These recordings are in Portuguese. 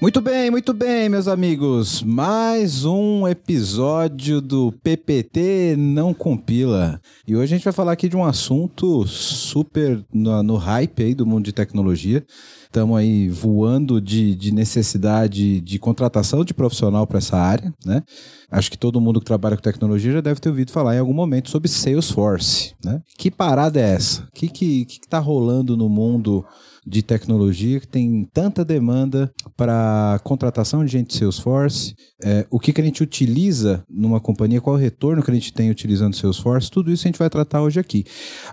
Muito bem, muito bem, meus amigos. Mais um episódio do PPT Não Compila. E hoje a gente vai falar aqui de um assunto super no, no hype aí do mundo de tecnologia. Estamos aí voando de, de necessidade de contratação de profissional para essa área, né? Acho que todo mundo que trabalha com tecnologia já deve ter ouvido falar em algum momento sobre Salesforce, né? Que parada é essa? O que, que, que tá rolando no mundo de tecnologia que tem tanta demanda para contratação de gente de Salesforce, é, o que, que a gente utiliza numa companhia, qual o retorno que a gente tem utilizando Salesforce, tudo isso a gente vai tratar hoje aqui.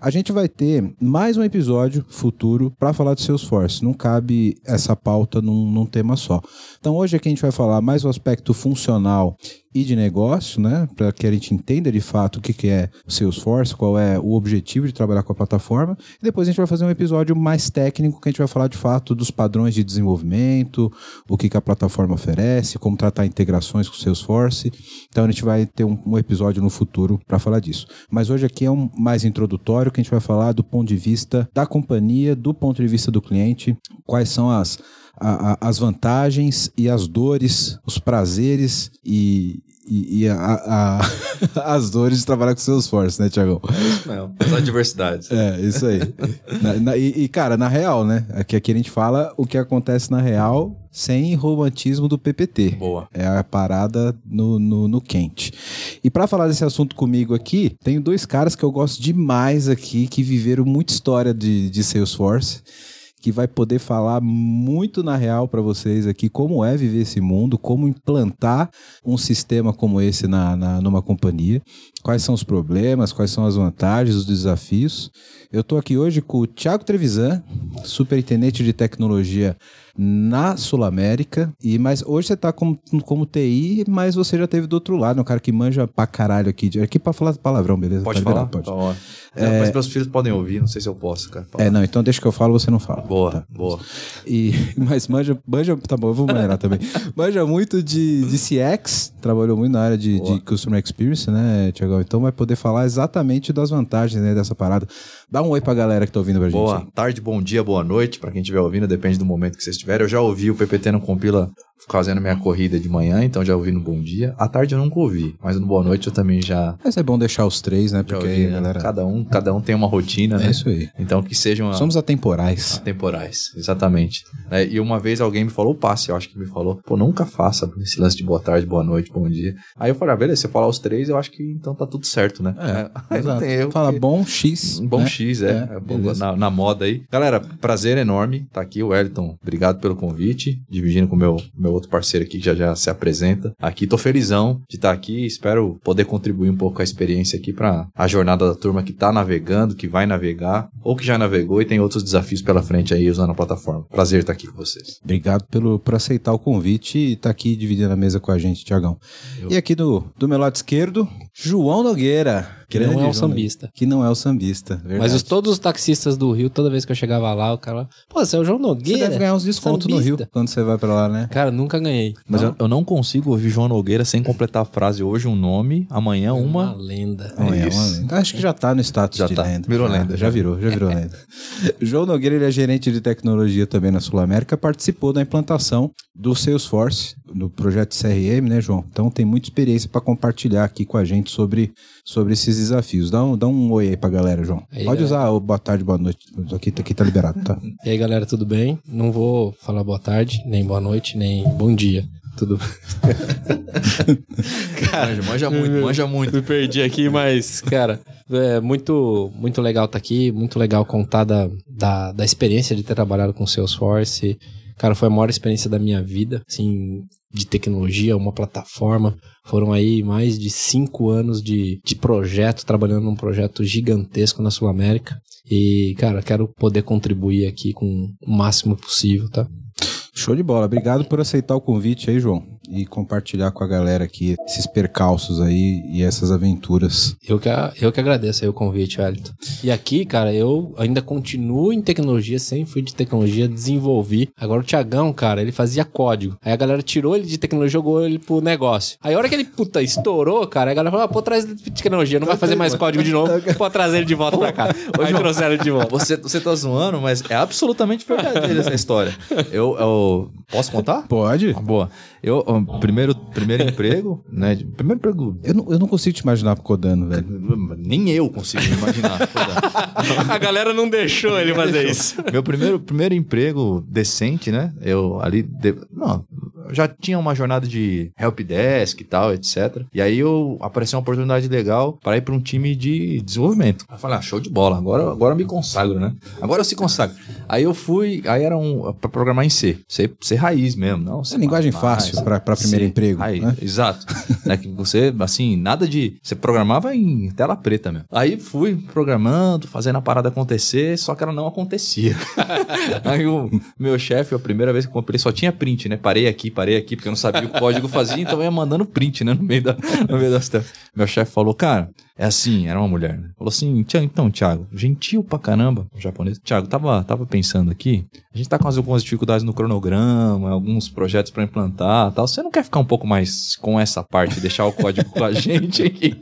A gente vai ter mais um episódio futuro para falar de Salesforce, não cabe essa pauta num, num tema só. Então hoje aqui a gente vai falar mais o aspecto funcional e de negócio, né? Para que a gente entenda de fato o que, que é o Salesforce, qual é o objetivo de trabalhar com a plataforma. E depois a gente vai fazer um episódio mais técnico que a gente vai falar de fato dos padrões de desenvolvimento, o que, que a plataforma oferece, como tratar integrações com o Salesforce. Então a gente vai ter um, um episódio no futuro para falar disso. Mas hoje aqui é um mais introdutório que a gente vai falar do ponto de vista da companhia, do ponto de vista do cliente, quais são as a, a, as vantagens e as dores, os prazeres e, e, e a, as dores de trabalhar com seus esforços, né, Tiagão? É isso mesmo, as adversidades. É, isso aí. na, na, e, e, cara, na real, né? Aqui, aqui a gente fala o que acontece na real sem romantismo do PPT. Boa. É a parada no, no, no quente. E para falar desse assunto comigo aqui, tenho dois caras que eu gosto demais aqui, que viveram muita história de, de Salesforce que vai poder falar muito na real para vocês aqui como é viver esse mundo, como implantar um sistema como esse na, na, numa companhia, quais são os problemas, quais são as vantagens, os desafios. Eu estou aqui hoje com o Thiago Trevisan, superintendente de tecnologia na Sul América. E mas hoje você está como, como TI, mas você já teve do outro lado, um cara que manja pra caralho aqui. Aqui para falar palavrão, beleza? Pode tá falar? Pode. Tá é, mas meus filhos podem ouvir, não sei se eu posso, cara. É, não, então deixa que eu falo, você não fala. Boa, tá. boa. E, mas manja, manja, tá bom, eu vou maneirar também. Manja muito de, de CX, trabalhou muito na área de, de Customer Experience, né, Tiagão? Então vai poder falar exatamente das vantagens né, dessa parada. Dá um oi pra galera que tá ouvindo pra gente. Boa tarde, bom dia, boa noite, pra quem estiver ouvindo, depende do momento que vocês estiverem. Eu já ouvi o PPT no Compila fazendo minha corrida de manhã, então já ouvi no bom dia. À tarde eu nunca ouvi, mas no boa noite eu também já. Mas é bom deixar os três, né? Porque ouvi, aí, né? galera. Cada um, cada um tem uma rotina, é né? É isso aí. Então que sejam. Somos atemporais. Atemporais, exatamente. É, e uma vez alguém me falou, passe, eu acho que me falou, pô, nunca faça esse lance de boa tarde, boa noite, bom dia. Aí eu falei, ah, beleza, você falar os três, eu acho que então tá tudo certo, né? É, é erro. Fala bom X. Bom né? X, é. é, é na, na, moda aí. Galera, prazer enorme tá aqui o Wellington. Obrigado pelo convite, dividindo com o meu, meu outro parceiro aqui que já já se apresenta. Aqui tô felizão de estar tá aqui, espero poder contribuir um pouco com a experiência aqui para a jornada da turma que tá navegando, que vai navegar ou que já navegou e tem outros desafios pela frente aí usando a plataforma. Prazer estar tá aqui com vocês. Obrigado pelo, por aceitar o convite e estar tá aqui dividindo a mesa com a gente, Tiagão. Eu... E aqui do, do meu lado esquerdo, João Nogueira. Que não é o sambista. Que não é o sambista, verdade. Mas os, todos os taxistas do Rio, toda vez que eu chegava lá, o cara... Pô, você é o João Nogueira. Você deve ganhar uns descontos no Rio quando você vai pra lá, né? Cara, nunca ganhei. Mas não. Eu, eu, não consigo ouvir João Nogueira sem completar a frase hoje um nome, amanhã uma... Uma lenda. Amanhã é uma lenda. Acho que já tá no status já de tá. lenda. Virou já, lenda. Já virou, já virou lenda. João Nogueira, ele é gerente de tecnologia também na Sul América, participou da implantação do Salesforce, do projeto CRM, né, João? Então tem muita experiência para compartilhar aqui com a gente sobre, sobre esses desafios. Dá um, dá um oi aí pra galera, João. Aí, Pode galera. usar o boa tarde, boa noite. Aqui, aqui tá liberado, tá? E aí, galera, tudo bem? Não vou falar boa tarde, nem boa noite, nem bom dia. Tudo cara, manja, manja muito, manja muito. Me perdi aqui, mas, cara, é muito, muito legal estar tá aqui, muito legal contar da, da, da experiência de ter trabalhado com Salesforce. Cara, foi a maior experiência da minha vida, assim, de tecnologia, uma plataforma. Foram aí mais de cinco anos de, de projeto, trabalhando num projeto gigantesco na Sul América. E, cara, quero poder contribuir aqui com o máximo possível, tá? Show de bola. Obrigado por aceitar o convite aí, João e compartilhar com a galera aqui esses percalços aí e essas aventuras. Eu que, eu que agradeço aí o convite, Wellington. E aqui, cara, eu ainda continuo em tecnologia, sempre fui de tecnologia, desenvolvi. Agora o Tiagão, cara, ele fazia código. Aí a galera tirou ele de tecnologia, jogou ele pro negócio. Aí a hora que ele, puta, estourou, cara, a galera falou, ah, pô, traz de tecnologia, não vai fazer mais código de novo, pô, trazer ele de volta pra cá. Aí trouxeram ele de volta. Você, você tá zoando, mas é absolutamente verdadeira essa história. Eu, eu Posso contar? Pode. Ah, boa. Eu, primeiro, primeiro emprego, né? Primeiro emprego. Eu não, eu não consigo te imaginar codando, velho. Nem eu consigo me imaginar. A galera não deixou ele fazer isso. Meu primeiro, primeiro emprego decente, né? Eu ali. De... Não, já tinha uma jornada de helpdesk e tal, etc. E aí eu apareceu uma oportunidade legal para ir para um time de desenvolvimento. Eu falei, ah, show de bola, agora, agora eu me consagro, né? Agora eu se consagro. Aí eu fui, aí era um para programar em C, C, C raiz mesmo, não. C é linguagem mais, fácil para primeiro C, emprego, raiz, né? Exato. né, que você assim, nada de, você programava em tela preta mesmo. Aí fui programando, fazendo a parada acontecer, só que ela não acontecia. aí o meu chefe, a primeira vez que comprei, só tinha print, né? Parei aqui, parei aqui, porque eu não sabia o código fazia, então eu ia mandando print, né, no meio, da, no meio das telas. Meu chefe falou, cara, é assim, era uma mulher, né? Falou assim, então, Thiago, gentil pra caramba, o japonês. Thiago, tava, tava pensando aqui, a gente tá com algumas dificuldades no cronograma, alguns projetos para implantar tal. Você não quer ficar um pouco mais com essa parte, deixar o código com a gente aqui?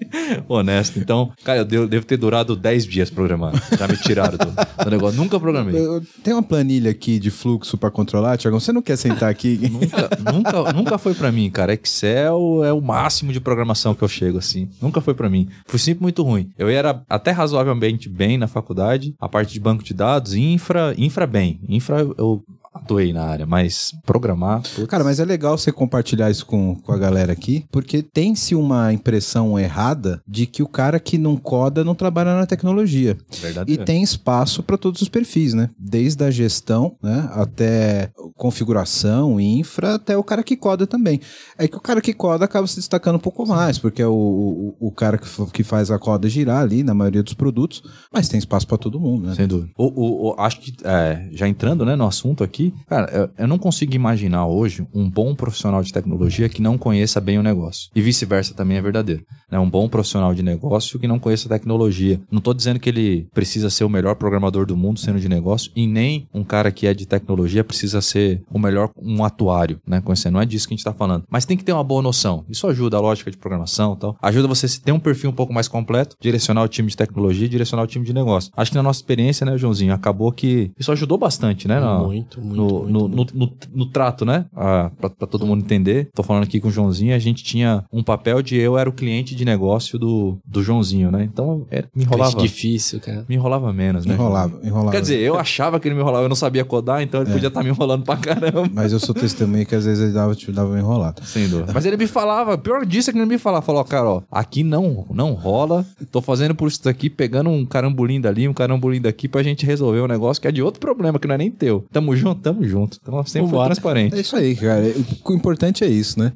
Honesto. Então, cara, eu devo, devo ter durado 10 dias programando. Já me tiraram do, do negócio. Nunca programei. Tem uma planilha aqui de fluxo para controlar, Thiago? Você não quer sentar aqui? nunca, nunca, nunca foi para mim, cara. Excel é o máximo de programação que eu chego, assim. Nunca foi para mim. Fui sempre muito ruim. Eu era até razoavelmente bem na faculdade, a parte de banco de dados, infra, infra bem. Infra eu atuei na área, mas programar. Putz. Cara, mas é legal você compartilhar isso com, com a galera aqui, porque tem-se uma impressão errada de que o cara que não coda não trabalha na tecnologia. Verdade. E tem espaço para todos os perfis, né? Desde a gestão, né, até configuração, infra, até o cara que coda também. É que o cara que coda acaba se destacando um pouco mais, porque é o, o, o cara que, que faz a coda girar ali na maioria dos produtos, mas tem espaço para todo mundo, né? Sem dúvida. O, o, acho que, é, já entrando né, no assunto aqui, cara, eu, eu, não consigo imaginar hoje um bom profissional de tecnologia que não conheça bem o negócio. E vice-versa também é verdadeiro. Né? Um bom profissional de negócio que não conheça tecnologia. Não estou dizendo que ele precisa ser o melhor programador do mundo sendo de negócio, e nem um cara que é de tecnologia precisa ser o melhor, um atuário, né? Conhecendo. Não é disso que a gente está falando. Mas tem que ter uma boa noção. Isso ajuda a lógica de programação e tal. Ajuda você a ter um perfil um pouco mais completo, direcionar o time de tecnologia, direcionar o time de negócio. Acho que na nossa experiência, né, Joãozinho, acabou que isso ajudou bastante, né? muito, muito no, no. No, no, no, trato, né? Ah, pra, pra, todo mundo entender. Tô falando aqui com o Joãozinho, a gente tinha um papel de eu era o cliente de negócio do, do Joãozinho, né? Então era, me enrolava. Cliente difícil, cara. Me enrolava menos, né? Enrolava, enrolava. Quer dizer, eu achava que ele me enrolava, eu não sabia codar, então ele é. podia estar tá me enrolando pra caramba. Mas eu sou testemunha que às vezes ele dava, te dava uma enrolada. Sem dúvida. Mas ele me falava, pior disso é que ele me falava, falou, cara, ó, aqui não, não rola, tô fazendo por isso aqui, pegando um carambolim dali, um carambolim daqui pra gente resolver um negócio que é de outro problema, que não é nem teu. Tamo junto, tamo junto. Então sempre foi transparente. É isso aí, cara. O importante é isso, né?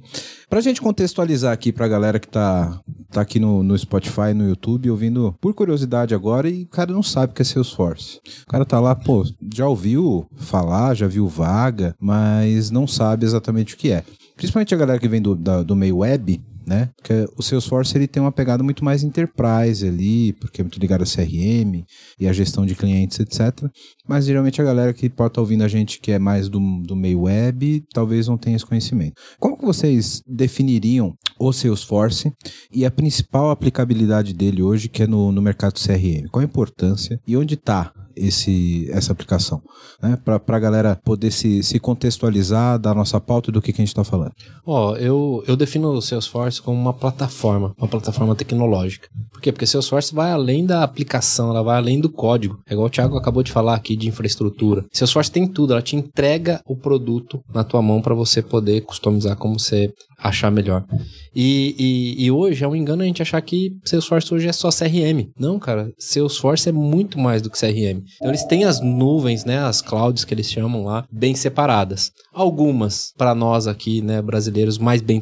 Pra gente contextualizar aqui pra galera que tá, tá aqui no, no Spotify, no YouTube, ouvindo por curiosidade agora e o cara não sabe o que é Salesforce. O cara tá lá, pô, já ouviu falar, já viu vaga, mas não sabe exatamente o que é. Principalmente a galera que vem do, da, do meio web, né? Porque o Salesforce ele tem uma pegada muito mais enterprise ali, porque é muito ligado a CRM e a gestão de clientes, etc. Mas geralmente a galera que pode estar tá ouvindo a gente que é mais do, do meio web, talvez não tenha esse conhecimento. Como que vocês definiriam o Salesforce e a principal aplicabilidade dele hoje, que é no, no mercado CRM? Qual a importância e onde está esse, essa aplicação, né? Para a galera poder se, se contextualizar da nossa pauta e do que, que a gente está falando. Ó, oh, eu, eu defino o Salesforce como uma plataforma, uma plataforma tecnológica. Por quê? Porque Salesforce vai além da aplicação, ela vai além do código. É igual o Thiago acabou de falar aqui de infraestrutura. Salesforce tem tudo, ela te entrega o produto na tua mão para você poder customizar como você achar melhor. E, e, e, hoje é um engano a gente achar que Salesforce hoje é só CRM. Não, cara, Salesforce é muito mais do que CRM. Então eles têm as nuvens, né, as clouds que eles chamam lá, bem separadas. Algumas, para nós aqui, né, brasileiros, mais bem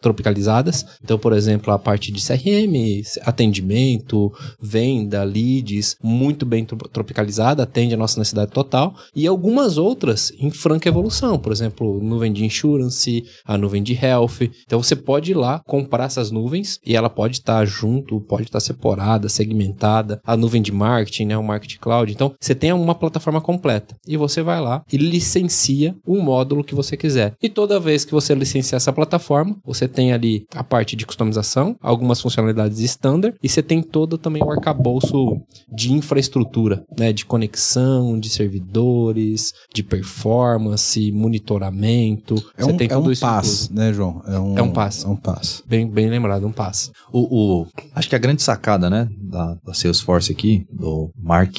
tropicalizadas. Então, por exemplo, a parte de CRM, atendimento, venda, leads, muito bem tropicalizada, atende a nossa necessidade total. E algumas outras em franca evolução. Por exemplo, nuvem de insurance, a nuvem de health, então você pode ir lá comprar essas nuvens e ela pode estar junto, pode estar separada, segmentada, a nuvem de marketing, né, o Marketing Cloud. Então você tem uma plataforma completa e você vai lá e licencia o módulo que você quiser. E toda vez que você licenciar essa plataforma, você tem ali a parte de customização, algumas funcionalidades standard E você tem todo também o arcabouço de infraestrutura, né? De conexão, de servidores, de performance, monitoramento. É você um, tem é tudo um isso pass, né, João? É um, É um pass. É um pass. Bem, bem lembrado, um pass. O, o- acho que a grande sacada, né, da, da Salesforce aqui, do Mark,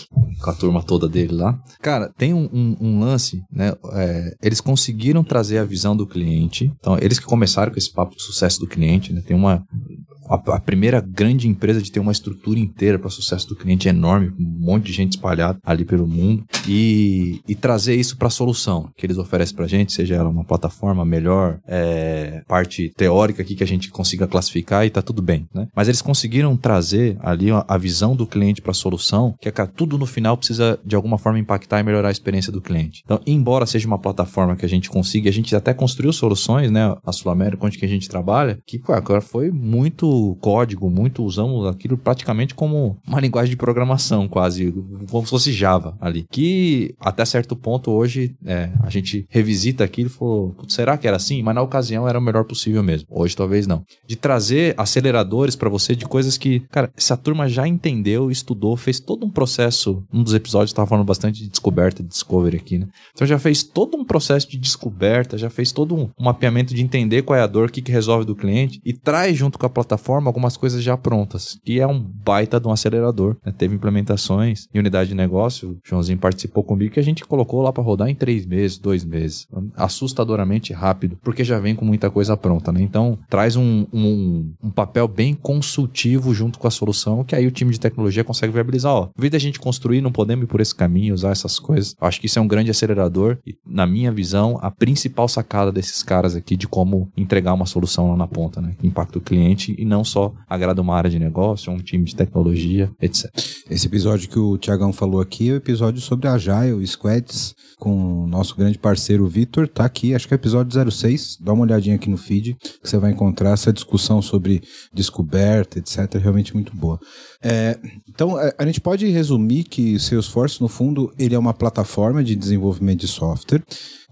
com a turma toda dele lá. Cara, tem um, um- um lance, né, é, eles conseguiram trazer a visão do cliente. Então, eles que começaram com esse papo de sucesso do cliente, né, tem uma... A, a primeira grande empresa de ter uma estrutura inteira para sucesso do cliente enorme, um monte de gente espalhada ali pelo mundo e, e trazer isso para a solução que eles oferecem para gente, seja ela uma plataforma melhor, é, parte teórica aqui que a gente consiga classificar e tá tudo bem, né? Mas eles conseguiram trazer ali a, a visão do cliente para a solução, que é que tudo no final precisa de alguma forma impactar e melhorar a experiência do cliente. Então, embora seja uma plataforma que a gente consiga, a gente até construiu soluções, né? A Sul América, onde que a gente trabalha, que agora foi muito código, muito usamos aquilo praticamente como uma linguagem de programação, quase, como se fosse Java ali. Que até certo ponto hoje é, a gente revisita aquilo e falou, "Putz, será que era assim? Mas na ocasião era o melhor possível mesmo. Hoje talvez não. De trazer aceleradores para você de coisas que, cara, essa turma já entendeu, estudou, fez todo um processo. Um dos episódios estava falando bastante de descoberta, de discovery aqui, né? Então já fez todo um processo de descoberta, já fez todo um mapeamento de entender qual é a dor, o que, que resolve do cliente e traz junto com a plataforma algumas coisas já prontas, que é um baita de um acelerador. né? Teve implementações em unidade de negócio, o Joãozinho participou comigo, que a gente colocou lá para rodar em três meses, dois meses. Assustadoramente rápido, porque já vem com muita coisa pronta, né? Então traz um, um, um papel bem consultivo junto com a solução, que aí o time de tecnologia consegue viabilizar. Ó, em vez da gente construir, não podemos ir por esse caminho, usar essas coisas. Acho que isso é um grande acelerador e, na minha visão, a principal sacada desses caras aqui de como entregar uma solução lá na ponta, né? Que impacta o cliente e não só agrada uma área de negócio, um time de tecnologia, etc. Esse episódio que o Tiagão falou aqui é o episódio sobre Agile, Squads, com o nosso grande parceiro Vitor. Tá aqui, acho que é episódio 06. Dá uma olhadinha aqui no feed, que você vai encontrar essa discussão sobre descoberta, etc. Realmente muito boa. É, então, a, a gente pode resumir que Salesforce, no fundo, ele é uma plataforma de desenvolvimento de software,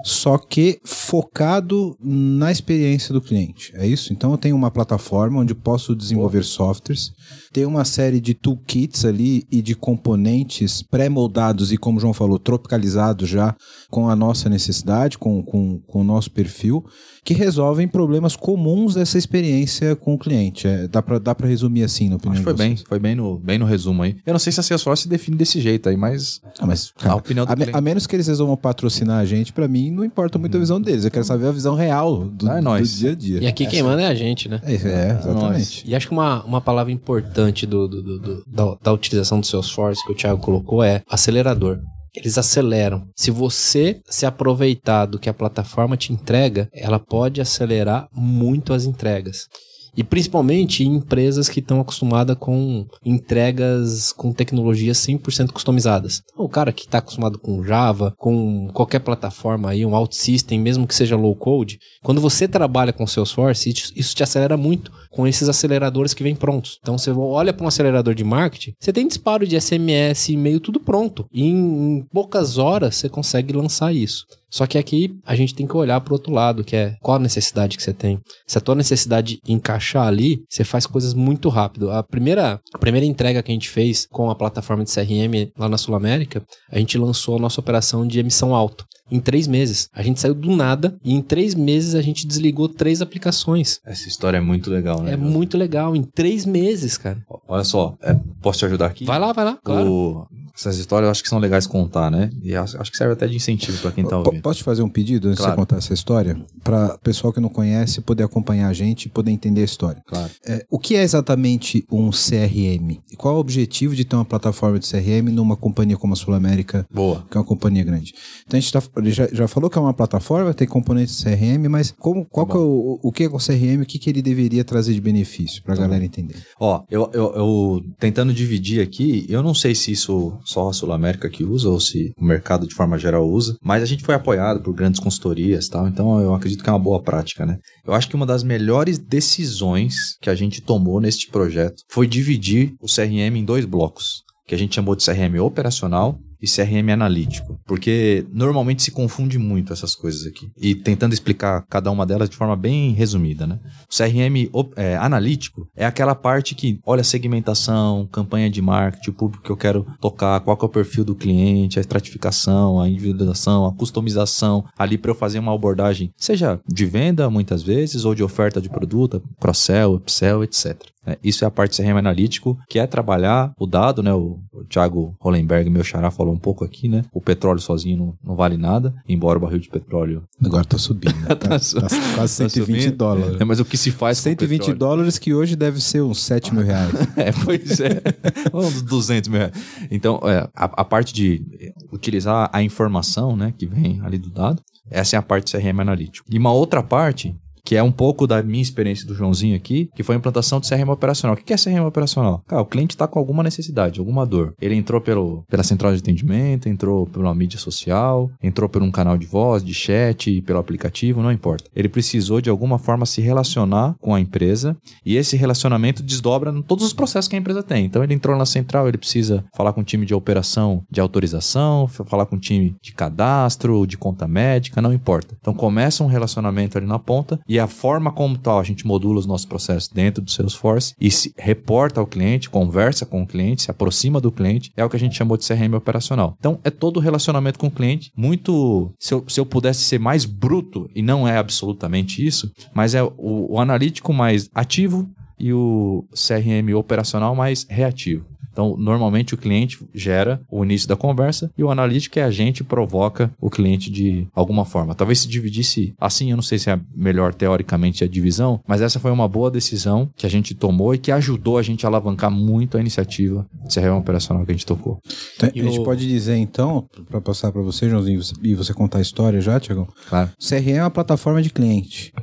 só que focado na experiência do cliente. É isso? Então, eu tenho uma plataforma onde posso desenvolver softwares, tem uma série de toolkits ali e de componentes pré-moldados e, como o João falou, tropicalizados já com a nossa necessidade, com, com, com o nosso perfil, que resolvem problemas comuns dessa experiência com o cliente. É, dá para dá pra resumir assim, na opinião Acho foi de bem, vocês. foi bem no, bem no resumo aí. Eu não sei se a Salesforce se define desse jeito aí, mas Ah, mas, a cara, opinião do a, cliente. a menos que eles resolvam patrocinar a gente, pra mim não importa muito a visão deles. Eu quero saber a visão real do, Ah, é do dia a dia. E aqui quem manda é a gente, né? É, é, exatamente. E acho que uma, uma palavra importante do, do- do- do- da, da utilização do Salesforce que o Thiago colocou é acelerador. Eles aceleram. Se você se aproveitar do que a plataforma te entrega, ela pode acelerar muito as entregas. E principalmente em empresas que estão acostumadas com entregas com tecnologias 100% customizadas. Então, o cara que está acostumado com Java, com qualquer plataforma aí, um OutSystem, mesmo que seja low code, quando você trabalha com Salesforce, isso te acelera muito com esses aceleradores que vêm prontos. Então você olha para um acelerador de marketing, você tem disparo de SMS, e-mail, tudo pronto. E em, poucas horas você consegue lançar isso. Só que aqui a gente tem que olhar para o outro lado, que é qual a necessidade que você tem. Se a tua necessidade encaixar ali, você faz coisas muito rápido. A primeira, a primeira entrega que a gente fez com a plataforma de CRM lá na Sul América, a gente lançou a nossa operação de emissão alto. Em três meses. A gente saiu do nada e em três meses a gente desligou três aplicações. Essa história é muito legal, né? É muito legal. Em três meses, cara. Olha só, é, posso te ajudar aqui? Vai lá, vai lá, claro. O- essas histórias eu acho que são legais contar, né? E acho, acho que serve até de incentivo pra quem tá ouvindo. Posso te fazer um pedido antes de Claro. você contar essa história? Para o pessoal que não conhece poder acompanhar a gente e poder entender a história. Claro. É, o que é exatamente um CRM? E qual é o objetivo de ter uma plataforma de CRM numa companhia como a Sul América, Boa. que é uma companhia grande? Então a gente tá- ele já, já falou que é uma plataforma, tem componentes CRM, mas como, qual Tá que é o, o que é o CRM o que, que ele deveria trazer de benefício para a Tá galera entender? Ó, eu, eu, eu tentando dividir aqui, eu não sei se isso só a Sul América que usa ou se o mercado de forma geral usa, mas a gente foi apoiado por grandes consultorias e tal, então eu acredito que é uma boa prática, né? Eu acho que uma das melhores decisões que a gente tomou neste projeto foi dividir o CRM em dois blocos, que a gente chamou de CRM operacional e CRM analítico? Porque normalmente se confunde muito essas coisas aqui. E tentando explicar cada uma delas de forma bem resumida, né? O CRM é, analítico é aquela parte que olha a segmentação, campanha de marketing, o público que eu quero tocar, qual que é o perfil do cliente, a estratificação, a individualização, a customização, ali para eu fazer uma abordagem, seja de venda muitas vezes ou de oferta de produto, cross-sell, upsell, etc. É, isso é a parte CRM analítico, que é trabalhar o dado, né? O, o Thiago Hollenberg, meu xará, falou um pouco aqui, né? O petróleo sozinho não, não vale nada, embora o barril de petróleo... Agora tá subindo. Né? tá, su tá, quase 120 tá dólares. É, mas o que se faz 120 dólares que hoje deve ser uns 7 mil reais. é, pois é. uns 200 mil reais. Então, é, a, a parte de utilizar a informação, né? Que vem ali do dado, essa é a parte do CRM analítico. E uma outra parte que é um pouco da minha experiência do Joãozinho aqui, que foi a implantação de CRM operacional. O que é CRM operacional? Cara, o cliente está com alguma necessidade, alguma dor. Ele entrou pelo, pela central de atendimento, entrou uma mídia social, entrou por um canal de voz, de chat, pelo aplicativo, não importa. Ele precisou de alguma forma se relacionar com a empresa e esse relacionamento desdobra em todos os processos que a empresa tem. Então ele entrou na central, ele precisa falar com o time de operação de autorização, falar com o time de cadastro, de conta médica, não importa. Então começa um relacionamento ali na ponta a forma como tal a gente modula os nossos processos dentro do Salesforce e se reporta ao cliente, conversa com o cliente, se aproxima do cliente, é o que a gente chamou de CRM operacional. Então, é todo o relacionamento com o cliente, muito. Se eu, se eu pudesse ser mais bruto, e não é absolutamente isso, mas é o, o analítico mais ativo e o CRM operacional mais reativo. Então, normalmente o cliente gera o início da conversa e o analítico é a gente provoca o cliente de alguma forma. Talvez se dividisse assim, eu não sei se é melhor teoricamente a divisão, mas essa foi uma boa decisão que a gente tomou e que ajudou a gente a alavancar muito a iniciativa de CRM operacional que a gente tocou. Então, a gente pode dizer então, para passar para você, Joãozinho, e você contar a história já, Tiagão? Claro. CRM é uma plataforma de cliente.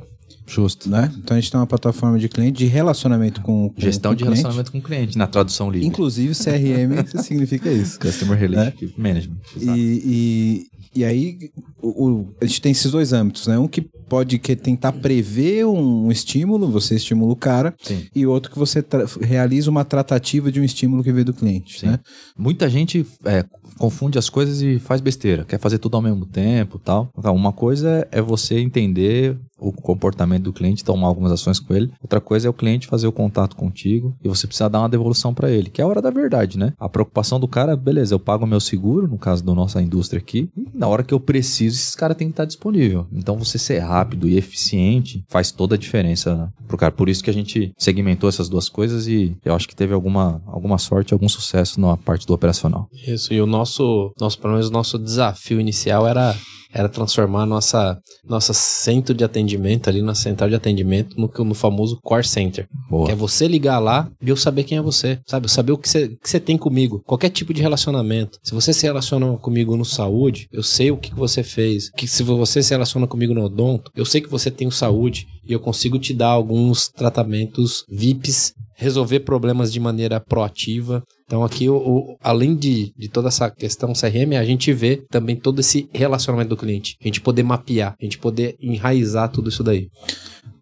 Justo. Né? Então a gente tem uma plataforma de cliente de relacionamento com, com Gestão com de relacionamento com o cliente, na tradução livre. Inclusive CRM significa isso. Customer Relationship né? Management. E, e, e, aí o, o, a gente tem esses dois âmbitos, né? Um que pode que tentar prever um estímulo, você estimula o cara, Sim. e outro que você realiza uma tratativa de um estímulo que veio do cliente. Sim. Né? Muita gente é, confunde as coisas e faz besteira, quer fazer tudo ao mesmo tempo tal. Uma coisa é você entender o comportamento do cliente, tomar algumas ações com ele. Outra coisa é o cliente fazer o contato contigo e você precisa dar uma devolução para ele, que é a hora da verdade, né? A preocupação do cara, beleza, eu pago o meu seguro, no caso da nossa indústria aqui, e na hora que eu preciso, esse cara tem que estar disponível. Então você ser rápido e eficiente faz toda a diferença pro cara. Por isso que a gente segmentou essas duas coisas e eu acho que teve alguma, alguma sorte, algum sucesso na parte do operacional. Isso, e o nosso, nosso pelo menos nosso desafio inicial era era transformar nossa nossa centro de atendimento ali na central de atendimento no, no famoso core center. Boa. Que é você ligar lá e eu saber quem é você, sabe? Eu saber o que você, que você tem comigo, qualquer tipo de relacionamento. Se você se relaciona comigo no saúde, eu sei o que você fez. Que se você se relaciona comigo no odonto, eu sei que você tem o saúde e eu consigo te dar alguns tratamentos VIPs resolver problemas de maneira proativa. Então aqui, o, o, além de, de toda essa questão CRM, a gente vê também todo esse relacionamento do cliente. A gente poder mapear, a gente poder enraizar tudo isso daí.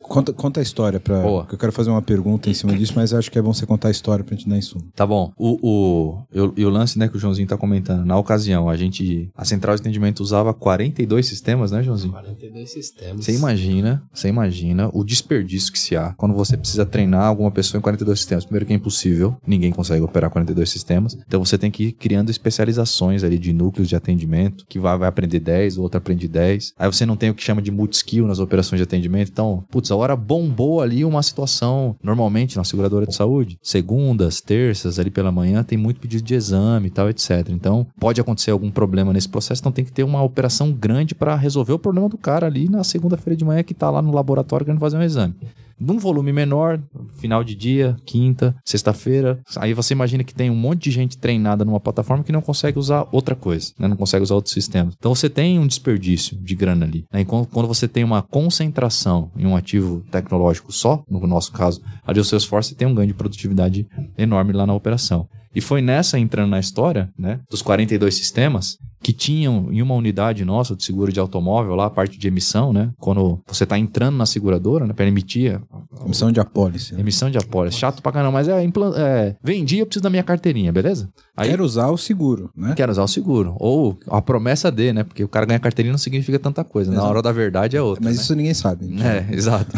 Conta, conta a história, pra, Boa. eu quero fazer uma pergunta em cima disso, mas acho que é bom você contar a história pra gente dar insumo. Tá bom. O, o, eu, e o lance né, que o Joãozinho tá comentando, na ocasião, a gente, a central de atendimento usava 42 sistemas, né, Joãozinho? 42 sistemas. Você imagina, você imagina o desperdício que se há quando você precisa treinar alguma pessoa em 42 sistemas. Primeiro que é impossível, ninguém consegue operar 42 sistemas, então você tem que ir criando especializações ali de núcleos de atendimento, que vai, vai aprender 10, o outro aprende 10. Aí você não tem o que chama de multi-skill nas operações de atendimento, então, putz, a hora bombou ali uma situação, normalmente na seguradora de saúde, segundas, terças, ali pela manhã, tem muito pedido de exame e tal, etc. Então, pode acontecer algum problema nesse processo, então tem que ter uma operação grande para resolver o problema do cara ali na segunda-feira de manhã que está lá no laboratório querendo fazer um exame num volume menor, final de dia, quinta, sexta-feira. Aí você imagina que tem um monte de gente treinada numa plataforma que não consegue usar outra coisa, né? não consegue usar outro sistema. Então você tem um desperdício de grana ali. Né? Quando você tem uma concentração em um ativo tecnológico só, no nosso caso, ali o Salesforce tem um ganho de produtividade enorme lá na operação. E foi nessa entrando na história, né, dos 42 sistemas, que tinham em uma unidade nossa de seguro de automóvel, lá a parte de emissão, né? Quando você está entrando na seguradora, né, para emitir Emissão de apólice. Né? Emissão de apólice. Chato pra caramba, mas é, é vendi, eu preciso da minha carteirinha, beleza? Aí, quero usar o seguro, né? Quero usar o seguro. Ou a promessa de, né? Porque o cara ganhar carteirinha não significa tanta coisa. Exato. Na hora da verdade é outra. Mas né? isso ninguém sabe. Então. É, exato.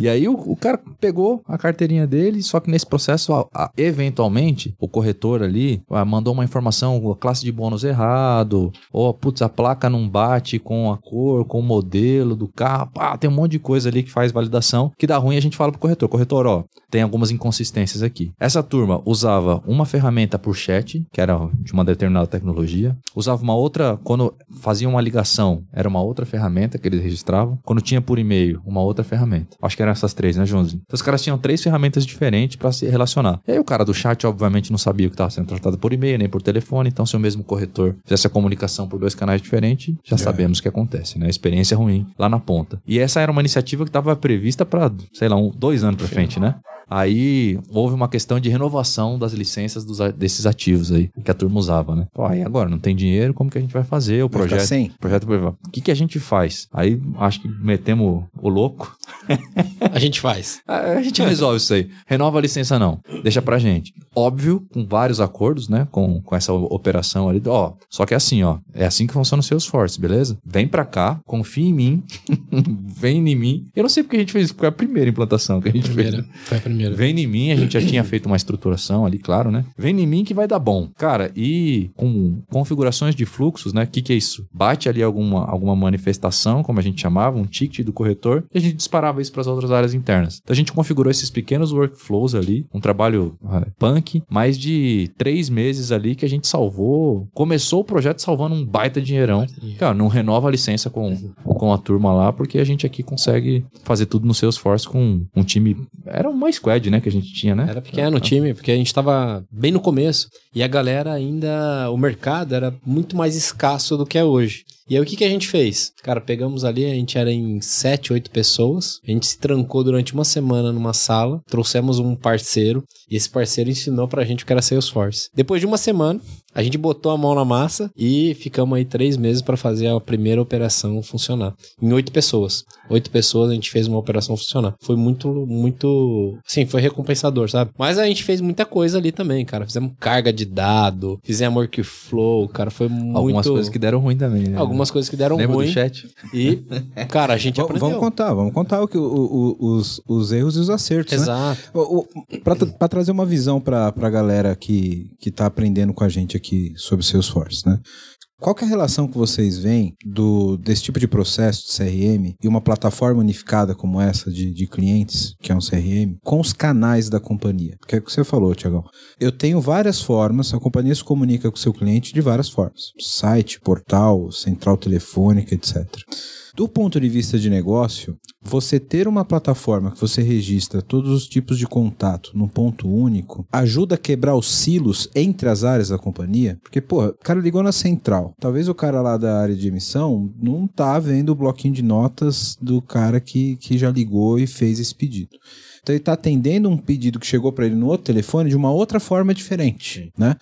e aí o, o, cara pegou a carteirinha dele, só que nesse processo, a, a, eventualmente, o corretor ali a, mandou uma informação, a classe de bônus errado, ou, putz, a placa não bate com a cor, com o modelo do carro. Pá, tem um monte de coisa ali que faz validação, que dá ruim a gente fala pro corretor. Corretor, ó, tem algumas inconsistências aqui. Essa turma usava uma ferramenta por chat, que era de uma determinada tecnologia. Usava uma outra, quando fazia uma ligação, era uma outra ferramenta que eles registravam. Quando tinha por e-mail, uma outra ferramenta. Acho que eram essas três, né, Joãozinho? Então os caras tinham três ferramentas diferentes para se relacionar. E aí o cara do chat, obviamente, não sabia o que estava sendo tratado por e-mail, nem por telefone. Então, se o mesmo corretor fizesse a comunicação por dois canais diferentes, já é. sabemos o que acontece, né? Experiência ruim lá na ponta. E essa era uma iniciativa que estava prevista para, sei lá, um, dois anos para frente, né? Aí houve uma questão de renovação das licenças dos, desses ativos aí que a turma usava, né? Pô, aí agora não tem dinheiro, como que a gente vai fazer o projeto? Sem. Projeto, o que que a gente faz? Aí acho que metemos o louco. a gente faz. A, a gente resolve isso aí. Renova a licença não, deixa pra gente. Óbvio, com vários acordos, né? Com, com essa operação ali. Ó, só que é assim, ó. É assim que funciona o Salesforce, beleza? Vem pra cá, confia em mim, vem em mim. Eu não sei porque a gente fez, foi a primeira implantação que a gente primeira, fez. Foi a primeira primeiro. Vem em mim, a gente já tinha feito uma estruturação ali, claro, né? Vem em mim que vai dar bom. Cara, e com configurações de fluxos, né? O que, que é isso? Bate ali alguma, alguma manifestação, como a gente chamava, um ticket do corretor, e a gente disparava isso para as outras áreas internas. Então a gente configurou esses pequenos workflows ali, um trabalho uh, punk, mais de três meses ali que a gente salvou. Começou o projeto salvando um baita dinheirão. Cara, não renova a licença com, com a turma lá, porque a gente aqui consegue fazer tudo no Salesforce com um time. Era uma squad, né, que a gente tinha, né? Era pequeno o time, porque a gente tava bem no começo. E a galera ainda. O mercado era muito mais escasso do que é hoje. E aí o que, que a gente fez? Cara, pegamos ali, a gente era em 7, 8 pessoas. A gente se trancou durante uma semana numa sala, trouxemos um parceiro, e esse parceiro ensinou pra gente o que era Salesforce. Depois de uma semana, a gente botou a mão na massa e ficamos aí três meses para fazer a primeira operação funcionar. Em oito pessoas. Oito pessoas a gente fez uma operação funcionar. Foi muito, muito. Sim, foi recompensador, sabe? Mas a gente fez muita coisa ali também, cara. Fizemos carga de dado, fizemos workflow, cara. Foi muito. Algumas coisas que deram ruim também, né? Algumas coisas que deram Lembra ruim. do chat? E, cara, a gente aprendeu. Vamos contar, vamos contar o que, o, o, os, os erros e os acertos. Né? Exato. Né? O, o, pra, pra, trazer uma visão pra, pra galera que, que tá aprendendo com a gente aqui sobre Salesforce, né? Qual é a relação que vocês veem do, desse tipo de processo de CRM e uma plataforma unificada como essa de, de clientes, que é um CRM, com os canais da companhia? Que é o que você falou, Tiagão. Eu tenho várias formas, a companhia se comunica com o seu cliente de várias formas: site, portal, central telefônica, etc. Do ponto de vista de negócio, você ter uma plataforma que você registra todos os tipos de contato num ponto único ajuda a quebrar os silos entre as áreas da companhia. Porque, pô, o cara ligou na central. Talvez o cara lá da área de emissão não tá vendo o bloquinho de notas do cara que, que já ligou e fez esse pedido. Então ele está atendendo um pedido que chegou para ele no outro telefone de uma outra forma diferente, né?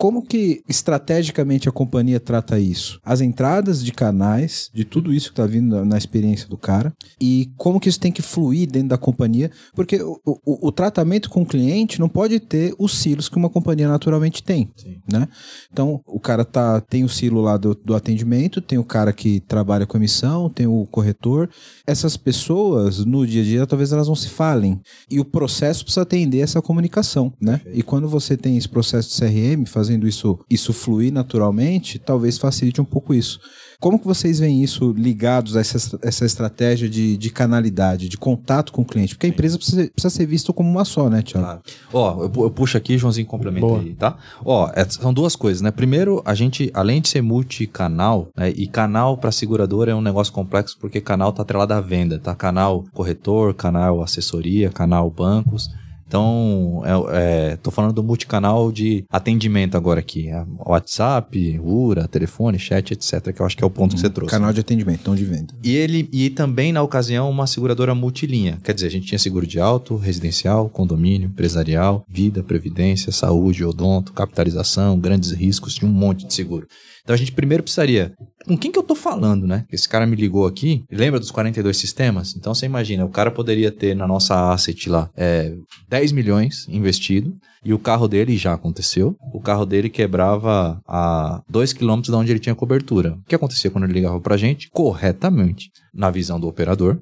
Como que estrategicamente a companhia trata isso? As entradas de canais, de tudo isso que está vindo na experiência do cara, e como que isso tem que fluir dentro da companhia, porque o, o, o tratamento com o cliente não pode ter os silos que uma companhia naturalmente tem, Sim. né? Então, o cara tá, tem o silo lá do, do atendimento, tem o cara que trabalha com emissão, tem o corretor. Essas pessoas, no dia a dia, talvez elas não se falem. E o processo precisa atender essa comunicação, né? E quando você tem esse processo de CRM, fazendo fazendo isso, isso fluir naturalmente, talvez facilite um pouco isso. Como que vocês veem isso ligados a essa, essa estratégia de, de canalidade, de contato com o cliente? Porque a empresa precisa, precisa ser vista como uma só, né, Tiago? Claro. Ó, eu, eu, puxo aqui, Joãozinho complementa Boa. aí, tá? Ó, é, são duas coisas, né? Primeiro, a gente, além de ser multicanal, né, e canal para seguradora é um negócio complexo porque canal tá atrelado à venda, tá? Canal corretor, canal assessoria, canal bancos. Então, é, é, tô falando do multicanal de atendimento agora aqui. É WhatsApp, URA, telefone, chat, etc. Que eu acho que é o ponto hum, que você trouxe. Canal de atendimento, não de venda. E ele e também, na ocasião, uma seguradora multilinha. Quer dizer, a gente tinha seguro de auto, residencial, condomínio, empresarial, vida, previdência, saúde, odonto, capitalização, grandes riscos, tinha um monte de seguro. Então a gente primeiro precisaria com quem que eu tô falando, né? Esse cara me ligou aqui, lembra dos 42 sistemas? Então você imagina, o cara poderia ter na nossa asset lá é, 10 milhões investido e o carro dele já aconteceu. O carro dele quebrava a 2 km de onde ele tinha cobertura. O que acontecia quando ele ligava pra gente? Corretamente, na visão do operador,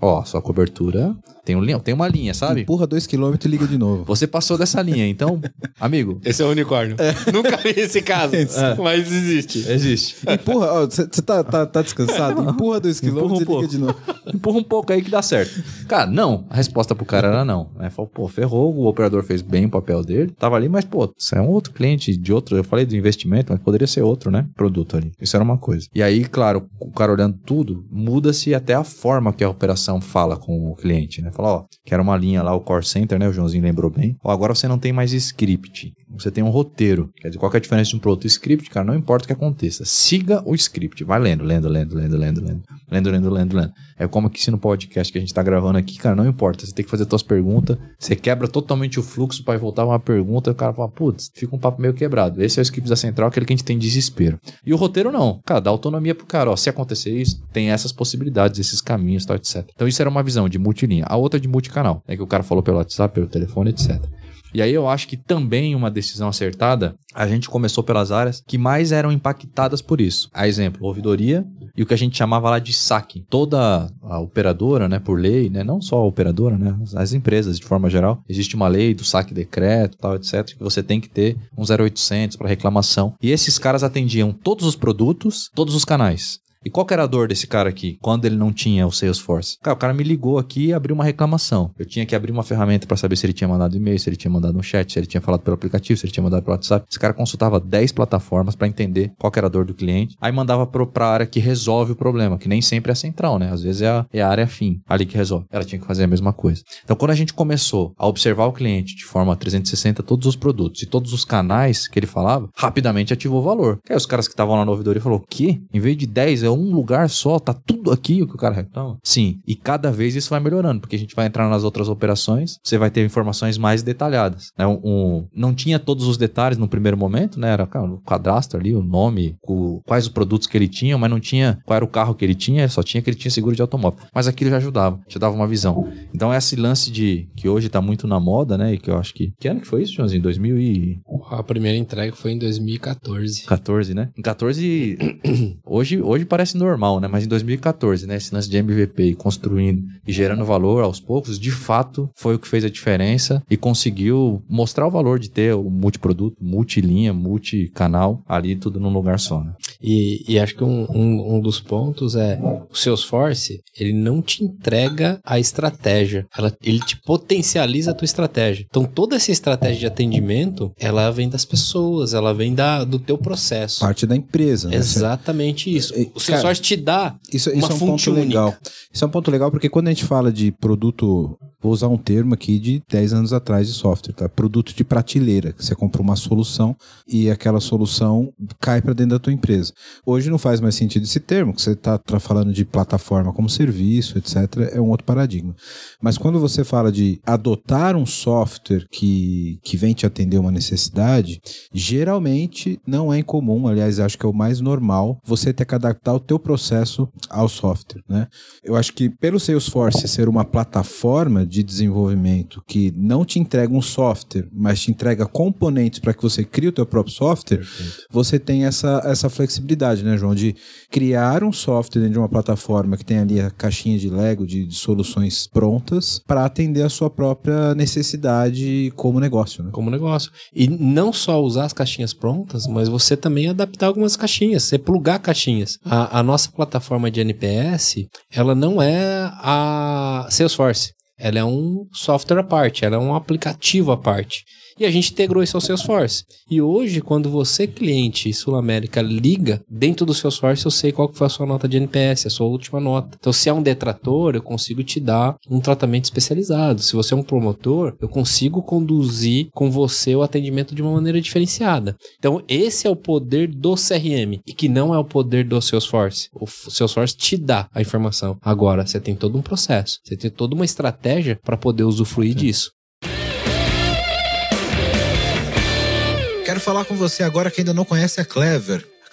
ó, sua cobertura tem, um, tem uma linha, sabe? Empurra 2 km e liga de novo. Você passou dessa linha, então, amigo. Esse é o unicórnio. É. Nunca vi esse caso, é. mas existe. Existe. Empurra, você tá, tá, tá descansado? Empurra 2 km um e pouco. liga de novo. Empurra um pouco aí que dá certo. Cara, não. A resposta pro cara era não. Aí falou, pô, ferrou, o operador fez bem o papel dele, tava ali, mas, pô, você é um outro cliente de outro. Eu falei do investimento, mas poderia ser outro, né? Produto ali. Isso era uma coisa. E aí, claro, o cara olhando tudo, muda-se até a forma que a operação fala com o cliente, né? Fala, ó, que era uma linha lá, o Core Center, né? O Joãozinho lembrou bem. Ó, agora você não tem mais script. Você tem um roteiro. Quer dizer, qual é a diferença de um produto script, cara? Não importa o que aconteça. Siga o script. Vai lendo, lendo, lendo, lendo, lendo, lendo. Lendo, lendo, lendo, lendo. É como que se no podcast que a gente tá gravando aqui, cara, não importa. Você tem que fazer suas perguntas. Você quebra totalmente o fluxo para voltar uma pergunta. O cara fala, putz, fica um papo meio quebrado. Esse é o script da central, aquele que a gente tem desespero. E o roteiro não. Cara, dá autonomia pro cara. Ó, se acontecer isso, tem essas possibilidades, esses caminhos, tal, etc. Então isso era uma visão de multilinha. A outra de multicanal. É que o cara falou pelo WhatsApp, pelo telefone, etc. E aí eu acho que também uma decisão acertada, a gente começou pelas áreas que mais eram impactadas por isso. A exemplo, ouvidoria e o que a gente chamava lá de saque. Toda a operadora, né, por lei, né, não só a operadora, né, as empresas de forma geral, existe uma lei do saque decreto, tal, etc, que você tem que ter um 0800 para reclamação. E esses caras atendiam todos os produtos, todos os canais. E qual que era a dor desse cara aqui, quando ele não tinha o Salesforce? Cara, o cara me ligou aqui e abriu uma reclamação. Eu tinha que abrir uma ferramenta para saber se ele tinha mandado e-mail, se ele tinha mandado um chat, se ele tinha falado pelo aplicativo, se ele tinha mandado pelo WhatsApp. Esse cara consultava 10 plataformas para entender qual era a dor do cliente. Aí mandava pro, pra área que resolve o problema, que nem sempre é a central, né? Às vezes é a, é a área fim, ali que resolve. Ela tinha que fazer a mesma coisa. Então, quando a gente começou a observar o cliente de forma 360, todos os produtos e todos os canais que ele falava, rapidamente ativou o valor. Aí os caras que estavam lá no ouvidoria falou, que? Em vez de 10, é um lugar só tá tudo aqui o que o cara reclama? Sim. E cada vez isso vai melhorando, porque a gente vai entrar nas outras operações, você vai ter informações mais detalhadas. Né? Um, um, não tinha todos os detalhes no primeiro momento, né? Era cara, o cadastro ali, o nome, o, quais os produtos que ele tinha, mas não tinha qual era o carro que ele tinha, só tinha que ele tinha seguro de automóvel. Mas aquilo já ajudava, já dava uma visão. Então esse lance de que hoje tá muito na moda, né? E que eu acho que. Que ano que foi isso, Joãozinho? 2000 e... A primeira entrega foi em 2014. 14, né? Em 14, hoje, hoje parece normal, né? Mas em 2014, né, esse lance de MVP construindo e gerando valor aos poucos, de fato foi o que fez a diferença e conseguiu mostrar o valor de ter o multiproduto, multilinha, multicanal ali tudo num lugar só. Né? E, e acho que um, um, um, dos pontos é o Salesforce, ele não te entrega a estratégia, ela, ele te potencializa a tua estratégia. Então toda essa estratégia de atendimento, ela vem das pessoas, ela vem da, do teu processo. Parte da empresa. Né? Exatamente isso. O Salesforce te dá isso, isso é um ponto única. legal. Isso é um ponto legal porque quando a gente fala de produto Vou usar um termo aqui de 10 anos atrás de software, tá? Produto de prateleira, que você compra uma solução e aquela solução cai para dentro da tua empresa. Hoje não faz mais sentido esse termo, que você está tá falando de plataforma como serviço, etc. É um outro paradigma. Mas quando você fala de adotar um software que, que vem te atender uma necessidade, geralmente não é incomum, aliás, acho que é o mais normal, você ter que adaptar o teu processo ao software, né? Eu acho que pelo Salesforce ser uma plataforma de desenvolvimento que não te entrega um software, mas te entrega componentes para que você crie o teu próprio software, Perfeito. você tem essa, essa flexibilidade, né, João, de criar um software dentro de uma plataforma que tem ali a caixinha de Lego de, de soluções prontas para atender a sua própria necessidade como negócio. Né? Como negócio. E não só usar as caixinhas prontas, mas você também adaptar algumas caixinhas, você plugar caixinhas. A, a nossa plataforma de NPS, ela não é a Salesforce. Ela é um software à parte, ela é um aplicativo à parte e a gente integrou isso ao Salesforce. E hoje, quando você, cliente Sul América, liga dentro do Salesforce, eu sei qual que foi a sua nota de NPS, a sua última nota. Então, se é um detrator, eu consigo te dar um tratamento especializado. Se você é um promotor, eu consigo conduzir com você o atendimento de uma maneira diferenciada. Então, esse é o poder do CRM e que não é o poder do Salesforce. O Salesforce te dá a informação. Agora, você tem todo um processo, você tem toda uma estratégia para poder usufruir Sim. disso. Quero falar com você agora que ainda não conhece a Clever.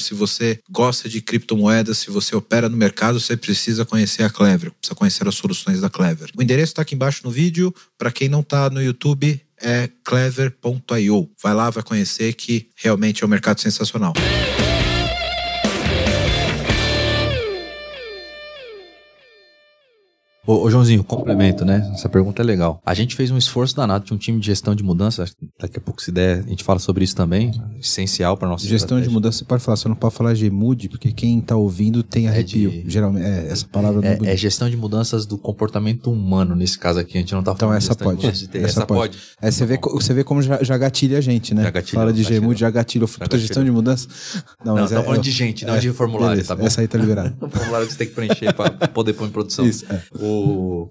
Se você gosta de criptomoedas, se você opera no mercado, você precisa conhecer a Clever, precisa conhecer as soluções da Clever. O endereço está aqui embaixo no vídeo. Para quem não está no YouTube, é clever.io. Vai lá, vai conhecer que realmente é um mercado sensacional. Ô, ô, Joãozinho, complemento, né? Essa pergunta é legal. A gente fez um esforço danado, tinha um time de gestão de mudança, daqui a pouco se der, a gente fala sobre isso também, essencial para nossa Gestão estratégia. de mudança, você pode falar, você não pode falar Gemude, porque quem está ouvindo tem arrepio. É de, Geralmente, é, essa palavra é, é, gestão de mudanças do comportamento humano, nesse caso aqui, a gente não está falando então, essa pode. De essa, essa pode. pode. É, você, vê, você vê como já, já gatilha a gente, né? Já gatilha, Fala de Gemude, já gatilha. Puta, gestão de mudança? Não, não tá é, falando de gente, não de formulário, beleza, tá bom? Essa aí tá liberada. o formulário que você tem que preencher para poder pôr em produção. Isso, é. O o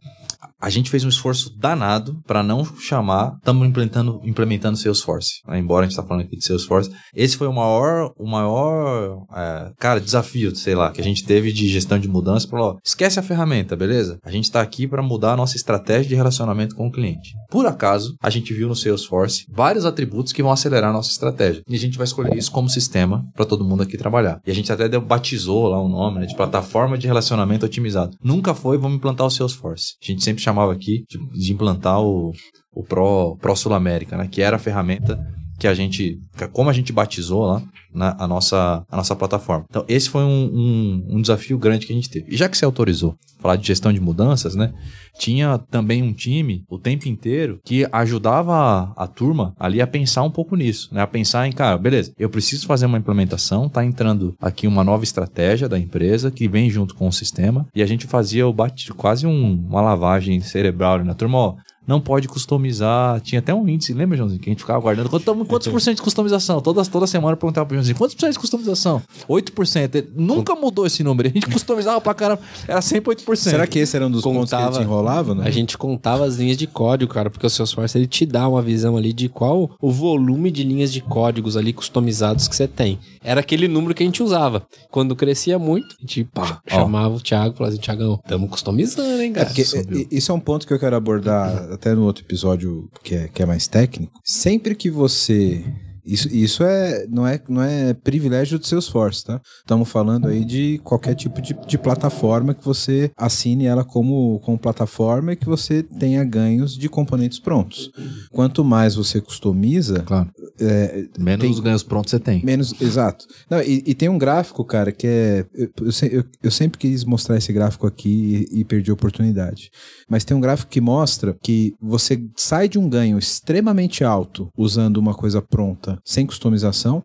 a gente fez um esforço danado para não chamar, estamos implementando, implementando Salesforce. Né? Embora a gente está falando aqui de Salesforce, esse foi o maior, o maior, é, cara, desafio, sei lá, que a gente teve de gestão de mudança. Falou, esquece a ferramenta, beleza? A gente está aqui para mudar a nossa estratégia de relacionamento com o cliente. Por acaso, a gente viu no Salesforce vários atributos que vão acelerar a nossa estratégia. E a gente vai escolher isso como sistema para todo mundo aqui trabalhar. E a gente até deu, batizou lá o um nome né, de plataforma de relacionamento otimizado. Nunca foi, vamos implantar o Salesforce. A gente sempre chamava aqui de, de implantar o, o Pro, Pro Sul América, né? Que era a ferramenta que a gente, como a gente batizou lá, na, a, nossa, a nossa plataforma. Então, esse foi um, um, um, desafio grande que a gente teve. E já que você autorizou falar de gestão de mudanças, né? Tinha também um time o tempo inteiro que ajudava a, a turma ali a pensar um pouco nisso, né? A pensar em, cara, beleza, eu preciso fazer uma implementação, tá entrando aqui uma nova estratégia da empresa que vem junto com o sistema e a gente fazia o bate, quase um, uma lavagem cerebral na turma, ó, não pode customizar. Tinha até um índice, lembra, Joãozinho? Que a gente ficava guardando. Quantos, quantos por cento de customização? Toda, toda semana eu perguntava pro Joãozinho, quantos por cento de customização? 8%. Ele nunca mudou esse número. A gente customizava pra caramba. Era sempre 8%. Será que esse era um dos contava, pontos que a gente enrolava, né? A gente contava as linhas de código, cara, porque o Salesforce ele te dá uma visão ali de qual o volume de linhas de códigos ali customizados que você tem. Era aquele número que a gente usava. Quando crescia muito, a gente pá, chamava o Thiago e falava assim, Thiagão, estamos customizando, hein, cara? É porque, isso é um ponto que eu quero abordar até no outro episódio que é, que é mais técnico. Sempre que você isso, isso é, não, é, não é privilégio do Salesforce, tá? Estamos falando aí de qualquer tipo de, de plataforma que você assine ela como, como plataforma e que você tenha ganhos de componentes prontos. Quanto mais você customiza, claro. É, menos tem, os ganhos prontos você tem. Menos, exato. Não, e, e, tem um gráfico, cara, que é. Eu, eu, eu, sempre quis mostrar esse gráfico aqui e, e perdi a oportunidade. Mas tem um gráfico que mostra que você sai de um ganho extremamente alto usando uma coisa pronta sem customização.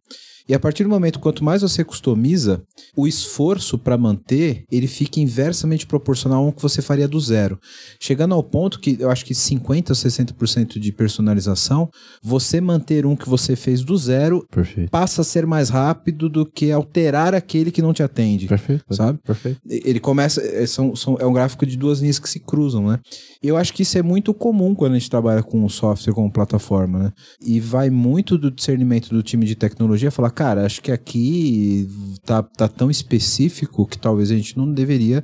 E a partir do momento, quanto mais você customiza, o esforço para manter, ele fica inversamente proporcional ao que você faria do zero. Chegando ao ponto que eu acho que 50% ou 60% de personalização, você manter um que você fez do zero Perfeito. passa a ser mais rápido do que alterar aquele que não te atende. Perfeito. Sabe? Perfeito. Ele começa, é, são, são, é um gráfico de duas linhas que se cruzam, né? Eu acho que isso é muito comum quando a gente trabalha com software, com plataforma, né? E vai muito do discernimento do time de tecnologia falar, cara, acho que aqui tá, tá tão específico que talvez a gente não deveria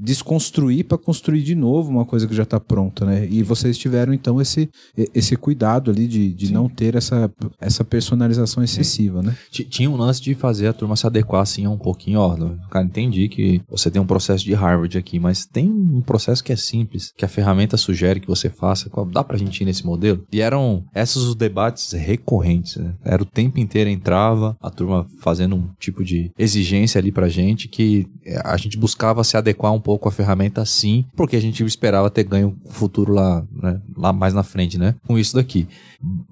desconstruir para construir de novo uma coisa que já está pronta, né? E vocês tiveram então esse, esse cuidado ali de, de não ter essa, essa personalização excessiva, né? Tinha um lance de fazer a turma se adequar assim um pouquinho, ó, cara, entendi que você tem um processo de Harvard aqui, mas tem um processo que é simples, que a ferramenta sugere que você faça, dá pra gente ir nesse modelo? E eram esses os debates recorrentes, né? Era o tempo inteiro entrava a turma fazendo um tipo de exigência ali pra gente que é, a gente buscava se adequar um pouco pouco a ferramenta sim, porque a gente esperava ter ganho futuro lá, né, lá mais na frente, né? Com isso daqui.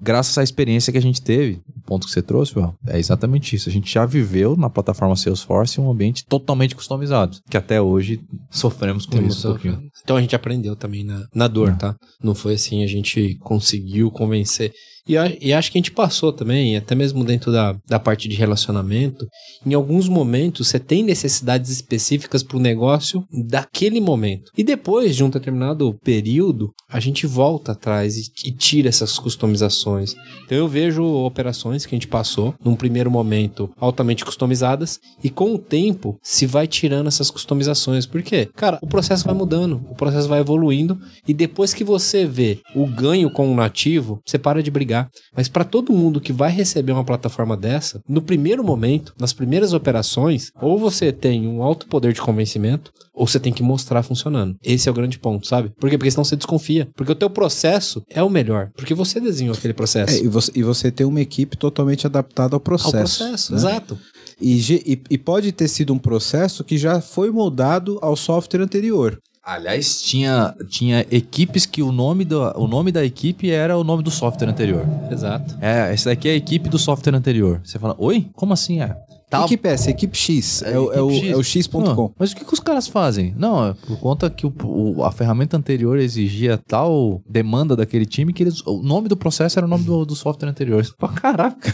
Graças à experiência que a gente teve, o ponto que você trouxe, é exatamente isso. A gente já viveu na plataforma Salesforce um ambiente totalmente customizado, que até hoje sofremos com Temos isso um pouquinho. Então a gente aprendeu também na, na dor, tá? Não foi assim, a gente conseguiu convencer E, e acho que a gente passou também, até mesmo dentro da, da parte de relacionamento, em alguns momentos você tem necessidades específicas para o negócio daquele momento. E depois de um determinado período, a gente volta atrás e, e tira essas customizações. Então eu vejo operações que a gente passou, num primeiro momento, altamente customizadas, e com o tempo se vai tirando essas customizações. Por quê? Cara, o processo vai mudando, o processo vai evoluindo, e depois que você vê o ganho com o nativo, você para de brigar. Mas para todo mundo que vai receber uma plataforma dessa, no primeiro momento, nas primeiras operações, ou você tem um alto poder de convencimento, ou você tem que mostrar funcionando. Esse é o grande ponto, sabe? Por quê? Porque senão você desconfia. Porque o teu processo é o melhor. Porque você desenhou aquele processo. É, e, você, e você tem uma equipe totalmente adaptada ao processo. Ao processo, né? exato. E, e, e, pode ter sido um processo que já foi moldado ao software anterior. Aliás, tinha, tinha equipes que o nome, do, o nome da equipe era o nome do software anterior. Exato. É, essa daqui é a equipe do software anterior. Você fala, oi? Como assim é? Tá... Equipe é essa? Equipe X. É, é, o, é, o, é o X.com. Mas o que, que, os caras fazem? Não, é por conta que o, o, a ferramenta anterior exigia tal demanda daquele time que eles, o nome do processo era o nome do, do software anterior. Pô, caraca.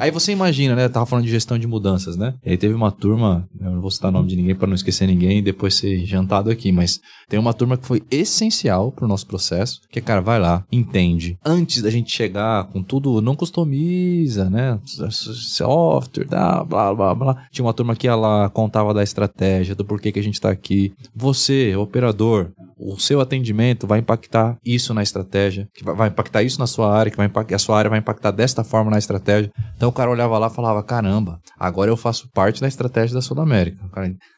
aí você imagina, né? tava falando de gestão de mudanças, né? E aí teve uma turma, eu não vou citar o nome de ninguém para não esquecer ninguém e depois ser jantado aqui, mas tem uma turma que foi essencial pro nosso processo, que, cara, vai lá, entende. Antes da gente chegar com tudo, não customiza, né? Software, blá, blá blá, blá, blá. Tinha uma turma que ela contava da estratégia, do porquê que a gente está aqui. Você, operador, o seu atendimento vai impactar isso na estratégia, que vai, impactar isso na sua área, que vai impactar, a sua área vai impactar desta forma na estratégia. Então o cara olhava lá e falava: caramba, agora eu faço parte da estratégia da Sul América.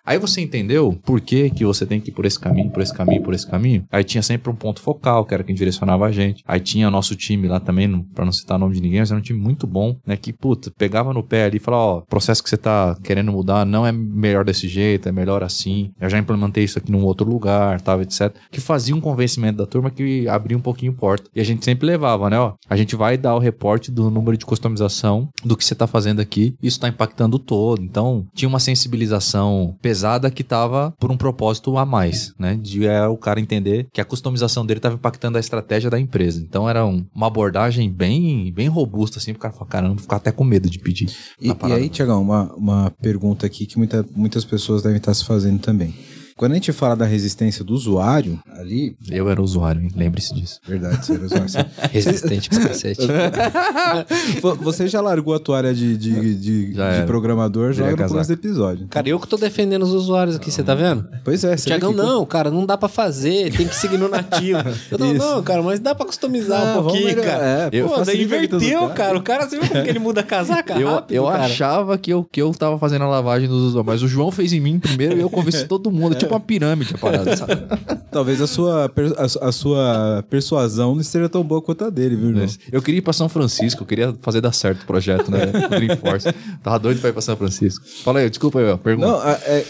Aí você entendeu por que, que você tem que ir por esse caminho, por esse caminho, por esse caminho? Aí tinha sempre um ponto focal, que era quem direcionava a gente. Aí tinha nosso time lá também, para não citar o nome de ninguém, mas era um time muito bom, né? Que, puta, pegava no pé ali e falava: ó, processo que você tá querendo mudar não é melhor desse jeito, é melhor assim. Eu já implementei isso aqui num outro lugar, tal, etc que fazia um convencimento da turma que abria um pouquinho porta. E a gente sempre levava, né? Ó, a gente vai dar o reporte do número de customização do que você está fazendo aqui. Isso está impactando todo. Então, tinha uma sensibilização pesada que estava por um propósito a mais, né? De é, o cara entender que a customização dele estava impactando a estratégia da empresa. Então, era um, uma abordagem bem, bem robusta, assim, pro cara falar, caramba, ficar até com medo de pedir. E, e aí, Tiagão, uma, uma pergunta aqui que muita, muitas pessoas devem estar se fazendo também. Quando a gente fala da resistência do usuário, ali. Eu era usuário, lembre-se disso. Verdade, você era usuário. Resistente pra cacete. você já largou a toalha de, de, de, de programador já no começo do episódio. Cara, eu que tô defendendo os usuários aqui, você tá vendo? Pois é. Tiagão, não, cara, não dá pra fazer, tem que seguir no nativo. Eu não, não, cara, mas dá pra customizar ah, um pouquinho, cara. É, eu, Pô, daí inverteu, cara. O cara, você viu como que ele muda a casaca eu, rápido, Eu cara? achava que eu, que eu tava fazendo a lavagem dos usuários, mas o João fez em mim primeiro e eu convenci todo mundo. É tipo uma pirâmide a parada, sabe? Talvez a sua, a, a, sua persuasão não esteja tão boa quanto a dele, viu, João? Eu queria ir pra São Francisco, eu queria fazer dar certo o projeto, né? O Dreamforce. Tava doido pra ir pra São Francisco. Fala aí, desculpa aí, pergunta. Não, é, é,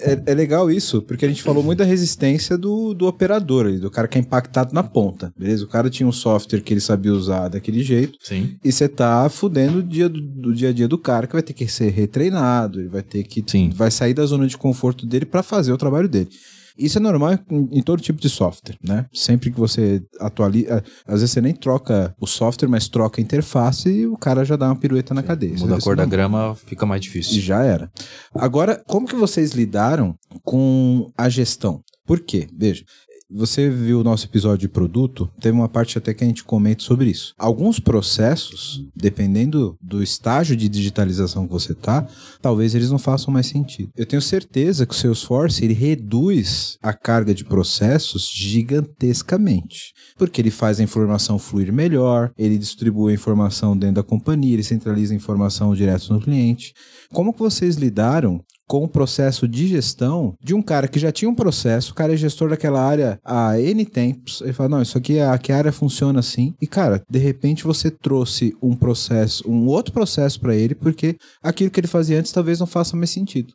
é, é, legal isso, porque a gente falou muito da resistência do, do operador, do cara que é impactado na ponta, beleza? O cara tinha um software que ele sabia usar daquele jeito. Sim. E você tá fudendo o dia do, do, dia a dia do cara, que vai ter que ser retreinado, ele vai ter que. Sim. Vai sair da zona de conforto dele para fazer o trabalho dele. Isso é normal em, em, todo tipo de software, né? Sempre que você atualiza, às vezes você nem troca o software, mas troca a interface e o cara já dá uma pirueta na Sim. cadeia. Muda a cor da grama, fica mais difícil. E já era. Agora, como que vocês lidaram com a gestão? Por quê? Veja, você viu o nosso episódio de produto, teve uma parte até que a gente comenta sobre isso. Alguns processos, dependendo do estágio de digitalização que você está, talvez eles não façam mais sentido. Eu tenho certeza que o Salesforce ele reduz a carga de processos gigantescamente, porque ele faz a informação fluir melhor, ele distribui a informação dentro da companhia, ele centraliza a informação direto no cliente. Como que vocês lidaram com o processo de gestão de um cara que já tinha um processo, o cara é gestor daquela área há N tempos, ele fala, não, isso aqui, aqui a área funciona assim, e cara, de repente você trouxe um processo, um outro processo para ele, porque aquilo que ele fazia antes talvez não faça mais sentido.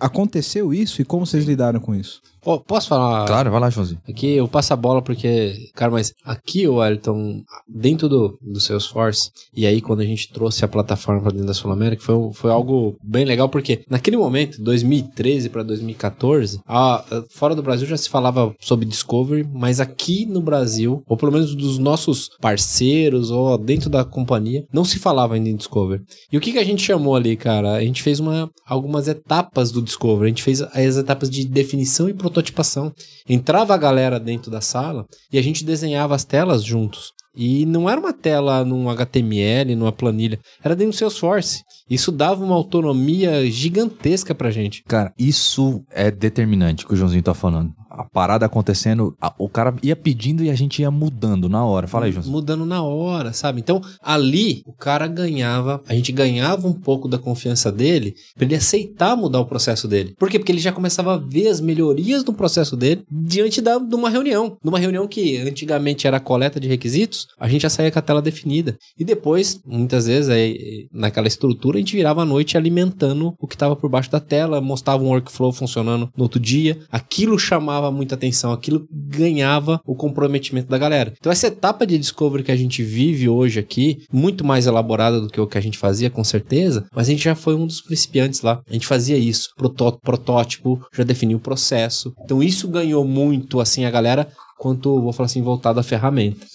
Aconteceu isso e como vocês lidaram com isso? Oh, posso falar? Claro, vai lá, Joãozinho. Aqui eu passo a bola porque, cara, mas aqui, o Wellington, dentro do, do Salesforce, e aí quando a gente trouxe a plataforma para dentro da Sul América, foi, foi algo bem legal, porque naquele momento, 2013 para 2014, a, fora do Brasil já se falava sobre Discovery, mas aqui no Brasil, ou pelo menos dos nossos parceiros, ou dentro da companhia, não se falava ainda em Discovery. E o que, que a gente chamou ali, cara? A gente fez uma, algumas etapas do Discovery, a gente fez as etapas de definição e prototipação. Entrava a galera dentro da sala e a gente desenhava as telas juntos. E não era uma tela num HTML, numa planilha, era dentro do Salesforce. Isso dava uma autonomia gigantesca pra gente. Cara, isso é determinante que o Joãozinho tá falando a parada acontecendo, a, o cara ia pedindo e a gente ia mudando na hora. Fala aí, João. Mudando na hora, sabe? Então, ali, o cara ganhava, a gente ganhava um pouco da confiança dele pra ele aceitar mudar o processo dele. Por quê? Porque ele já começava a ver as melhorias do processo dele diante da, de uma reunião. Numa reunião que antigamente era coleta de requisitos, a gente já saía com a tela definida. E depois, muitas vezes, aí, naquela estrutura, a gente virava a noite alimentando o que estava por baixo da tela, mostrava um workflow funcionando no outro dia. Aquilo chamava muita atenção, aquilo ganhava o comprometimento da galera. Então essa etapa de discovery que a gente vive hoje aqui, muito mais elaborada do que o que a gente fazia, com certeza, mas a gente já foi um dos principiantes lá. A gente fazia isso, protótipo, já definiu o processo. Então isso ganhou muito, assim, a galera quanto, vou falar assim, voltado à ferramenta.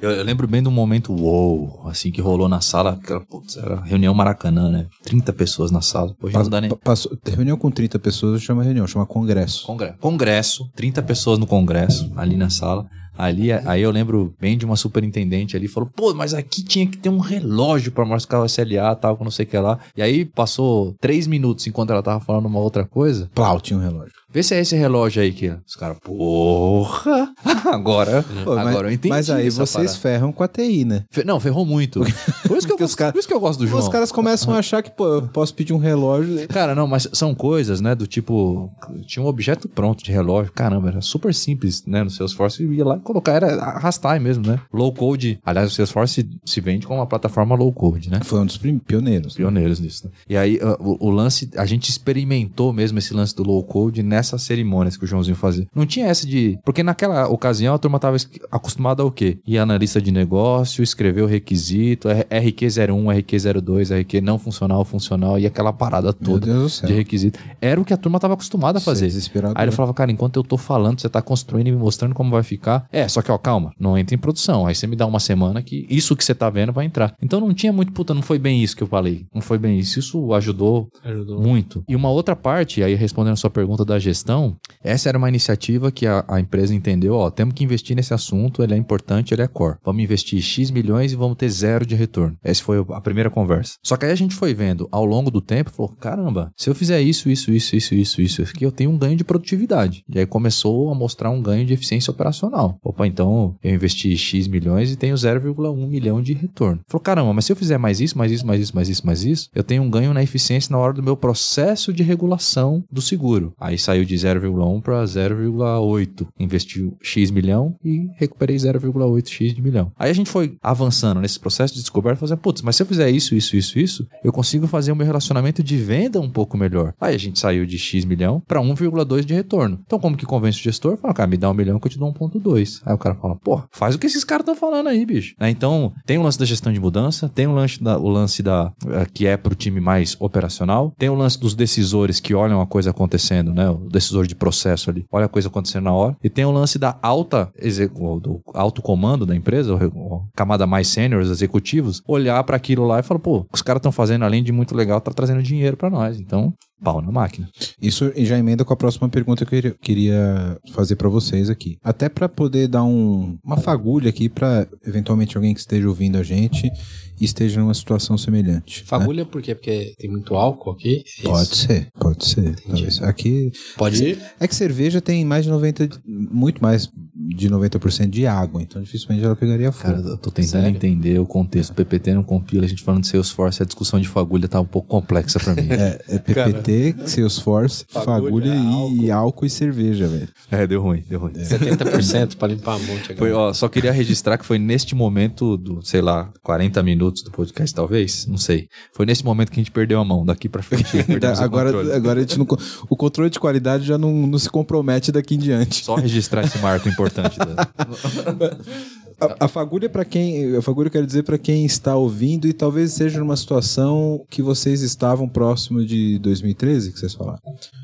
Eu, eu, lembro bem de um momento wow, assim, que rolou na sala, aquela, putz, era reunião Maracanã, né? 30 pessoas na sala. Hoje não dá nem... Passou, reunião com 30 pessoas chama reunião, chama congresso. Congresso. Congresso, 30 pessoas no congresso, ali na sala. Ali, aí eu lembro bem de uma superintendente ali, falou, pô, mas aqui tinha que ter um relógio para marcar o SLA, tal, com não sei o que lá. E aí passou três minutos enquanto ela tava falando uma outra coisa. Plau, tinha um relógio. Vê se é esse relógio aí que os caras, porra, agora, Pô, mas, agora eu entendi. Mas aí vocês parada. ferram com a TI, né? Não, ferrou muito. Por isso que, eu, gosto, cara, por isso que eu gosto do João. Os caras começam a achar que, pô, eu posso pedir um relógio. Cara, não, mas são coisas, né, do tipo, tinha um objeto pronto de relógio, caramba, era super simples, né, no Salesforce, ia lá colocar, era arrastar mesmo, né? Low code, aliás, o Salesforce se, vende como uma plataforma low code, né? Foi um dos pioneiros. Né? Pioneiros nisso, né? E aí, o, o lance, a gente experimentou mesmo esse lance do low code nessas cerimônias que o Joãozinho fazia. Não tinha essa de. Porque naquela ocasião a turma estava acostumada ao quê? Ir analista de negócio, escrever o requisito, RQ01, RQ02, RQ não funcional, funcional, e aquela parada toda de requisito. Era o que a turma estava acostumada a fazer. Aí ele falava, cara, enquanto eu tô falando, você tá construindo e me mostrando como vai ficar. É, só que, ó, calma, não entra em produção. Aí você me dá uma semana que isso que você tá vendo vai entrar. Então não tinha muito, puta, não foi bem isso que eu falei. Não foi bem isso. Isso ajudou, ajudou. muito. E uma outra parte, aí respondendo a sua pergunta da gestão, essa era uma iniciativa que a, a, empresa entendeu, ó, temos que investir nesse assunto, ele é importante, ele é core. Vamos investir X milhões e vamos ter zero de retorno. Essa foi a primeira conversa. Só que aí a gente foi vendo ao longo do tempo, falou, caramba, se eu fizer isso, isso, isso, isso, isso, isso aqui, eu tenho um ganho de produtividade. E aí começou a mostrar um ganho de eficiência operacional. Opa, então eu investi X milhões e tenho 0,1 milhão de retorno. Falou, caramba, mas se eu fizer mais isso, mais isso, mais isso, mais isso, mais isso, eu tenho um ganho na eficiência na hora do meu processo de regulação do seguro. Aí saiu de 0,1 milhão para 0,8. Investiu X milhão e recuperei 0,8x de milhão. Aí a gente foi avançando nesse processo de descoberta, fazendo, putz, mas se eu fizer isso, isso, isso, isso, eu consigo fazer o meu relacionamento de venda um pouco melhor. Aí a gente saiu de X milhão para 1,2 de retorno. Então, como que convence o gestor? Fala, cara, me dá um milhão que eu te dou 1,2. Aí o cara fala, pô, faz o que esses caras estão falando aí, bicho. Né? Então, tem o lance da gestão de mudança, tem o lance da, o lance da eh, que é para o time mais operacional, tem o lance dos decisores que olham a coisa acontecendo, né? Decisor de processo ali. Olha a coisa acontecendo na hora. E tem o lance da alta, do alto comando da empresa, camada mais sênior, os executivos, olhar para aquilo lá e falar, pô, os caras estão fazendo, além de muito legal, tá trazendo dinheiro para nós. Então, pau na máquina. Isso já emenda com a próxima pergunta que eu queria fazer para vocês aqui. Até para poder dar um, uma fagulha aqui para eventualmente alguém que esteja ouvindo a gente esteja numa situação semelhante. Né? Fagulha né? por quê? Porque tem muito álcool aqui? É pode ser, pode ser. Aqui pode É que cerveja tem mais de 90, muito mais de 90% de água, então dificilmente ela pegaria fogo. Cara, eu tô tentando Sério? entender o contexto. PPT não compila, a gente falando de Salesforce, a discussão de fagulha tá um pouco complexa pra mim. é, é PPT, Cara, Salesforce, fagulha, fagulha e álcool. álcool. e cerveja, velho. É, deu ruim, deu ruim. É. 70% pra limpar a monte. Foi, ó, só queria registrar que foi neste momento do, sei lá, 40 minutos do podcast, talvez, não sei. Foi nesse momento que a gente perdeu a mão, daqui pra frente. agora, agora a gente não, o controle de qualidade já não, não se compromete daqui em diante. Só registrar esse marco importante. Da... A, a fagulha para quem, a fagulha quero dizer para quem está ouvindo e talvez seja numa situação que vocês estavam próximo de 2013 que vocês falaram.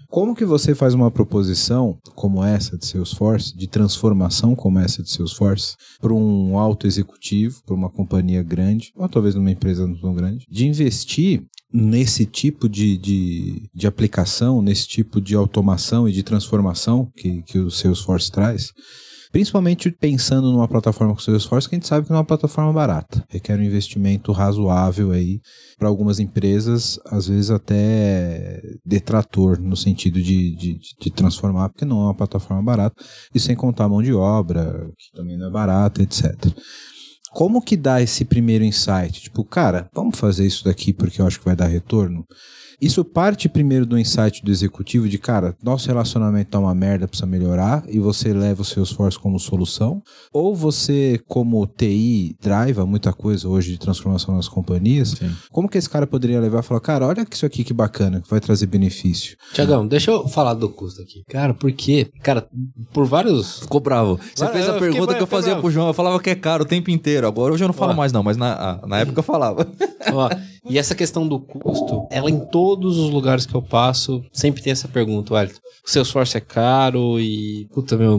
Como que você faz uma proposição como essa de Salesforce, de transformação como essa de Salesforce, para um alto executivo, para uma companhia grande, ou talvez numa empresa não tão grande, de investir nesse tipo de, de, de aplicação, nesse tipo de automação e de transformação que, que o Salesforce traz, Principalmente pensando numa plataforma com seu esforço, que a gente sabe que não é uma plataforma barata. Requer um investimento razoável aí para algumas empresas, às vezes até detrator no sentido de, de, de, transformar, porque não é uma plataforma barata, e sem contar a mão de obra, que também não é barata, etc. Como que dá esse primeiro insight? Tipo, cara, vamos fazer isso daqui porque eu acho que vai dar retorno? Isso parte primeiro do insight do executivo de, cara, nosso relacionamento tá uma merda, precisa melhorar, e você leva o seu esforço como solução, ou você, como TI, driva muita coisa hoje de transformação nas companhias, Sim. como que esse cara poderia levar e falar, cara, olha isso aqui que bacana, que vai trazer benefício. Tiagão, deixa eu falar do custo aqui. Cara, por quê? Cara, por vários... Ficou bravo. Você fez a pergunta fiquei, que eu fazia bravo. pro João, eu falava que é caro o tempo inteiro, agora hoje eu não falo Ó. mais não, mas na, na época eu falava. Ó, e essa questão do custo, ela em todos os lugares que eu passo, sempre tem essa pergunta, Wellington. O seu esforço é caro e, puta, meu,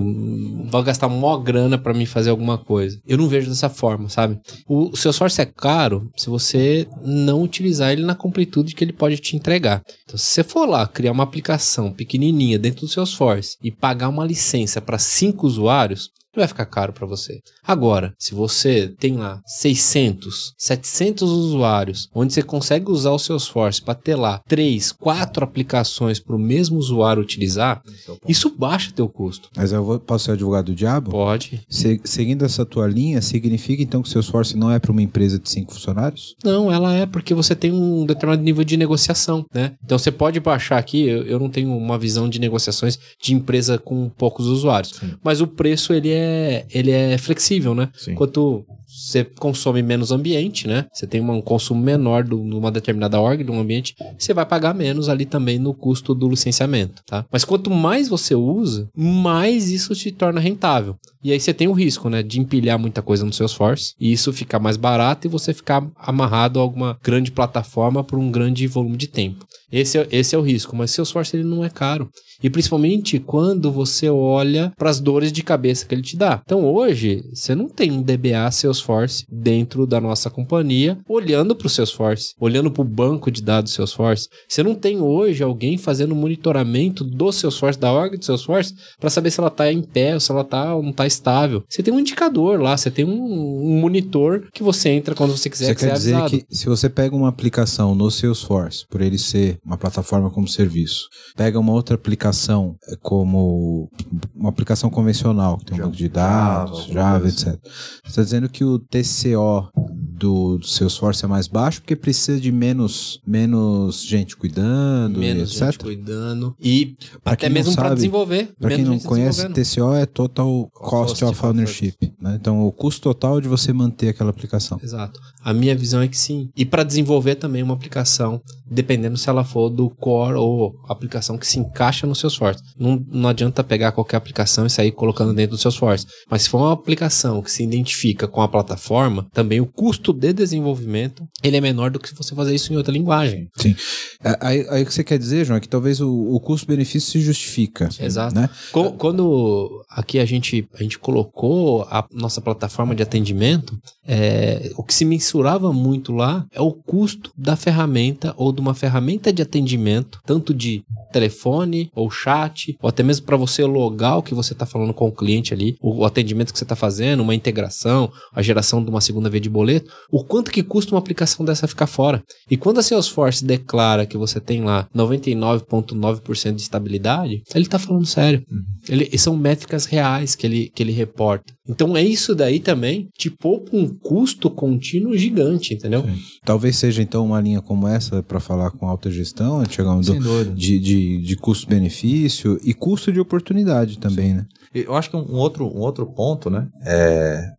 vai gastar mó grana para mim fazer alguma coisa. Eu não vejo dessa forma, sabe? O, seu esforço é caro se você não utilizar ele na completude que ele pode te entregar. Então, se você for lá criar uma aplicação pequenininha dentro do seu esforço e pagar uma licença para cinco usuários, vai ficar caro para você. Agora, se você tem lá 600, 700 usuários, onde você consegue usar o Salesforce para ter lá 3, 4 aplicações para o mesmo usuário utilizar, é isso baixa teu custo. Mas eu vou, posso ser advogado do diabo? Pode. Se, seguindo essa tua linha, significa então que o Salesforce não é para uma empresa de 5 funcionários? Não, ela é porque você tem um determinado nível de negociação, né? Então você pode baixar aqui, eu, eu não tenho uma visão de negociações de empresa com poucos usuários, Sim. mas o preço ele é é, ele é flexível, né? Sim. Quanto você consome menos ambiente, né? Você tem um consumo menor de uma determinada org, de um ambiente, você vai pagar menos ali também no custo do licenciamento, tá? Mas quanto mais você usa, mais isso te torna rentável. E aí você tem o risco, né, de empilhar muita coisa no seu esforço e isso ficar mais barato e você ficar amarrado a alguma grande plataforma por um grande volume de tempo. Esse é, esse é o risco, mas seu esforço ele não é caro. E principalmente quando você olha para as dores de cabeça que ele te dá. Então hoje, você não tem um DBA Salesforce dentro da nossa companhia olhando para o Salesforce, olhando para o banco de dados Salesforce. Você não tem hoje alguém fazendo monitoramento do Salesforce, da org do Salesforce, para saber se ela está em pé ou se ela tá ou não está estável. Você tem um indicador lá, você tem um, um monitor que você entra quando você quiser você que quer dizer avisado. que se você pega uma aplicação no Salesforce, por ele ser uma plataforma como serviço, pega uma outra aplicação aplicação é como uma aplicação convencional, que tem um banco de dados, Java, Java etc. Assim. Você está dizendo que o TCO do, do Salesforce é mais baixo porque precisa de menos, menos gente cuidando, menos etc. gente cuidando e pra até mesmo para desenvolver. Para quem não conhece, TCO é Total Cost, Cost of Ownership. Né? Então, o custo total de você manter aquela aplicação. Exato. A minha visão é que sim. E para desenvolver também uma aplicação, dependendo se ela for do core ou aplicação que se encaixa no Salesforce. Não, não adianta pegar qualquer aplicação e sair colocando dentro do Salesforce. Mas se for uma aplicação que se identifica com a plataforma, também o custo de desenvolvimento ele é menor do que se você fazer isso em outra linguagem. Sim. É, aí, aí o que você quer dizer, João, é que talvez o, o custo-benefício se justifica. Exato. Né? Quando aqui a gente, a gente colocou a nossa plataforma de atendimento, é, o que se mensura mensurava muito lá é o custo da ferramenta ou de uma ferramenta de atendimento, tanto de telefone ou chat, ou até mesmo para você logar o que você está falando com o cliente ali, o, o atendimento que você está fazendo, uma integração, a geração de uma segunda via de boleto, o quanto que custa uma aplicação dessa ficar fora. E quando a Salesforce declara que você tem lá 99,9% de estabilidade, ele está falando sério. Uhum. Ele, são métricas reais que ele, que ele reporta. Então é isso daí também te poupa um custo contínuo gigante, entendeu? Sim. Talvez seja então uma linha como essa para falar com alta gestão, chegar um do, de, de, de custo-benefício e custo de oportunidade também, Sim. né? Eu acho que um outro, um outro ponto, né, é